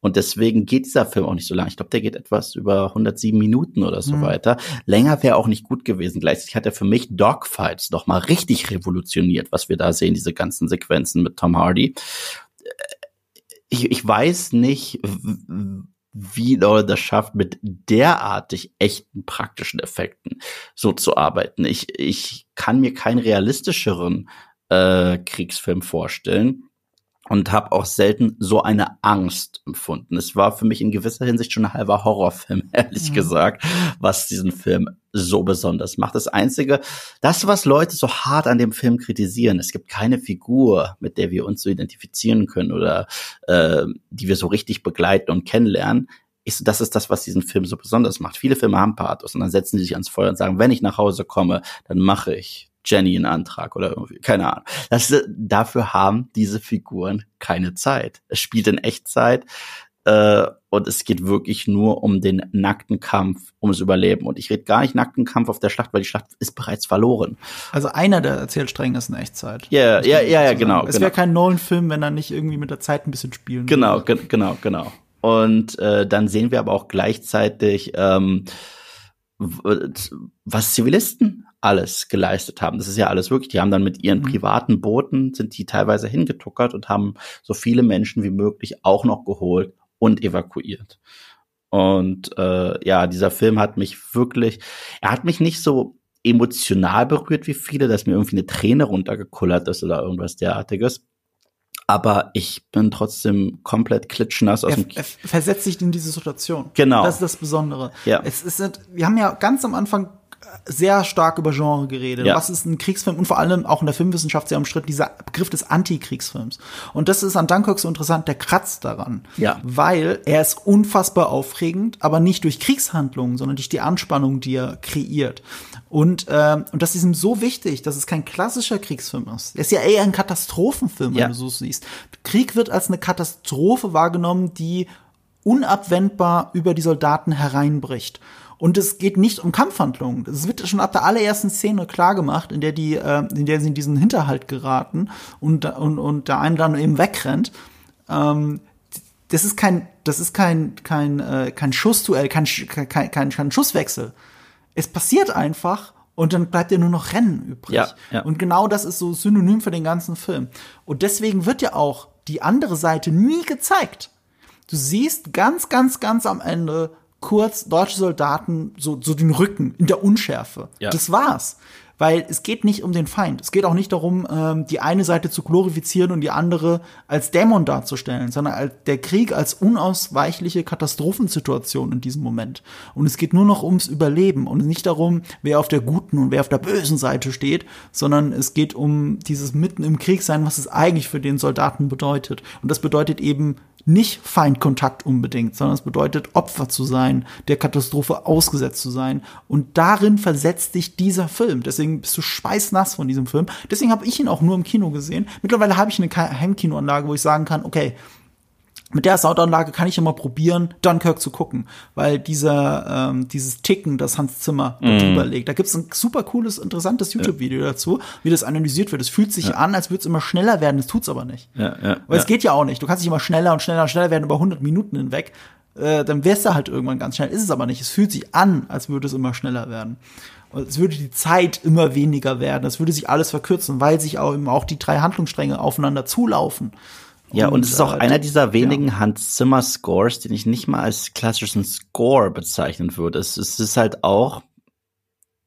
Und deswegen geht dieser Film auch nicht so lang. Ich glaube, der geht etwas über 107 Minuten oder so Mhm. weiter. Länger wäre auch nicht gut gewesen. Gleichzeitig hat er für mich Dogfights noch mal richtig revolutioniert, was wir da sehen, diese ganzen Sequenzen mit Tom Hardy. Ich, ich weiß nicht, wie Leute das schafft, mit derartig echten praktischen Effekten so zu arbeiten. Ich, ich kann mir keinen realistischeren äh, Kriegsfilm vorstellen und habe auch selten so eine Angst empfunden. Es war für mich in gewisser Hinsicht schon ein halber Horrorfilm, ehrlich Mhm. gesagt, was diesen Film so besonders macht. Das Einzige, das, was Leute so hart an dem Film kritisieren, es gibt keine Figur, mit der wir uns so identifizieren können oder äh, die wir so richtig begleiten und kennenlernen. Ist, das ist das, was diesen Film so besonders macht. Viele Filme haben Pathos und dann setzen sie sich ans Feuer und sagen, wenn ich nach Hause komme, dann mache ich Jenny einen Antrag oder irgendwie, keine Ahnung. Das, dafür haben diese Figuren keine Zeit. Es spielt in Echtzeit äh, und es geht wirklich nur um den nackten Kampf, ums Überleben. Und ich rede gar nicht nackten Kampf auf der Schlacht, weil die Schlacht ist bereits verloren. Also einer der Erzählstränge ist in Echtzeit. Ja, Muss ja, ja, ja, genau, Es genau. wäre kein Nolan-Film, wenn er nicht irgendwie mit der Zeit ein bisschen spielen Genau, ge genau, genau. Und äh, dann sehen wir aber auch gleichzeitig, ähm, was Zivilisten alles geleistet haben. Das ist ja alles wirklich. Die haben dann mit ihren Mhm. privaten Booten sind die teilweise hingetuckert und haben so viele Menschen wie möglich auch noch geholt und evakuiert. Und äh, ja, dieser Film hat mich wirklich, er hat mich nicht so emotional berührt wie viele, dass mir irgendwie eine Träne runtergekullert ist oder irgendwas derartiges. Aber ich bin trotzdem komplett klitschnass aus Er, dem er versetzt sich in diese Situation. Genau. Das ist das Besondere. Ja. Es ist, wir haben ja ganz am Anfang sehr stark über Genre geredet. Ja. Was ist ein Kriegsfilm? Und vor allem auch in der Filmwissenschaft sehr umstritten, dieser Begriff des Antikriegsfilms. Und das ist an Dunkirk so interessant, der kratzt daran. Ja. Weil er ist unfassbar aufregend, aber nicht durch Kriegshandlungen, sondern durch die Anspannung, die er kreiert. Und, ähm, und das ist ihm so wichtig, dass es kein klassischer Kriegsfilm ist. Er ist ja eher ein Katastrophenfilm, wenn Ja. du so siehst. Krieg wird als eine Katastrophe wahrgenommen, die unabwendbar über die Soldaten hereinbricht. Und es geht nicht um Kampfhandlungen. Es wird schon ab der allerersten Szene klar gemacht, in der die, äh, in der sie in diesen Hinterhalt geraten und, und, und der eine dann eben wegrennt. Ähm, das ist kein, das ist kein, kein, äh, kein Schussduell, kein, kein, kein, kein Schusswechsel. Es passiert einfach und dann bleibt ja nur noch Rennen übrig. Ja, ja. Und genau das ist so synonym für den ganzen Film. Und deswegen wird ja auch die andere Seite nie gezeigt. Du siehst ganz, ganz, ganz am Ende kurz deutsche Soldaten so, so den Rücken in der Unschärfe. Ja. Das war's. Weil es geht nicht um den Feind. Es geht auch nicht darum, ähm, die eine Seite zu glorifizieren und die andere als Dämon darzustellen, sondern als der Krieg als unausweichliche Katastrophensituation in diesem Moment. Und es geht nur noch ums Überleben und nicht darum, wer auf der guten und wer auf der bösen Seite steht, sondern es geht um dieses mitten im Krieg sein, was es eigentlich für den Soldaten bedeutet. Und das bedeutet eben nicht Feindkontakt unbedingt, sondern es bedeutet Opfer zu sein, der Katastrophe ausgesetzt zu sein. Und darin versetzt dich dieser Film. Deswegen bist du schweißnass von diesem Film. Deswegen habe ich ihn auch nur im Kino gesehen. Mittlerweile habe ich eine Heimkinoanlage, wo ich sagen kann, okay, mit der Soundanlage kann ich immer probieren, Dunkirk zu gucken, weil dieser ähm, dieses Ticken, das Hans Zimmer mm. drüber legt. Da gibt's ein super cooles, interessantes YouTube-Video ja. dazu, wie das analysiert wird. Es fühlt sich ja. an, als würde es immer schneller werden, es tut's aber nicht. Ja, ja, weil es geht ja auch nicht. Du kannst nicht immer schneller und schneller und schneller werden über 100 Minuten hinweg. Äh, dann wärst du halt irgendwann ganz schnell. Ist es aber nicht. Es fühlt sich an, als würde es immer schneller werden. Und es würde die Zeit immer weniger werden. Es würde sich alles verkürzen, weil sich auch eben auch die drei Handlungsstränge aufeinander zulaufen. Ja, und, und es ist auch äh, einer dieser wenigen ja. Hans Zimmer Scores, den ich nicht mal als klassischen Score bezeichnen würde. Es, es ist halt auch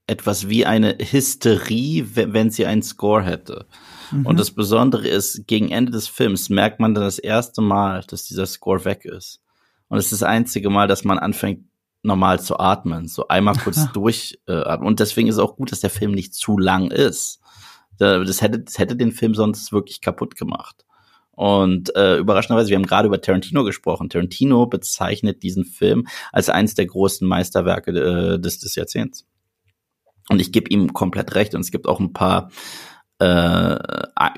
etwas wie eine Hysterie, wenn, sie einen Score hätte. Mhm. Und das Besondere ist, gegen Ende des Films merkt man dann das erste Mal, dass dieser Score weg ist. Und es ist das einzige Mal, dass man anfängt, normal zu atmen, so einmal kurz durch. Äh, und deswegen ist es auch gut, dass der Film nicht zu lang ist. Das hätte, das hätte den Film sonst wirklich kaputt gemacht. Und äh, überraschenderweise, wir haben gerade über Tarantino gesprochen. Tarantino bezeichnet diesen Film als eines der großen Meisterwerke äh, des, des Jahrzehnts. Und ich gebe ihm komplett recht. Und es gibt auch ein paar äh,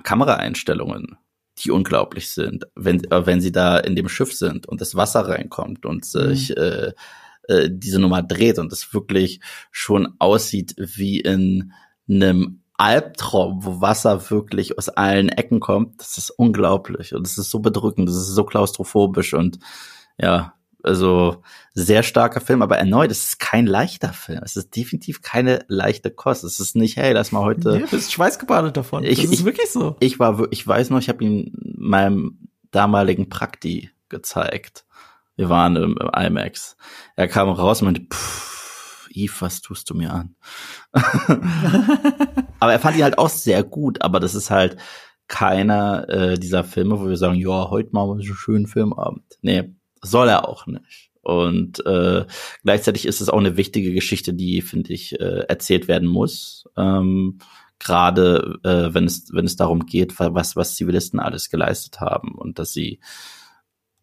Kameraeinstellungen, die unglaublich sind, wenn, äh, wenn sie da in dem Schiff sind und das Wasser reinkommt und sich mhm. äh, äh, diese Nummer dreht und es wirklich schon aussieht wie in einem Albtraum, wo Wasser wirklich aus allen Ecken kommt, das ist unglaublich und es ist so bedrückend, das ist so klaustrophobisch und ja, also sehr starker Film, aber erneut, es ist kein leichter Film. Es ist definitiv keine leichte Kost. Es ist nicht, hey, lass mal heute. Ja, du bist schweißgebadet davon. Ich, das ist ich, wirklich so. Ich war, ich weiß noch, ich habe ihn meinem damaligen Prakti gezeigt. Wir waren im, im IMAX. Er kam raus und meinte, pff, Eve, was tust du mir an? aber er fand ihn halt auch sehr gut, aber das ist halt keiner äh, dieser Filme, wo wir sagen, ja, heute machen wir so einen schönen Filmabend. Nee, soll er auch nicht. Und äh, gleichzeitig ist es auch eine wichtige Geschichte, die, finde ich, äh, erzählt werden muss. Ähm, Gerade äh, wenn es wenn es darum geht, was was Zivilisten alles geleistet haben und dass sie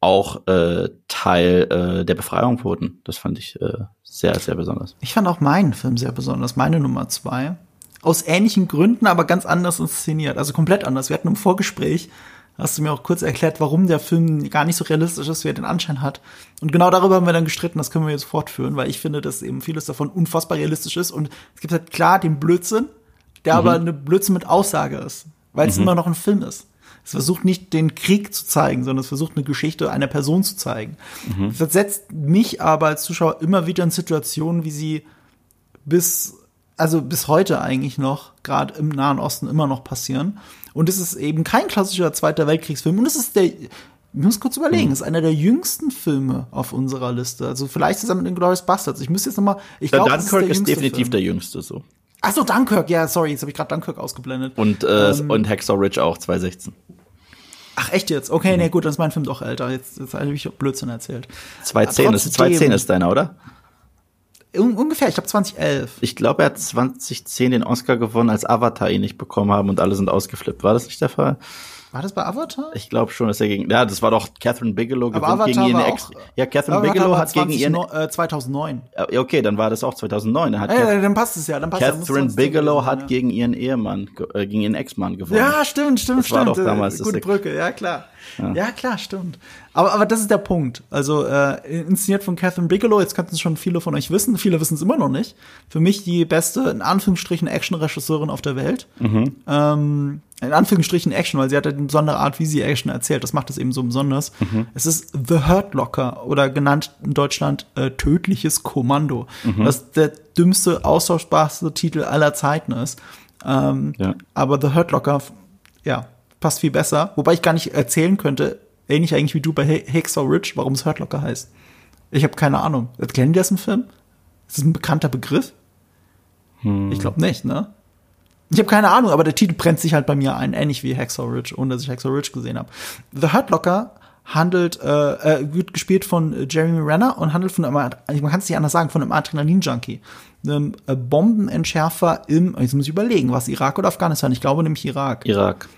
auch äh, Teil äh, der Befreiung wurden. Das fand ich äh, sehr, sehr besonders. Ich fand auch meinen Film sehr besonders, meine Nummer zwei. Aus ähnlichen Gründen, aber ganz anders inszeniert. Also komplett anders. Wir hatten im Vorgespräch, hast du mir auch kurz erklärt, warum der Film gar nicht so realistisch ist, wie er den Anschein hat. Und genau darüber haben wir dann gestritten, das können wir jetzt fortführen, weil ich finde, dass eben vieles davon unfassbar realistisch ist. Und es gibt halt klar den Blödsinn, der mhm. aber eine Blödsinn mit Aussage ist, weil es mhm. immer noch ein Film ist. Es versucht nicht den Krieg zu zeigen, sondern es versucht eine Geschichte einer Person zu zeigen. Mhm. Das setzt mich aber als Zuschauer immer wieder in Situationen, wie sie bis also bis heute eigentlich noch, gerade im Nahen Osten immer noch passieren. Und es ist eben kein klassischer Zweiter Weltkriegsfilm. Und es ist der, ich muss kurz überlegen, mhm. es ist einer der jüngsten Filme auf unserer Liste. Also vielleicht zusammen mit den Glorious Bastards. Ich müsste jetzt noch mal, ich glaube, Dunkirk ist, ist definitiv Film. der jüngste so. Ach so, Dunkirk, ja, sorry, jetzt habe ich gerade Dunkirk ausgeblendet. Und, äh, ähm, und Hacksaw Ridge auch, 2016. Ach, echt jetzt? Okay, mhm. nee, gut, dann ist mein Film doch älter. Jetzt, jetzt habe ich Blödsinn erzählt. 2010 ist, 2010 ist deiner, oder? Un ungefähr, ich glaube 2011. Ich glaube, er hat 2010 den Oscar gewonnen, als Avatar ihn nicht bekommen haben und alle sind ausgeflippt. War das nicht der Fall? War das bei Avatar? Ich glaube schon, dass er gegen. Ja, das war doch Catherine Bigelow Aber Avatar gegen ihren war Ex. auch- Ja, Catherine Avatar Bigelow war hat gegen 20, ihren. äh, 2009. Ja, okay, dann war das auch 2009. Dann hat Ey, Cath- dann passt es ja. Dann passt ja, Catherine 2010 Bigelow sein, hat gegen ihren Ehemann, äh, gegen ihren Ex-Mann gewonnen. Ja, stimmt, stimmt, Das war stimmt. doch Äh, damals das Gute Brücke, ja klar. Ja. klar, stimmt. Aber, aber das ist der Punkt. Also äh, inszeniert von Catherine Bigelow, jetzt könnten es schon viele von euch wissen, viele wissen es immer noch nicht. Für mich die beste, in Anführungsstrichen, Action-Regisseurin auf der Welt. Ähm, in Anführungsstrichen Action, weil sie hat eine besondere Art, wie sie Action erzählt. Das macht es eben so besonders. Es ist The Hurt Locker oder genannt in Deutschland äh, Tödliches Kommando, was der dümmste, austauschbarste Titel aller Zeiten ist. Ähm, Ja. aber The Hurt Locker, ja, passt viel besser. Wobei ich gar nicht erzählen könnte, ähnlich eigentlich wie du bei Hacksaw Ridge, warum es Hurt Locker heißt. Ich habe keine Ahnung. Kennen die das im Film? Ist das ein bekannter Begriff? Ich glaube nicht, ne? Ich habe keine Ahnung, aber der Titel brennt sich halt bei mir ein, ähnlich wie Hacksaw Ridge, ohne dass ich Hacksaw Ridge gesehen habe. The Hurt Locker handelt, äh, äh, wird gespielt von äh, Jeremy Renner und handelt von einem, man kann es nicht anders sagen, von einem Adrenalin-Junkie. Einem äh, Bombenentschärfer im, jetzt muss ich überlegen, was Irak oder Afghanistan? Ich glaube nämlich Irak. Irak.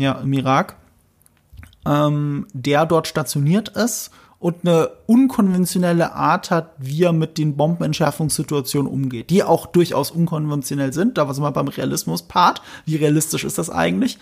Ja, im Irak. Ähm, der dort stationiert ist und eine unkonventionelle Art hat, wie er mit den Bombenentschärfungssituationen umgeht, die auch durchaus unkonventionell sind. Da sind wir beim Realismus-Part. Wie realistisch ist das eigentlich?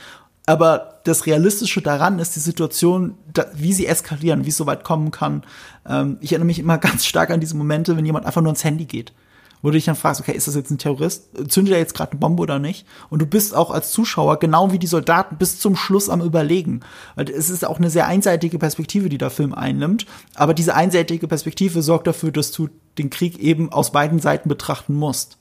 Aber das Realistische daran ist die Situation, da, wie sie eskalieren, wie es so weit kommen kann. Ähm, ich erinnere mich immer ganz stark an diese Momente, wenn jemand einfach nur ins Handy geht wo du dich dann fragst, okay, ist das jetzt ein Terrorist? Zündet er jetzt gerade eine Bombe oder nicht? Und du bist auch als Zuschauer genau wie die Soldaten bis zum Schluss am Überlegen. Weil es ist auch eine sehr einseitige Perspektive, die der Film einnimmt. Aber diese einseitige Perspektive sorgt dafür, dass du den Krieg eben aus beiden Seiten betrachten musst.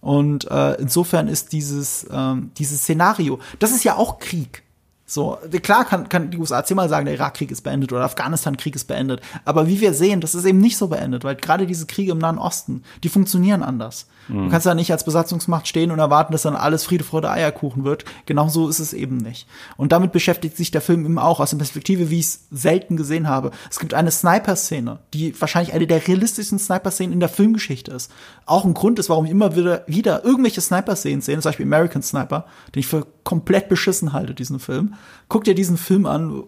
Und äh, insofern ist dieses, ähm, dieses Szenario, das ist ja auch Krieg. So, klar kann, kann die USA zehnmal sagen, der Irakkrieg ist beendet oder Afghanistan-Krieg ist beendet. Aber wie wir sehen, das ist eben nicht so beendet, weil gerade diese Kriege im Nahen Osten, die funktionieren anders. Du kannst da nicht als Besatzungsmacht stehen und erwarten, dass dann alles Friede, Freude, Eierkuchen wird. Genauso ist es eben nicht. Und damit beschäftigt sich der Film eben auch aus der Perspektive, wie ich es selten gesehen habe. Es gibt eine Sniper-Szene, die wahrscheinlich eine der realistischsten Sniper-Szenen in der Filmgeschichte ist. Auch ein Grund ist, warum ich immer wieder, wieder irgendwelche Sniper-Szenen sehe, zum Beispiel American Sniper, den ich für komplett beschissen halte, diesen Film. Guck dir diesen Film an.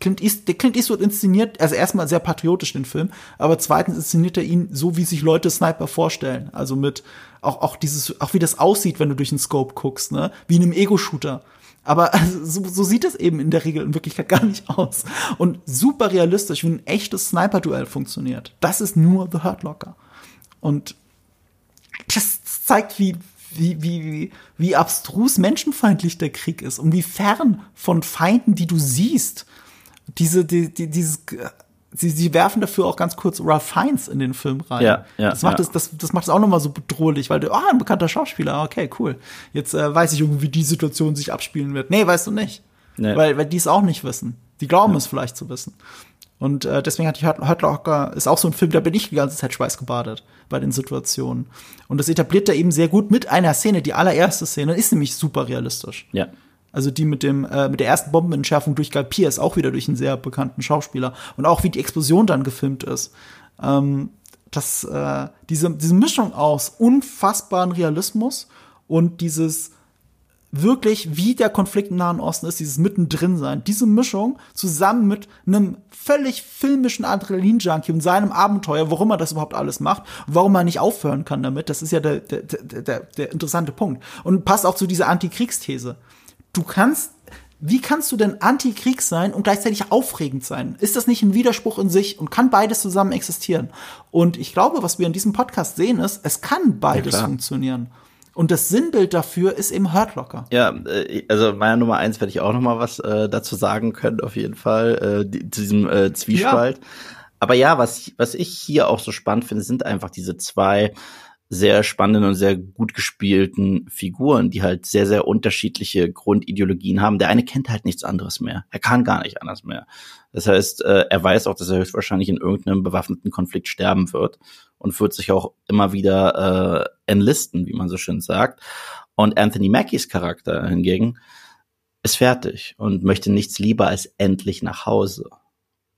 Clint, East, der Clint Eastwood inszeniert, also erstmal sehr patriotisch den Film, aber zweitens inszeniert er ihn so, wie sich Leute Sniper vorstellen. Also mit auch, auch dieses, auch wie das aussieht, wenn du durch den Scope guckst, ne? Wie in einem Ego-Shooter. Aber also, so, so sieht es eben in der Regel in Wirklichkeit gar nicht aus. Und super realistisch, wie ein echtes Sniper-Duell funktioniert. Das ist nur The Hurt Locker. Und das zeigt, wie, wie, wie, wie, wie abstrus menschenfeindlich der Krieg ist und wie fern von Feinden, die du siehst, diese, die, die, dieses, sie, sie werfen dafür auch ganz kurz Ralph Fiennes in den Film rein. Ja, ja, das macht ja. es, das, das macht es auch nochmal so bedrohlich, weil du, ah, ein bekannter Schauspieler, okay, cool. Jetzt äh, weiß ich irgendwie, wie die Situation sich abspielen wird. Nee, weißt du nicht. Nee. Weil, weil die es auch nicht wissen. Die glauben es vielleicht zu wissen. Und äh, deswegen hatte ich Hurt Hurt Locker, ist auch so ein Film, da bin ich die ganze Zeit schweißgebadet bei den Situationen. Und das etabliert er eben sehr gut mit einer Szene. Die allererste Szene ist nämlich super realistisch. Ja. Also die mit dem äh, mit der ersten Bombenentschärfung durch Guy Pearce, auch wieder durch einen sehr bekannten Schauspieler und auch wie die Explosion dann gefilmt ist. Ähm, das äh, diese diese Mischung aus unfassbaren Realismus und dieses wirklich wie der Konflikt im Nahen Osten ist, dieses mittendrin sein. Diese Mischung zusammen mit einem völlig filmischen Adrenalin-Junkie und seinem Abenteuer, warum er das überhaupt alles macht, warum er nicht aufhören kann damit, das ist ja der, der, der, der interessante Punkt. Und passt auch zu dieser Antikriegsthese. Du kannst, wie kannst du denn Antikrieg sein und gleichzeitig aufregend sein? Ist das nicht ein Widerspruch in sich und kann beides zusammen existieren? Und ich glaube, was wir in diesem Podcast sehen, ist, es kann beides klar. funktionieren. Und das Sinnbild dafür ist eben Hurt Locker. Ja, äh, also meiner Nummer eins werde ich auch noch mal was äh, dazu sagen können, auf jeden Fall, äh, die, zu diesem äh, Zwiespalt. Aber ja, was, was ich hier auch so spannend finde, sind einfach diese zwei sehr spannenden und sehr gut gespielten Figuren, die halt sehr, sehr unterschiedliche Grundideologien haben. Der eine kennt halt nichts anderes mehr. Er kann gar nicht anders mehr. Das heißt, äh, er weiß auch, dass er höchstwahrscheinlich in irgendeinem bewaffneten Konflikt sterben wird und wird sich auch immer wieder äh, enlisten, wie man so schön sagt. Und Anthony Mackies Charakter hingegen ist fertig und möchte nichts lieber als endlich nach Hause.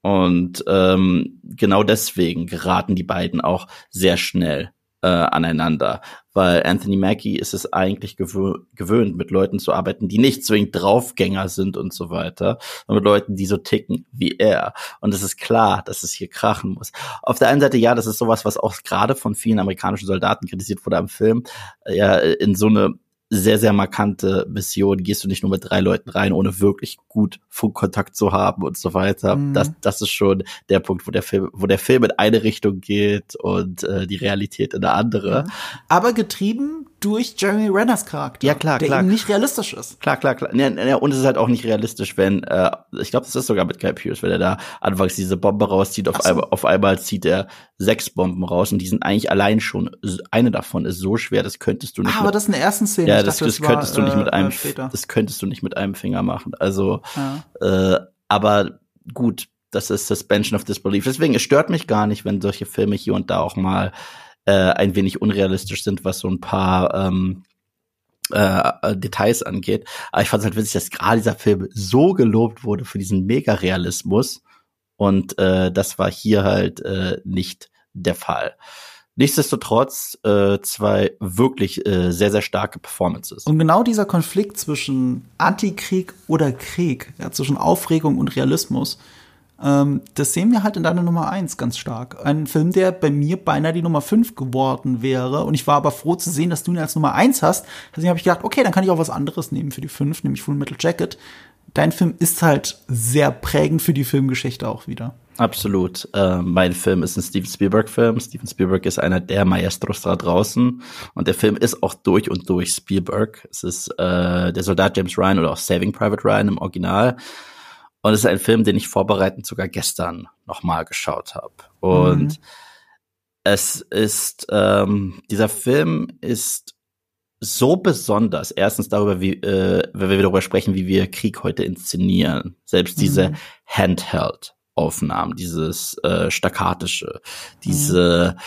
Und ähm, genau deswegen geraten die beiden auch sehr schnell äh, aneinander, weil Anthony Mackie ist es eigentlich gewö gewöhnt, mit Leuten zu arbeiten, die nicht zwingend Draufgänger sind und so weiter, sondern mit Leuten, die so ticken wie er. Und es ist klar, dass es hier krachen muss. Auf der einen Seite, ja, das ist sowas, was auch gerade von vielen amerikanischen Soldaten kritisiert wurde am Film, ja, in so eine sehr, sehr markante Mission. Gehst du nicht nur mit drei Leuten rein, ohne wirklich gut Funkkontakt zu haben und so weiter. Mhm. Das, das ist schon der Punkt, wo der Film, wo der Film in eine Richtung geht und äh, die Realität in eine andere. Aber getrieben durch Jeremy Renners Charakter. Ja, klar, der klar. eben nicht realistisch ist. Klar, klar, klar. Ja, ja, und es ist halt auch nicht realistisch, wenn, äh, ich glaube, das ist sogar mit Guy Pierce, wenn er da anfangs diese Bombe rauszieht, auf, so. einmal, auf einmal zieht er sechs Bomben raus und die sind eigentlich allein schon, eine davon ist so schwer, das könntest du nicht. Ah, aber das ist in der ersten Szene. Ja, das, dachte, das, das, könntest war, du nicht mit äh, einem, äh, das könntest du nicht mit einem Finger machen. Also, ja. äh, aber gut, das ist Suspension of Disbelief. Deswegen, es stört mich gar nicht, wenn solche Filme hier und da auch mal äh, ein wenig unrealistisch sind, was so ein paar ähm, äh, äh, Details angeht. Aber ich fand es halt witzig, dass gerade dieser Film so gelobt wurde für diesen Mega-Realismus. Und äh, das war hier halt äh, nicht der Fall. Nichtsdestotrotz äh, zwei wirklich äh, sehr, sehr starke Performances. Und genau dieser Konflikt zwischen Antikrieg oder Krieg, ja, zwischen Aufregung und Realismus, ähm, das sehen wir halt in deiner Nummer eins ganz stark. Ein Film, der bei mir beinahe die Nummer fünf geworden wäre. Und ich war aber froh zu sehen, dass du ihn als Nummer eins hast. Deswegen habe ich gedacht, okay, dann kann ich auch was anderes nehmen für die fünf, nämlich Full Metal Jacket. Dein Film ist halt sehr prägend für die Filmgeschichte auch wieder. Absolut. Äh, mein Film ist ein Steven Spielberg-Film. Steven Spielberg ist einer der Maestros da draußen. Und der Film ist auch durch und durch Spielberg. Es ist äh, der Soldat James Ryan oder auch Saving Private Ryan im Original. Und es ist ein Film, den ich vorbereitend sogar gestern nochmal geschaut habe. Und mhm. es ist, ähm, dieser Film ist so besonders. Erstens darüber, wie, äh, wenn wir darüber sprechen, wie wir Krieg heute inszenieren. Selbst mhm. diese Handheld-Aufnahmen, dieses äh, staccatische, diese mhm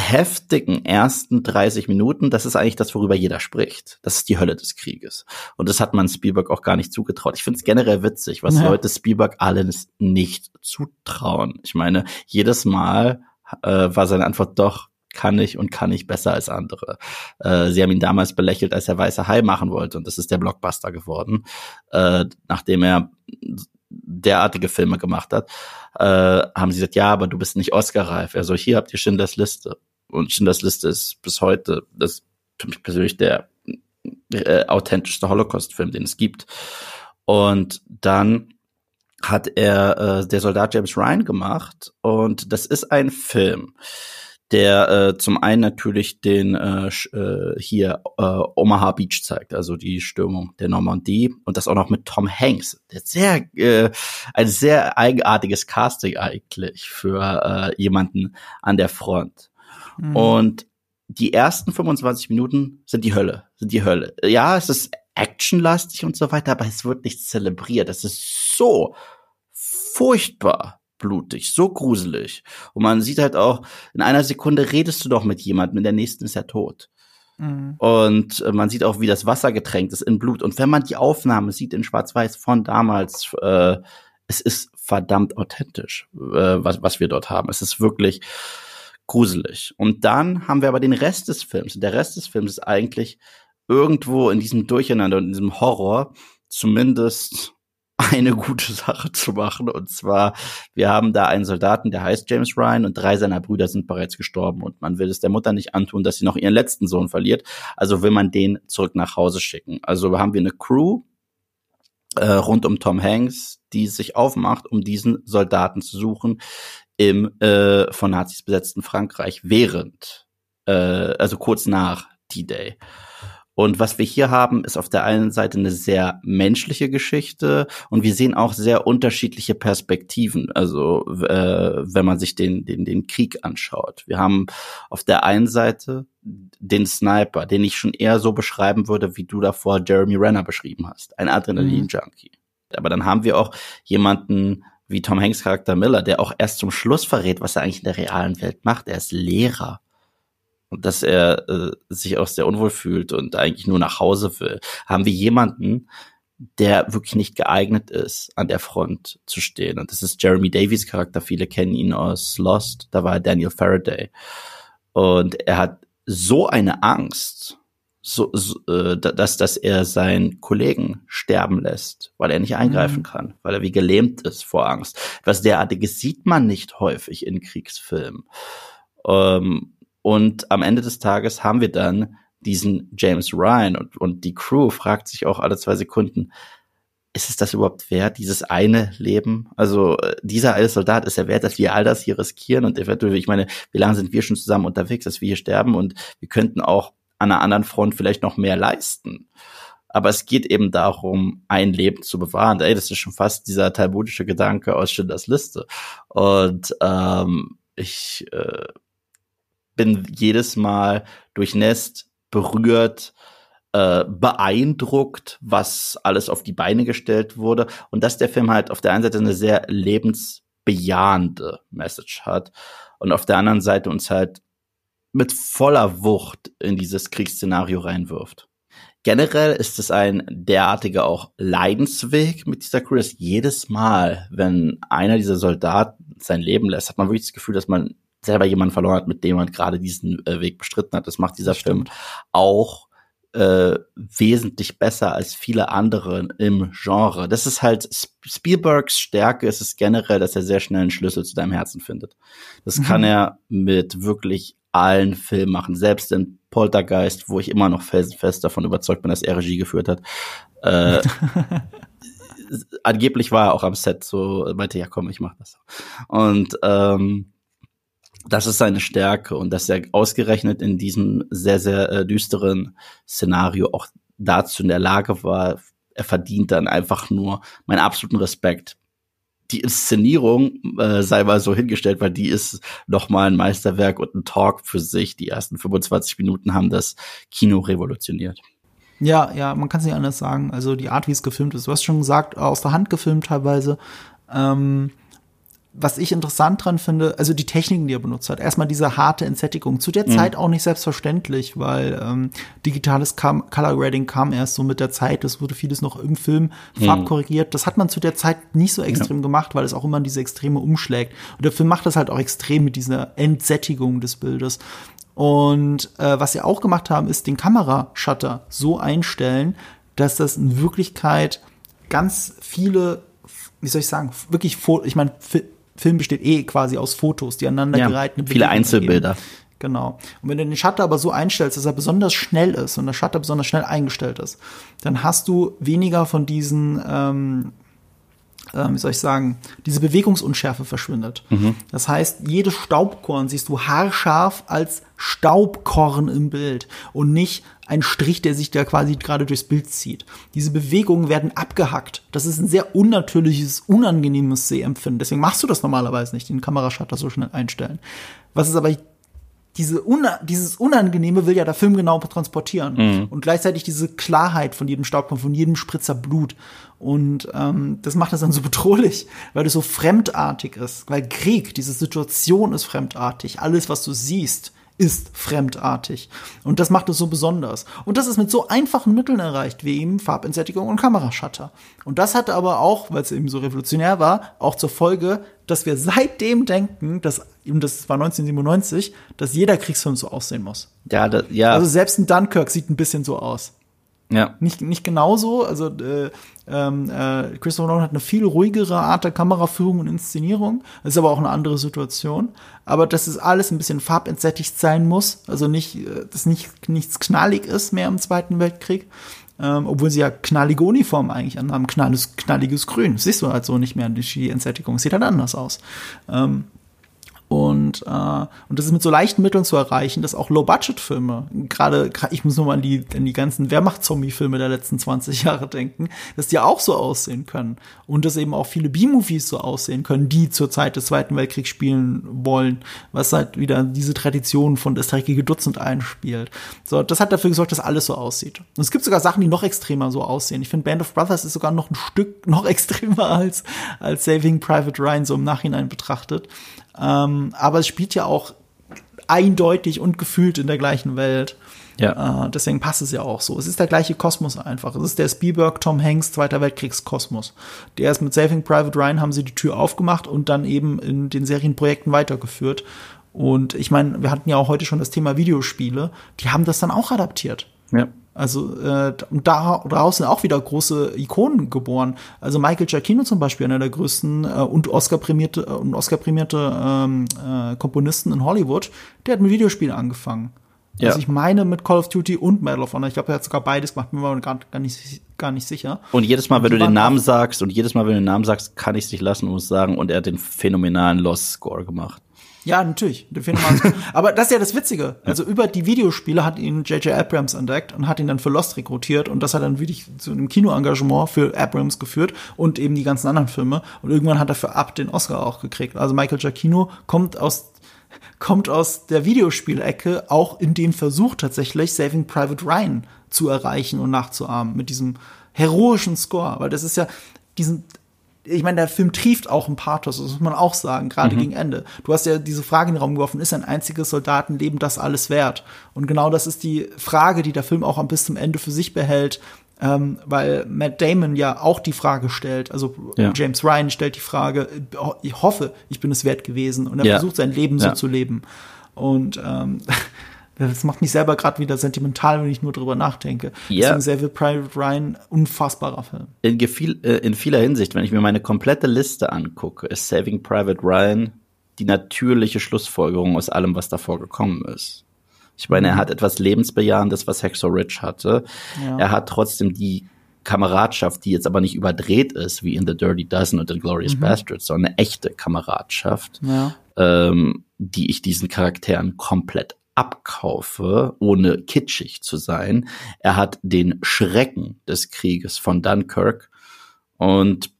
heftigen ersten 30 Minuten, das ist eigentlich das, worüber jeder spricht. Das ist die Hölle des Krieges. Und das hat man Spielberg auch gar nicht zugetraut. Ich finde es generell witzig, was ja. Leute Spielberg alles nicht zutrauen. Ich meine, jedes Mal äh, war seine Antwort doch, kann ich und kann ich besser als andere. Äh, sie haben ihn damals belächelt, als er Weiße Hai machen wollte und das ist der Blockbuster geworden, äh, nachdem er derartige Filme gemacht hat, äh, haben sie gesagt, ja, aber du bist nicht Oscar-reif. Also hier habt ihr Schindlers Liste. Und Schindlers Liste ist bis heute, das für mich persönlich der äh, authentischste Holocaust-Film, den es gibt. Und dann hat er äh, der Soldat James Ryan gemacht und das ist ein Film, der äh, zum einen natürlich den äh, äh, hier äh, Omaha Beach zeigt, also die Stürmung der Normandie und das auch noch mit Tom Hanks. Der sehr äh, ein sehr eigenartiges Casting eigentlich für äh, jemanden an der Front. Mhm. Und die ersten 25 Minuten sind die Hölle, sind die Hölle. Ja, es ist actionlastig und so weiter, aber es wird nicht zelebriert. Es ist so furchtbar blutig, so gruselig. Und man sieht halt auch, in einer Sekunde redest du doch mit jemandem, in der nächsten ist er tot. Mhm. Und äh, man sieht auch, wie das Wasser getränkt ist in Blut. Und wenn man die Aufnahme sieht in Schwarz-Weiß von damals, äh, es ist verdammt authentisch, äh, was, was wir dort haben. Es ist wirklich gruselig. Und dann haben wir aber den Rest des Films. Und der Rest des Films ist eigentlich irgendwo in diesem Durcheinander und in diesem Horror zumindest eine gute Sache zu machen. Und zwar, wir haben da einen Soldaten, der heißt James Ryan und drei seiner Brüder sind bereits gestorben. Und man will es der Mutter nicht antun, dass sie noch ihren letzten Sohn verliert. Also will man den zurück nach Hause schicken. Also haben wir eine Crew äh, rund um Tom Hanks, die sich aufmacht, um diesen Soldaten zu suchen im äh, von Nazis besetzten Frankreich während, äh, also kurz nach D-Day. Und was wir hier haben, ist auf der einen Seite eine sehr menschliche Geschichte und wir sehen auch sehr unterschiedliche Perspektiven. Also äh, wenn man sich den, den, den Krieg anschaut. Wir haben auf der einen Seite den Sniper, den ich schon eher so beschreiben würde, wie du davor Jeremy Renner beschrieben hast. Ein Adrenalin-Junkie. Mhm. Aber dann haben wir auch jemanden wie Tom Hanks Charakter Miller, der auch erst zum Schluss verrät, was er eigentlich in der realen Welt macht. Er ist Lehrer dass er äh, sich auch sehr unwohl fühlt und eigentlich nur nach Hause will, haben wir jemanden, der wirklich nicht geeignet ist, an der Front zu stehen. Und das ist Jeremy Davies Charakter. Viele kennen ihn aus Lost. Da war Daniel Faraday. Und er hat so eine Angst, so, so äh, dass, dass er seinen Kollegen sterben lässt, weil er nicht eingreifen mhm. kann, weil er wie gelähmt ist vor Angst. Was derartiges sieht man nicht häufig in Kriegsfilmen. Ähm, und am Ende des Tages haben wir dann diesen James Ryan und, und die Crew fragt sich auch alle zwei Sekunden, ist es das überhaupt wert, dieses eine Leben? Also äh, dieser eine Soldat ist er wert, dass wir all das hier riskieren und eventuell, ich meine, wie lange sind wir schon zusammen unterwegs, dass wir hier sterben und wir könnten auch an einer anderen Front vielleicht noch mehr leisten. Aber es geht eben darum, ein Leben zu bewahren. Ey, das ist schon fast dieser talmudische Gedanke aus Schindlers Liste. Und ähm, ich äh, bin jedes Mal durchnässt, berührt, äh, beeindruckt, was alles auf die Beine gestellt wurde. Und dass der Film halt auf der einen Seite eine sehr lebensbejahende Message hat und auf der anderen Seite uns halt mit voller Wucht in dieses Kriegsszenario reinwirft. Generell ist es ein derartiger auch Leidensweg mit dieser Crew, dass jedes Mal, wenn einer dieser Soldaten sein Leben lässt, hat man wirklich das Gefühl, dass man selber jemanden verloren hat, mit dem man gerade diesen äh, Weg bestritten hat. Das macht dieser das Film auch äh, wesentlich besser als viele andere im Genre. Das ist halt Spielbergs Stärke. Es ist generell, dass er sehr schnell einen Schlüssel zu deinem Herzen findet. Das mhm. kann er mit wirklich allen Filmen machen. Selbst in Poltergeist, wo ich immer noch felsenfest davon überzeugt bin, dass er Regie geführt hat. Äh, angeblich war er auch am Set, so meinte, ja komm, ich mach das. Und ähm, das ist seine Stärke und dass er ausgerechnet in diesem sehr, sehr äh, düsteren Szenario auch dazu in der Lage war, er verdient dann einfach nur meinen absoluten Respekt. Die Inszenierung äh, sei mal so hingestellt, weil die ist noch mal ein Meisterwerk und ein Talk für sich. Die ersten 25 Minuten haben das Kino revolutioniert. Ja, ja, man kann es nicht anders sagen. Also die Art, wie es gefilmt ist. Du hast schon gesagt, aus der Hand gefilmt teilweise. Ähm, was ich interessant dran finde, also die Techniken, die er benutzt hat. Erstmal diese harte Entsättigung. Zu der mhm. Zeit auch nicht selbstverständlich, weil ähm, digitales kam, Color Grading kam erst so mit der Zeit. Es wurde vieles noch im Film mhm. farbkorrigiert. Das hat man zu der Zeit nicht so extrem ja. gemacht, weil es auch immer in diese Extreme umschlägt. Und der Film macht das halt auch extrem mit dieser Entsättigung des Bildes. Und äh, was sie auch gemacht haben, ist den Kamerashutter so einstellen, dass das in Wirklichkeit ganz viele, wie soll ich sagen, wirklich, ich meine, Film besteht eh quasi aus Fotos, die aneinandergereiht ja, Viele Einzelbilder. Geben. Genau. Und wenn du den Shutter aber so einstellst, dass er besonders schnell ist und der Shutter besonders schnell eingestellt ist, dann hast du weniger von diesen, ähm, äh, wie soll ich sagen, diese Bewegungsunschärfe verschwindet. Mhm. Das heißt, jedes Staubkorn siehst du haarscharf als Staubkorn im Bild und nicht ein Strich, der sich da quasi gerade durchs Bild zieht. Diese Bewegungen werden abgehackt. Das ist ein sehr unnatürliches, unangenehmes Sehempfinden. Deswegen machst du das normalerweise nicht, den Kamerashutter so schnell einstellen. Was ist aber diese Una dieses Unangenehme will ja der Film genau transportieren. Mhm. Und gleichzeitig diese Klarheit von jedem Staubkorn, von jedem Spritzer Blut. Und ähm, das macht es dann so bedrohlich, weil es so fremdartig ist. Weil Krieg, diese Situation ist fremdartig. Alles, was du siehst, ist fremdartig. Und das macht es so besonders. Und das ist mit so einfachen Mitteln erreicht, wie eben Farbentsättigung und Kamerashutter. Und das hatte aber auch, weil es eben so revolutionär war, auch zur Folge, dass wir seitdem denken, dass, eben das war 1997, dass jeder Kriegsfilm so aussehen muss. Ja, das, ja. Also selbst ein Dunkirk sieht ein bisschen so aus. Ja. Nicht, nicht genauso. Also äh, ähm, äh, Christopher Nolan hat eine viel ruhigere Art der Kameraführung und Inszenierung. Das ist aber auch eine andere Situation. Aber dass es alles ein bisschen farbentsättigt sein muss, also nicht, äh, dass nicht nichts knallig ist mehr im Zweiten Weltkrieg. Ähm, obwohl sie ja knallige Uniformen eigentlich anhaben, knalliges, knalliges Grün. Das siehst du halt so nicht mehr in die Entsättigung. Sieht halt anders aus. Ähm, und, äh, und das ist mit so leichten Mitteln zu erreichen, dass auch Low-Budget-Filme, gerade, ich muss nur mal an die, an die ganzen Wehrmacht-Zombie-Filme der letzten 20 Jahre denken, dass die auch so aussehen können. Und dass eben auch viele B-Movies so aussehen können, die zur Zeit des Zweiten Weltkriegs spielen wollen, was halt wieder diese Tradition von das dreckige Dutzend einspielt. So, das hat dafür gesorgt, dass alles so aussieht. Und es gibt sogar Sachen, die noch extremer so aussehen. Ich finde, Band of Brothers ist sogar noch ein Stück noch extremer als, als Saving Private Ryan so im Nachhinein betrachtet. Ähm, aber es spielt ja auch eindeutig und gefühlt in der gleichen Welt. Ja. Äh, deswegen passt es ja auch so. Es ist der gleiche Kosmos einfach. Es ist der Spielberg, Tom Hanks, Zweiter Weltkriegskosmos. Der ist mit Saving Private Ryan haben sie die Tür aufgemacht und dann eben in den Serienprojekten weitergeführt. Und ich meine, wir hatten ja auch heute schon das Thema Videospiele, die haben das dann auch adaptiert. Ja. Also äh, und da draußen auch wieder große Ikonen geboren. Also Michael Giacchino zum Beispiel, einer der größten äh, und Oscar-prämierte und Oscar-prämierte ähm, äh, Komponisten in Hollywood, der hat mit Videospielen angefangen. Ja. Also ich meine mit Call of Duty und Medal of Honor. Ich glaube, er hat sogar beides gemacht, bin mir gar, gar, nicht, gar nicht sicher. Und jedes Mal, wenn du den Namen sagst, und jedes Mal, wenn du den Namen sagst, kann ich es nicht lassen und muss sagen, und er hat den phänomenalen Lost-Score gemacht. Ja, natürlich. Aber das ist ja das Witzige. Also über die Videospiele hat ihn J.J. Abrams entdeckt und hat ihn dann für Lost rekrutiert und das hat dann wirklich zu einem Kinoengagement für Abrams geführt und eben die ganzen anderen Filme. Und irgendwann hat er für Ab den Oscar auch gekriegt. Also Michael Giacchino kommt aus kommt aus der Videospielecke auch in dem Versuch tatsächlich Saving Private Ryan zu erreichen und nachzuahmen mit diesem heroischen Score, weil das ist ja diesen ich meine, der Film trieft auch ein Pathos, das muss man auch sagen, gerade mhm. gegen Ende. Du hast ja diese Frage in den Raum geworfen, ist ein einziges Soldatenleben das alles wert? Und genau das ist die Frage, die der Film auch bis zum Ende für sich behält, ähm, weil Matt Damon ja auch die Frage stellt, also ja. James Ryan stellt die Frage, ich hoffe, ich bin es wert gewesen und er ja. versucht sein Leben ja. so zu leben. Und ähm, Das macht mich selber gerade wieder sentimental, wenn ich nur drüber nachdenke. Ja. Deswegen Savile Private Ryan, unfassbarer Film. In, gefiel, äh, in vieler Hinsicht, wenn ich mir meine komplette Liste angucke, ist Saving Private Ryan die natürliche Schlussfolgerung aus allem, was davor gekommen ist. Ich meine, er mhm. hat etwas Lebensbejahendes, was Hexo Rich hatte. Ja. Er hat trotzdem die Kameradschaft, die jetzt aber nicht überdreht ist, wie in The Dirty Dozen und The Glorious mhm. Bastards, sondern eine echte Kameradschaft, ja. ähm, die ich diesen Charakteren komplett abkaufe, ohne kitschig zu sein. Er hat den Schrecken des Krieges von Dunkirk und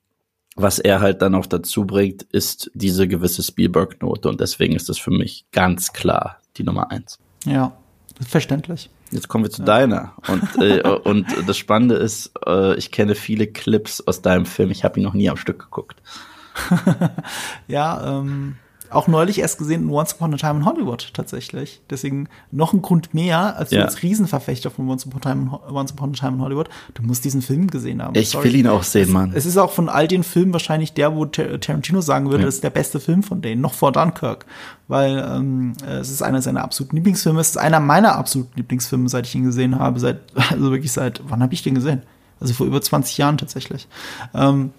was er halt dann auch dazu bringt, ist diese gewisse Spielberg-Note und deswegen ist das für mich ganz klar die Nummer eins. Ja, verständlich. Jetzt kommen wir zu ja. deiner. Und, äh, und das Spannende ist, äh, ich kenne viele Clips aus deinem Film. Ich habe ihn noch nie am Stück geguckt. ja, ähm, auch neulich erst gesehen in Once Upon a Time in Hollywood tatsächlich. Deswegen noch ein Grund mehr als ja. du als Riesenverfechter von Once Upon, a Time, Once Upon a Time in Hollywood. Du musst diesen Film gesehen haben. Ich Sorry. will ihn auch sehen, Mann. Es ist auch von all den Filmen wahrscheinlich der, wo Tarantino sagen würde, ja. das ist der beste Film von denen, noch vor Dunkirk. Weil ähm, es ist einer seiner absoluten Lieblingsfilme. Es ist einer meiner absoluten Lieblingsfilme, seit ich ihn gesehen habe. Seit, also wirklich seit, wann habe ich den gesehen? Also vor über 20 Jahren tatsächlich. Ähm,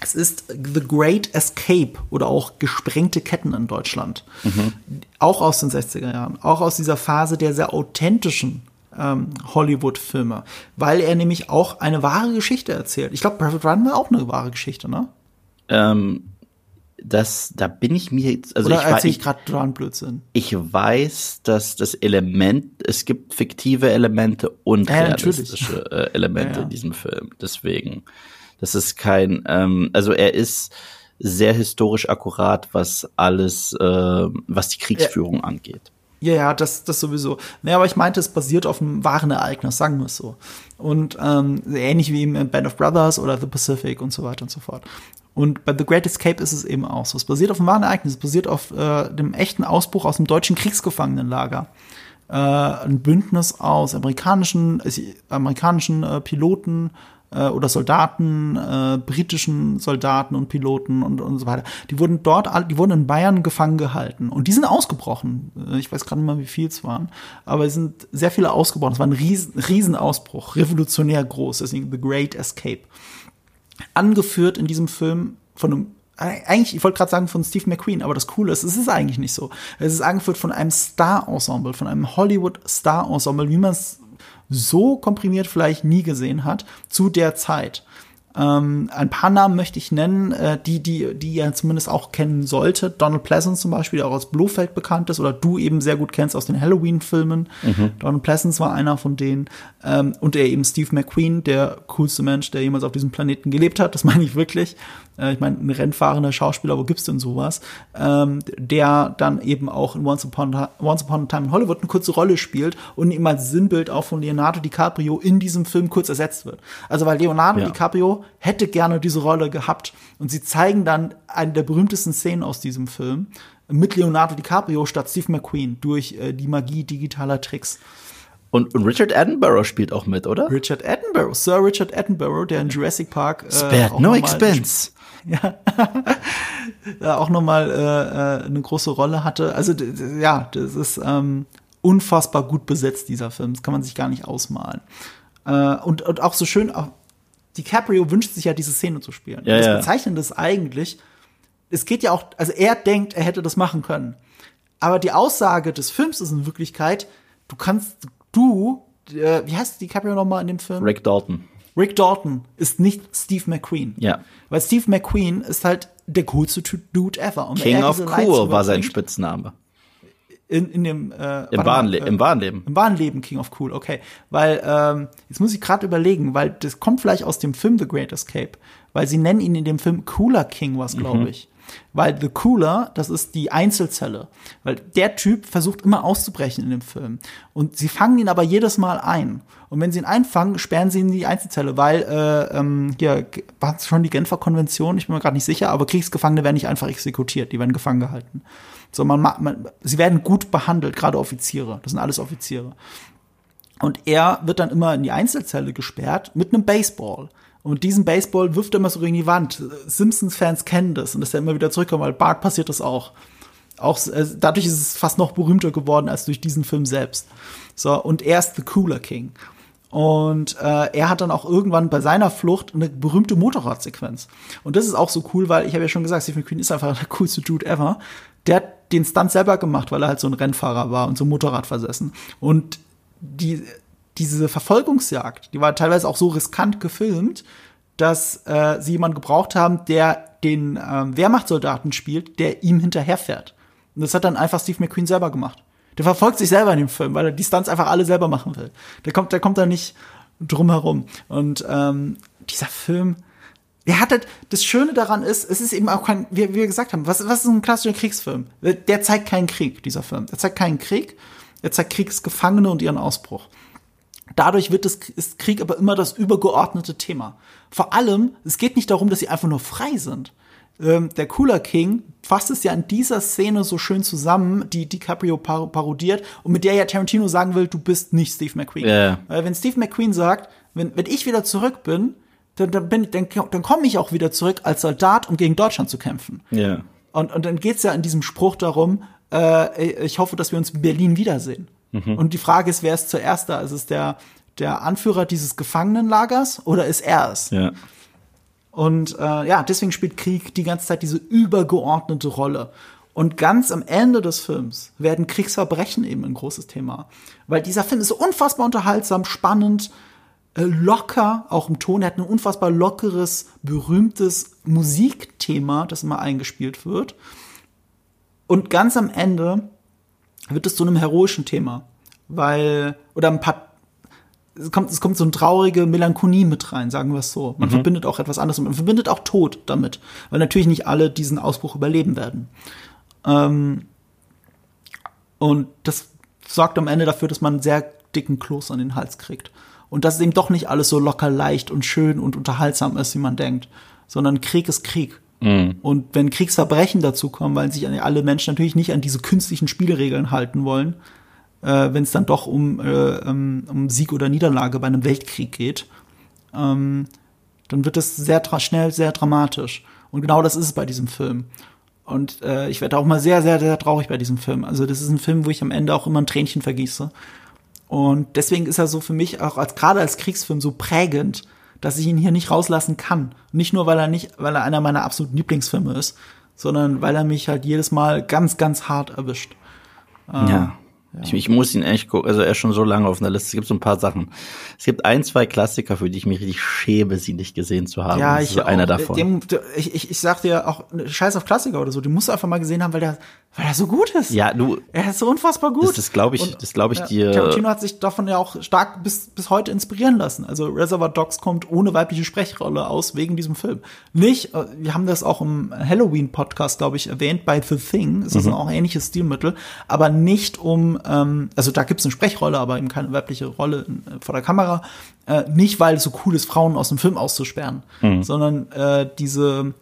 es ist The Great Escape oder auch Gesprengte Ketten in Deutschland. Mhm. Auch aus den 60er Jahren. Auch aus dieser Phase der sehr authentischen ähm, Hollywood-Filme. Weil er nämlich auch eine wahre Geschichte erzählt. Ich glaube, Private Ryan war auch eine wahre Geschichte, ne? Ähm, das, da bin ich mir jetzt, also Oder ich erzähle ich gerade dran Blödsinn. Ich weiß, dass das Element, es gibt fiktive Elemente und ja, realistische äh, Elemente ja, ja. in diesem Film. Deswegen. Das ist kein, ähm, also er ist sehr historisch akkurat, was alles, äh, was die Kriegsführung ja. angeht. Ja, ja, das, das sowieso. Naja, aber ich meinte, es basiert auf einem wahren Ereignis, sagen wir es so. Und ähm, ähnlich wie in Band of Brothers oder The Pacific und so weiter und so fort. Und bei The Great Escape ist es eben auch so. Es basiert auf einem wahren Ereignis, es basiert auf äh, dem echten Ausbruch aus dem deutschen Kriegsgefangenenlager. Äh, ein Bündnis aus amerikanischen, äh, amerikanischen äh, Piloten, äh, oder Soldaten, äh, britischen Soldaten und Piloten und, und so weiter. Die wurden dort, die wurden in Bayern gefangen gehalten und die sind ausgebrochen. Äh, ich weiß gerade nicht mal, wie viel es waren, aber es sind sehr viele ausgebrochen. Es war ein riesen, Riesenausbruch, revolutionär groß, deswegen The Great Escape. Angeführt in diesem Film von einem eigentlich, ich wollte gerade sagen von Steve McQueen, aber das Coole ist, es ist eigentlich nicht so. Es ist angeführt von einem Star-Ensemble, von einem Hollywood-Star-Ensemble, wie man es so komprimiert vielleicht nie gesehen hat zu der Zeit. Ähm, ein paar Namen möchte ich nennen, äh, die, die, die ihr zumindest auch kennen sollte. Donald Pleasance zum Beispiel, der auch aus Blofeld bekannt ist, oder du eben sehr gut kennst aus den Halloween-Filmen. Mhm. Donald Pleasance war einer von denen. Ähm, und er eben Steve McQueen, der coolste Mensch, der jemals auf diesem Planeten gelebt hat. Das meine ich wirklich äh, ich meine, ein rennfahrender Schauspieler, wo gibt's denn sowas, ähm, der dann eben auch in Once Upon, a, Once Upon a Time in Hollywood eine kurze Rolle spielt und ihm als Sinnbild auch von Leonardo DiCaprio in diesem Film kurz ersetzt wird. Also weil Leonardo ja. DiCaprio hätte gerne diese Rolle gehabt und sie zeigen dann eine der berühmtesten Szenen aus diesem Film mit Leonardo DiCaprio statt Steve McQueen durch äh, die Magie digitaler Tricks. Und, und, Richard Attenborough spielt auch mit, oder? Richard Attenborough, Sir Richard Attenborough, der in Jurassic Park. Äh, Spared no expense. ja, auch nochmal äh, äh, eine große Rolle hatte. Also ja, das ist ähm, unfassbar gut besetzt, dieser Film. Das kann man sich gar nicht ausmalen. Äh, und, und auch so schön, auch, DiCaprio wünscht sich ja diese Szene zu spielen. Ja, das ja. Bezeichnende ist eigentlich, es geht ja auch, also er denkt, er hätte das machen können. Aber die Aussage des Films ist in Wirklichkeit, du kannst, du, äh, wie heißt DiCaprio nochmal in dem Film? Rick Dalton. Rick Dalton ist nicht Steve McQueen. Ja. Weil Steve McQueen ist halt der coolste Dude ever. Und King of Cool war sein Spitzname. In, in dem, äh, Im, mal, wahren, Le äh, Im wahren Leben. Im wahren Leben King of Cool, okay. Weil, ähm, jetzt muss ich gerade überlegen, weil das kommt vielleicht aus dem Film The Great Escape. Weil sie nennen ihn in dem Film Cooler King was, glaube ich. Weil The Cooler, das ist die Einzelzelle. Weil der Typ versucht immer auszubrechen in dem Film. Und sie fangen ihn aber jedes Mal ein. Und wenn sie ihn einfangen, sperren sie ihn in die Einzelzelle, weil äh, ähm, hier war es schon die Genfer Konvention, ich bin mir gerade nicht sicher, aber Kriegsgefangene werden nicht einfach exekutiert, die werden gefangen gehalten. So, man, ma- man, sie werden gut behandelt, gerade Offiziere. Das sind alles Offiziere. Und er wird dann immer in die Einzelzelle gesperrt mit einem Baseball. Und mit diesem Baseball wirft er immer so gegen die Wand. Simpsons-Fans kennen das und dass er immer wieder zurückkommt, weil Bart passiert das auch. Auch äh, dadurch ist es fast noch berühmter geworden als durch diesen Film selbst. So, und er ist The Cooler King. Und äh, er hat dann auch irgendwann bei seiner Flucht eine berühmte Motorradsequenz. Und das ist auch so cool, weil ich habe ja schon gesagt, Steve McQueen ist einfach der coolste Dude ever. Der hat den Stunt selber gemacht, weil er halt so ein Rennfahrer war und so Motorrad versessen. Und die, diese Verfolgungsjagd, die war teilweise auch so riskant gefilmt, dass äh, sie jemanden gebraucht haben, der den ähm, Wehrmachtssoldaten spielt, der ihm hinterherfährt. Und das hat dann einfach Steve McQueen selber gemacht. Der verfolgt sich selber in dem Film, weil er die Stunts einfach alle selber machen will. Der kommt, der kommt da nicht drum herum. Und ähm, dieser Film, der hat halt, das Schöne daran ist, es ist eben auch kein, wie wie wir gesagt haben, was, was ist ein klassischer Kriegsfilm? Der zeigt keinen Krieg, dieser Film. Der zeigt keinen Krieg, er zeigt Kriegsgefangene und ihren Ausbruch. Dadurch wird das, ist Krieg aber immer das übergeordnete Thema. Vor allem, es geht nicht darum, dass sie einfach nur frei sind. Ähm, der Cooler King fasst es ja in dieser Szene so schön zusammen, die DiCaprio par parodiert und mit der ja Tarantino sagen will, du bist nicht Steve McQueen. Ja. Weil wenn Steve McQueen sagt, wenn, wenn ich wieder zurück bin, dann, dann, bin, dann, dann komme ich auch wieder zurück als Soldat, um gegen Deutschland zu kämpfen. Ja. Und, und dann geht's ja in diesem Spruch darum, äh, ich hoffe, dass wir uns in Berlin wiedersehen. Und die Frage ist, wer ist zuerst da? Ist es der, der Anführer dieses Gefangenenlagers oder ist er es? Ja. Und äh, ja, deswegen spielt Krieg die ganze Zeit diese übergeordnete Rolle. Und ganz am Ende des Films werden Kriegsverbrechen eben ein großes Thema. Weil dieser Film ist so unfassbar unterhaltsam, spannend, äh, locker, auch im Ton. Er hat ein unfassbar lockeres, berühmtes Musikthema, das immer eingespielt wird. Und ganz am Ende wird es zu einem heroischen Thema. Weil, oder ein paar es kommt, es kommt so eine traurige Melancholie mit rein, sagen wir es so. Man verbindet auch etwas anderes und man verbindet auch Tod damit, weil natürlich nicht alle diesen Ausbruch überleben werden. Ähm, und das sorgt am Ende dafür, dass man einen sehr dicken Kloß an den Hals kriegt. Und dass es eben doch nicht alles so locker leicht und schön und unterhaltsam ist, wie man denkt, sondern Krieg ist Krieg. Und wenn Kriegsverbrechen dazu kommen, weil sich alle Menschen natürlich nicht an diese künstlichen Spielregeln halten wollen, äh, wenn es dann doch um, äh, um, um Sieg oder Niederlage bei einem Weltkrieg geht, ähm, dann wird es sehr schnell sehr dramatisch. Und genau das ist es bei diesem Film. Und äh, ich werde auch mal sehr, sehr, sehr traurig bei diesem Film. Also das ist ein Film, wo ich am Ende auch immer ein Tränchen vergieße. Und deswegen ist er so für mich auch als gerade als Kriegsfilm so prägend, dass ich ihn hier nicht rauslassen kann. Nicht nur, weil er nicht, weil er einer meiner absoluten Lieblingsfilme ist, sondern weil er mich halt jedes Mal ganz, ganz hart erwischt. Ja. Ich, ich muss ihn echt gucken, also er ist schon so lange auf einer Liste. Es gibt so ein paar Sachen. Es gibt ein, zwei Klassiker, für die ich mich richtig schäme, sie nicht gesehen zu haben. Ja, das ich ist so einer auch. davon. Dem, der- ich, ich, ich sag dir auch, scheiß auf Klassiker oder so, den musst du einfach mal gesehen haben, weil der, weil er so gut ist. ja, du, Er ist so unfassbar gut. das, das glaube ich, Und- das glaube ich ja, dir. Tarantino hat sich davon ja auch stark bis, bis heute inspirieren lassen. Also Reservoir Dogs kommt ohne weibliche Sprechrolle aus wegen diesem Film. Nicht, äh, wir haben das auch im Halloween-Podcast, glaube ich, erwähnt, bei The Thing. Es ist Mhm. auch ein ähnliches Stilmittel, aber nicht um, ähm, also da gibt es eine Sprechrolle, aber eben keine weibliche Rolle in, äh, vor der Kamera. Äh, nicht, weil es so cool ist, Frauen aus dem Film auszusperren, Mhm. sondern äh, diese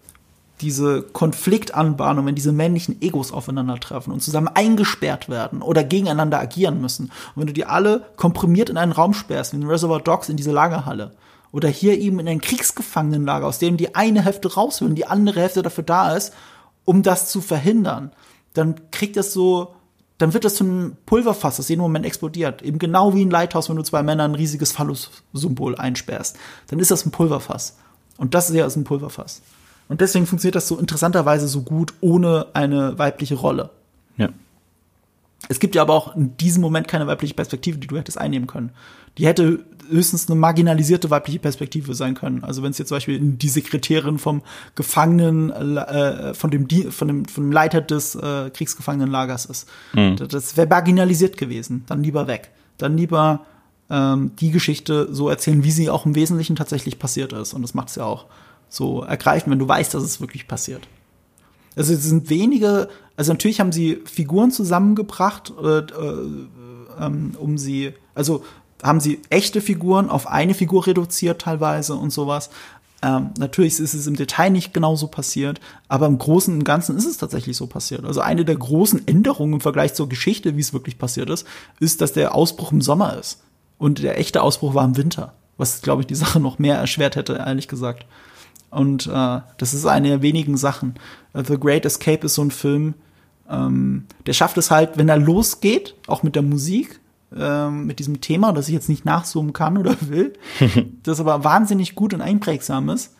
diese Konfliktanbahnung, wenn diese männlichen Egos aufeinandertreffen und zusammen eingesperrt werden oder gegeneinander agieren müssen. Und wenn du die alle komprimiert in einen Raum sperrst, wie in Reservoir Dogs in diese Lagerhalle, Oder hier eben in ein Kriegsgefangenenlager, aus dem die eine Hälfte raus will und die andere Hälfte dafür da ist, um das zu verhindern. Dann kriegt das so, dann wird das zu einem Pulverfass, das jeden Moment explodiert. Eben genau wie ein Lighthouse, wenn du zwei Männer ein riesiges Phallus-Symbol einsperrst. Dann ist das ein Pulverfass. Und das ist ja ein Pulverfass. Und deswegen funktioniert das so interessanterweise so gut ohne eine weibliche Rolle. Ja. Es gibt ja aber auch in diesem Moment keine weibliche Perspektive, die du hättest einnehmen können. Die hätte höchstens eine marginalisierte weibliche Perspektive sein können. Also wenn es jetzt zum Beispiel die Sekretärin vom Gefangenen, äh, von dem von dem von dem Leiter des äh, Kriegsgefangenenlagers ist, mhm. das, wäre marginalisiert gewesen. Dann lieber weg. Dann lieber ähm, die Geschichte so erzählen, wie sie auch im Wesentlichen tatsächlich passiert ist. Und das macht es ja auch so ergreifend, wenn du weißt, dass es wirklich passiert. Also es sind wenige, also natürlich haben sie Figuren zusammengebracht, äh, äh, ähm, um sie, also haben sie echte Figuren auf eine Figur reduziert teilweise und sowas. Ähm, natürlich ist es im Detail nicht genauso passiert, aber im Großen und Ganzen ist es tatsächlich so passiert. Also eine der großen Änderungen im Vergleich zur Geschichte, wie es wirklich passiert ist, ist, dass der Ausbruch im Sommer ist. Und der echte Ausbruch war im Winter. Was, glaube ich, die Sache noch mehr erschwert hätte, ehrlich gesagt. Und äh, das ist eine der wenigen Sachen. Uh, The Great Escape ist so ein Film, ähm, der schafft es halt, wenn er losgeht, auch mit der Musik, ähm, mit diesem Thema, das ich jetzt nicht nachzoomen kann oder will, das aber wahnsinnig gut und einprägsam ist,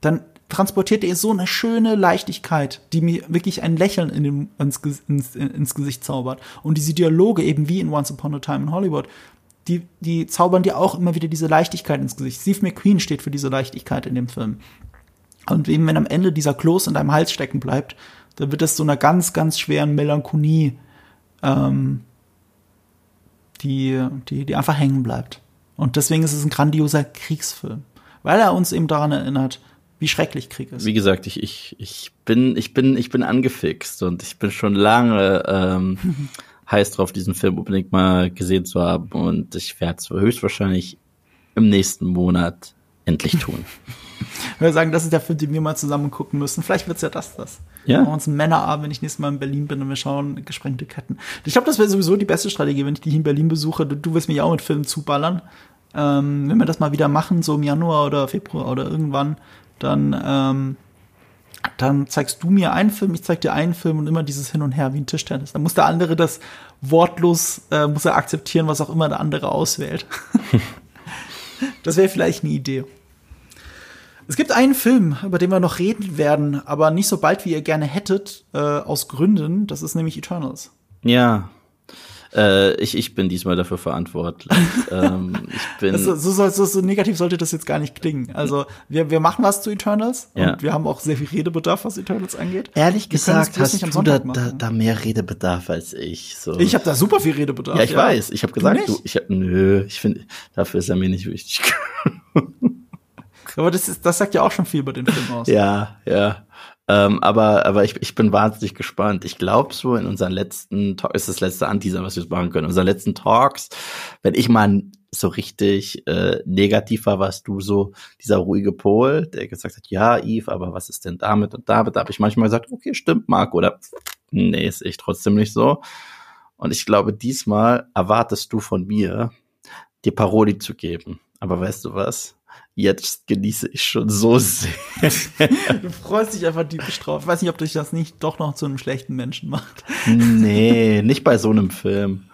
dann transportiert er so eine schöne Leichtigkeit, die mir wirklich ein Lächeln in dem, ins, ins, ins Gesicht zaubert. Und diese Dialoge, eben wie in Once Upon a Time in Hollywood, die, die zaubern dir auch immer wieder diese Leichtigkeit ins Gesicht. Steve McQueen steht für diese Leichtigkeit in dem Film. Und eben, wenn am Ende dieser Kloß in deinem Hals stecken bleibt, dann wird das so einer ganz, ganz schweren Melancholie, ähm, die, die, die einfach hängen bleibt. Und deswegen ist es ein grandioser Kriegsfilm. Weil er uns eben daran erinnert, wie schrecklich Krieg ist. Wie gesagt, ich, ich, ich bin, ich bin, ich bin angefixt und ich bin schon lange ähm, heiß drauf, diesen Film unbedingt mal gesehen zu haben. Und ich werde es höchstwahrscheinlich im nächsten Monat endlich tun. wir sagen, das ist der Film, den wir mal zusammen gucken müssen. Vielleicht wird's ja das, das. Ja. Wir machen uns einen Männerabend, wenn ich nächstes Mal in Berlin bin und wir schauen gesprengte Ketten. Ich glaube, das wäre sowieso die beste Strategie, wenn ich dich in Berlin besuche. Du, du wirst mich auch mit Filmen zuballern. Ähm, wenn wir das mal wieder machen, so im Januar oder Februar oder irgendwann, dann, ähm, dann zeigst du mir einen Film, ich zeig dir einen Film und immer dieses Hin und Her wie ein Tischtennis. Dann muss der andere das wortlos, äh, muss er akzeptieren, was auch immer der andere auswählt. das wäre vielleicht eine Idee. Es gibt einen Film, über den wir noch reden werden, aber nicht so bald, wie ihr gerne hättet, äh, aus Gründen. Das ist nämlich Eternals. Ja. Äh, ich, ich bin diesmal dafür verantwortlich. ähm, ich bin so, so, so, so negativ sollte das jetzt gar nicht klingen. Also wir, wir machen was zu Eternals Ja. und wir haben auch sehr viel Redebedarf, was Eternals angeht. Ehrlich gesagt, hast nicht am du da, Sonntag da, da mehr Redebedarf als ich. So. Ich habe da super viel Redebedarf. ja, ich weiß. Ich habe gesagt, nicht? du, ich habe, nö, ich finde, dafür ist er mir nicht wichtig. Aber das, ist, das sagt ja auch schon viel über den Film aus. ja, ja. Ähm, aber aber ich, ich bin wahnsinnig gespannt. Ich glaube so in unseren letzten Talk ist das letzte Anteaser, was wir machen können. In unseren letzten Talks, wenn ich mal so richtig äh, negativ war, warst du so dieser ruhige Pol, der gesagt hat, ja, Yves, aber was ist denn damit und damit? Da habe ich manchmal gesagt, okay, stimmt, Marco, oder nee, ist ich trotzdem nicht so. Und ich glaube, diesmal erwartest du von mir, dir Paroli zu geben. Aber weißt du was? Jetzt genieße ich schon so sehr. Du freust dich einfach diebisch drauf. Ich weiß nicht, ob dich das nicht doch noch zu einem schlechten Menschen macht. nee, nicht bei so einem Film.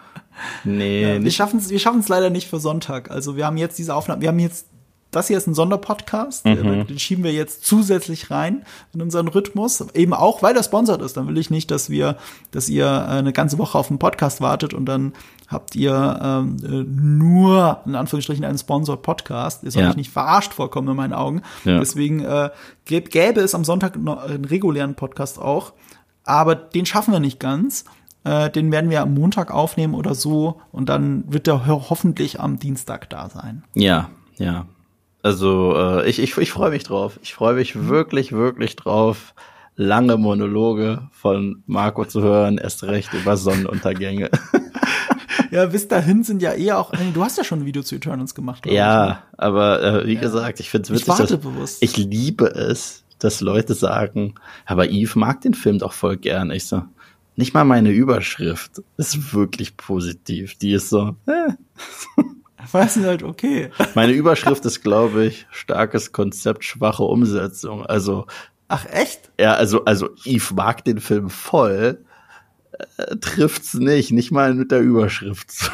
Nee, wir nicht. schaffen es wir schaffen's leider nicht für Sonntag. Also wir haben jetzt diese Aufnahme, wir haben jetzt, das hier ist ein Sonderpodcast, Mhm. den schieben wir jetzt zusätzlich rein in unseren Rhythmus, eben auch, weil der sponsert ist. Dann will ich nicht, dass wir, dass ihr äh, eine ganze Woche auf den Podcast wartet und dann habt ihr ähm, äh, nur, in Anführungsstrichen, einen Sponsor-Podcast. Ihr sollt Ja. euch nicht verarscht vorkommen in meinen Augen. Ja. Deswegen äh, gäb- gäbe es am Sonntag noch einen regulären Podcast auch, aber den schaffen wir nicht ganz. Äh, den werden wir am Montag aufnehmen oder so und dann wird der ho hoffentlich am Dienstag da sein. Ja, ja. Also äh, ich, ich, ich freue mich drauf. Ich freue mich wirklich, wirklich drauf, lange Monologe von Marco zu hören, erst recht über Sonnenuntergänge. Ja, bis dahin sind ja eher auch. Du hast ja schon ein Video zu Eternals gemacht. glaub ich, ne? ja, aber äh, wie gesagt, ich finde es Ich witzig, warte dass, bewusst. ich liebe es, dass Leute sagen, aber Yves mag den Film doch voll gern. Ich so, nicht mal meine Überschrift ist wirklich positiv. Die ist so, äh, weiß ich halt, okay. Meine Überschrift ist, glaube ich, starkes Konzept, schwache Umsetzung. Also. Ach, echt? Ja, also, also, Eve mag den Film voll, äh, trifft's nicht, nicht mal mit der Überschrift.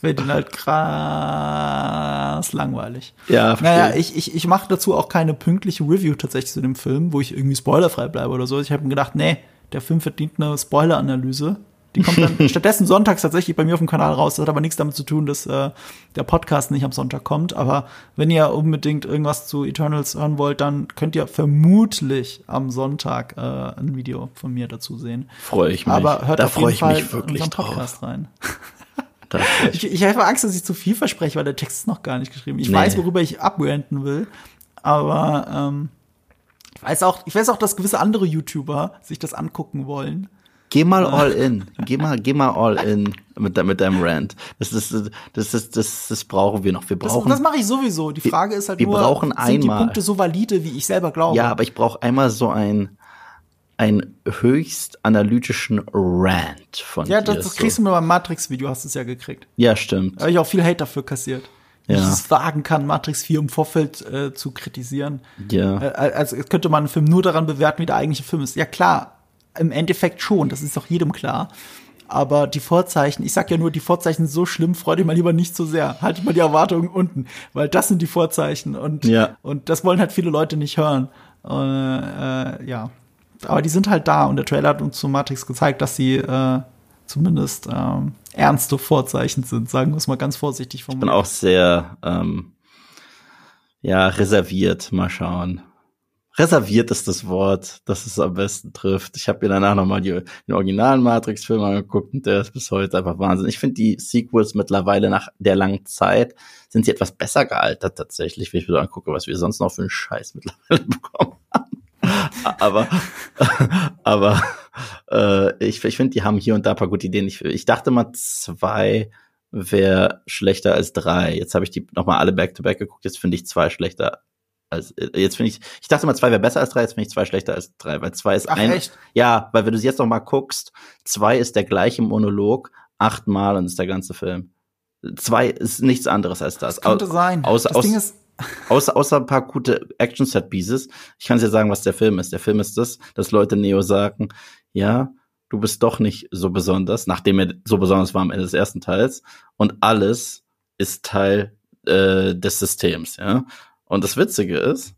Wird ihn halt krass langweilig. Ja, verstehe. Naja, ich, ich, ich mache dazu auch keine pünktliche Review tatsächlich zu dem Film, wo ich irgendwie spoilerfrei bleibe oder so. Ich habe mir gedacht, nee, der Film verdient eine Spoiler-Analyse. Die kommt dann stattdessen sonntags tatsächlich bei mir auf dem Kanal raus. Das hat aber nichts damit zu tun, dass äh, der Podcast nicht am Sonntag kommt. Aber wenn ihr unbedingt irgendwas zu Eternals hören wollt, dann könnt ihr vermutlich am Sonntag äh, ein Video von mir dazu sehen. Freue ich mich. Aber hört da auf jeden ich Fall mich wirklich Podcast drauf. rein. Ich, ich habe Angst, dass ich zu viel verspreche, weil der Text ist noch gar nicht geschrieben. Ich Nee. weiß, worüber ich abranten will, aber ähm, ich weiß auch, ich weiß auch, dass gewisse andere YouTuber sich das angucken wollen. Geh mal all in. Geh mal, geh mal all in mit, mit deinem Rant. Das ist, das ist, das, das brauchen wir noch. Wir Das, brauchen. das mache ich sowieso. Die Frage ist halt wir nur, brauchen sind die einmal- Punkte so valide, wie ich selber glaube? ja, aber ich brauche einmal so ein, ein höchst analytischen Rant von ja dir. das, das kriegst du mir beim Matrix-Video, hast du es ja gekriegt. Ja, stimmt. Da habe ich auch viel Hate dafür kassiert. Wie Ja. ich es wagen kann, Matrix 4 im Vorfeld äh, zu kritisieren. Ja. Äh, also könnte man einen Film nur daran bewerten, wie der eigentliche Film ist. Ja klar, im Endeffekt schon, das ist doch jedem klar. Aber die Vorzeichen, ich sag ja nur, die Vorzeichen sind so schlimm, freu dich mal lieber nicht so sehr. Halt mal die Erwartungen unten, weil das sind die Vorzeichen und, Ja. und das wollen halt viele Leute nicht hören. Äh, äh, ja. Aber die sind halt da und der Trailer hat uns zu Matrix gezeigt, dass sie äh, zumindest ähm, ernste Vorzeichen sind, sagen wir es mal ganz vorsichtig Ich bin formuliert. auch sehr, ähm, ja, reserviert. Mal schauen. Reserviert ist das Wort, das es am besten trifft. Ich habe mir danach nochmal den originalen Matrix-Film angeguckt und der ist bis heute einfach Wahnsinn. Ich finde die Sequels mittlerweile nach der langen Zeit sind sie etwas besser gealtert tatsächlich, wenn ich mir so angucke, was wir sonst noch für einen Scheiß mittlerweile bekommen haben. aber aber äh, ich, ich finde, die haben hier und da paar gute Ideen. Ich, ich dachte mal, zwei wäre schlechter als drei. Jetzt habe ich die nochmal alle back-to-back geguckt. Jetzt finde ich zwei schlechter als äh, jetzt finde ich. Ich dachte mal, zwei wäre besser als drei. Jetzt finde ich zwei schlechter als drei, weil zwei ist Ach, ein. echt? Ja, weil wenn du sie jetzt noch mal guckst, zwei ist der gleiche Monolog achtmal und ist der ganze Film. Zwei ist nichts anderes als das. Das könnte Au- sein. Außer, das aus, Ding ist, außer, außer ein paar gute Action-Set-Pieces. Ich kann dir sagen, was der Film ist. Der Film ist das, dass Leute Neo sagen, ja, du bist doch nicht so besonders, nachdem er so besonders war am Ende des ersten Teils. Und alles ist Teil äh, des Systems, ja. Und das Witzige ist,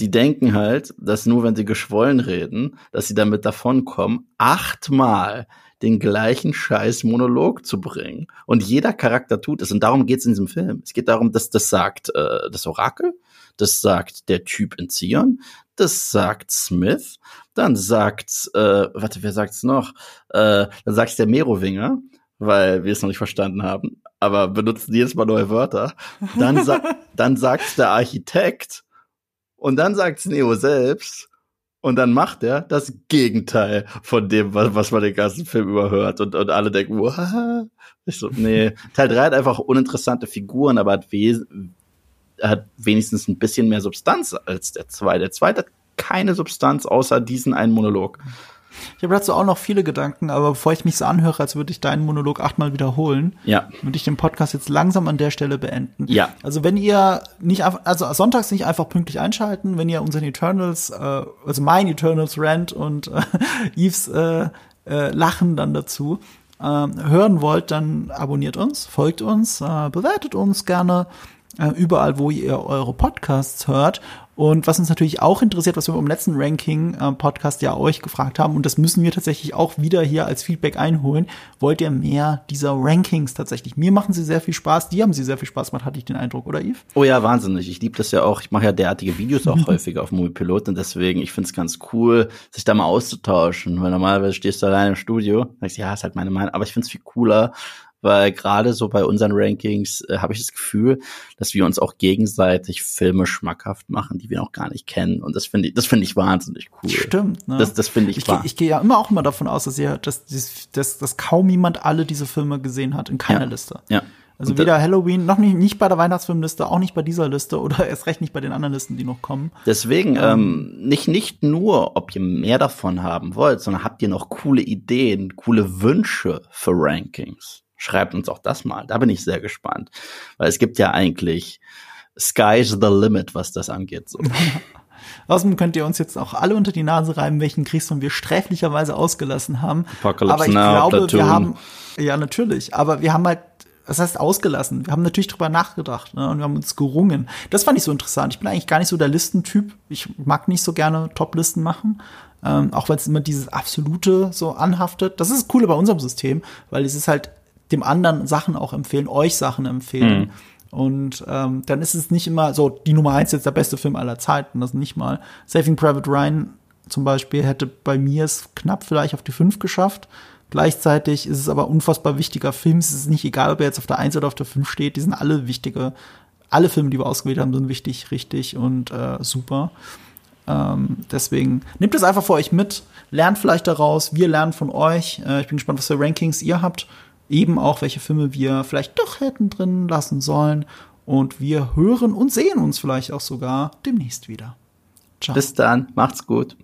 die denken halt, dass nur wenn sie geschwollen reden, dass sie damit davonkommen, achtmal den gleichen scheiß Monolog zu bringen. Und jeder Charakter tut es. Und darum geht es in diesem Film. Es geht darum, dass das sagt äh, das Orakel, das sagt der Typ in Zion, das sagt Smith, dann sagt, äh, warte, wer sagt's noch? Äh, dann sagt's der Merowinger, weil wir es noch nicht verstanden haben, aber benutzen jedes Mal neue Wörter. Dann, sa dann sagt's der Architekt und dann sagt's Neo selbst. Und dann macht er das Gegenteil von dem, was, was man den ganzen Film überhört. Und, und alle denken, wow. Ich so, nee. Teil 3 hat einfach uninteressante Figuren, aber hat, wes hat wenigstens ein bisschen mehr Substanz als der 2. Der 2 hat keine Substanz außer diesen einen Monolog. Ich habe dazu auch noch viele Gedanken, aber bevor ich mich so anhöre, als würde ich deinen Monolog achtmal wiederholen, Ja. würde ich den Podcast jetzt langsam an der Stelle beenden. Ja. Also wenn ihr nicht einfach, also sonntags nicht einfach pünktlich einschalten, wenn ihr unseren Eternals, äh, also mein Eternals Rant und äh, Eves äh, äh, Lachen dann dazu ähm, hören wollt, dann abonniert uns, folgt uns, äh, bewertet uns gerne äh, überall, wo ihr eure Podcasts hört. Und was uns natürlich auch interessiert, was wir im letzten Ranking-Podcast ja euch gefragt haben, und das müssen wir tatsächlich auch wieder hier als Feedback einholen, wollt ihr mehr dieser Rankings tatsächlich? Mir machen sie sehr viel Spaß, die haben sie sehr viel Spaß gemacht, hatte ich den Eindruck, oder Yves? Oh ja, wahnsinnig. Ich liebe das ja auch. Ich mache ja derartige Videos auch häufiger auf Moviepilot und deswegen, ich finde es ganz cool, sich da mal auszutauschen, weil normalerweise stehst du allein im Studio, sagst, ja, ist halt meine Meinung, aber ich finde es viel cooler, weil gerade so bei unseren Rankings äh, habe ich das Gefühl, dass wir uns auch gegenseitig Filme schmackhaft machen, die wir noch gar nicht kennen und das finde ich, das finde ich wahnsinnig cool. Stimmt, ne? Das, das finde ich, Ich, wahr. geh- ich gehe ja immer auch immer davon aus, dass ihr, dass, dass, dass, kaum jemand alle diese Filme gesehen hat, in keiner Ja. Liste. ja. Also weder Halloween, noch nicht, nicht bei der Weihnachtsfilmliste, auch nicht bei dieser Liste oder erst recht nicht bei den anderen Listen, die noch kommen. Deswegen ähm, nicht nicht nur, ob ihr mehr davon haben wollt, sondern habt ihr noch coole Ideen, coole Wünsche für Rankings, Schreibt uns auch das mal. Da bin ich sehr gespannt. Weil es gibt ja eigentlich Sky's the limit, was das angeht. So. Außerdem könnt ihr uns jetzt auch alle unter die Nase reiben, welchen Kriegsfilm wir sträflicherweise ausgelassen haben. Apocalypse Aber ich Now, glaube, Platoon. wir haben, ja, natürlich, aber wir haben halt, das heißt ausgelassen. Wir haben natürlich drüber nachgedacht ne, und wir haben uns gerungen. Das fand ich so interessant. Ich bin eigentlich gar nicht so der Listentyp. Ich mag nicht so gerne Top-Listen machen. Ähm, auch weil es immer dieses Absolute so anhaftet. Das ist das Coole bei unserem System, weil es ist halt dem anderen Sachen auch empfehlen, euch Sachen empfehlen. Und ähm, dann ist es nicht immer so, die Nummer eins ist jetzt der beste Film aller Zeiten, das nicht mal. Saving Private Ryan zum Beispiel hätte bei mir es knapp vielleicht auf die fünf geschafft. Gleichzeitig ist es aber unfassbar wichtiger Film. Es ist nicht egal, ob er jetzt auf der eins oder auf der fünf steht. Die sind alle wichtige. Alle Filme, die wir ausgewählt haben, sind wichtig, richtig und äh, super. Ähm, deswegen nehmt es einfach für euch mit, lernt vielleicht daraus, wir lernen von euch. Äh, ich bin gespannt, was für Rankings ihr habt. Eben auch, welche Filme wir vielleicht doch hätten drin lassen sollen. Und wir hören und sehen uns vielleicht auch sogar demnächst wieder. Ciao. Bis dann, macht's gut.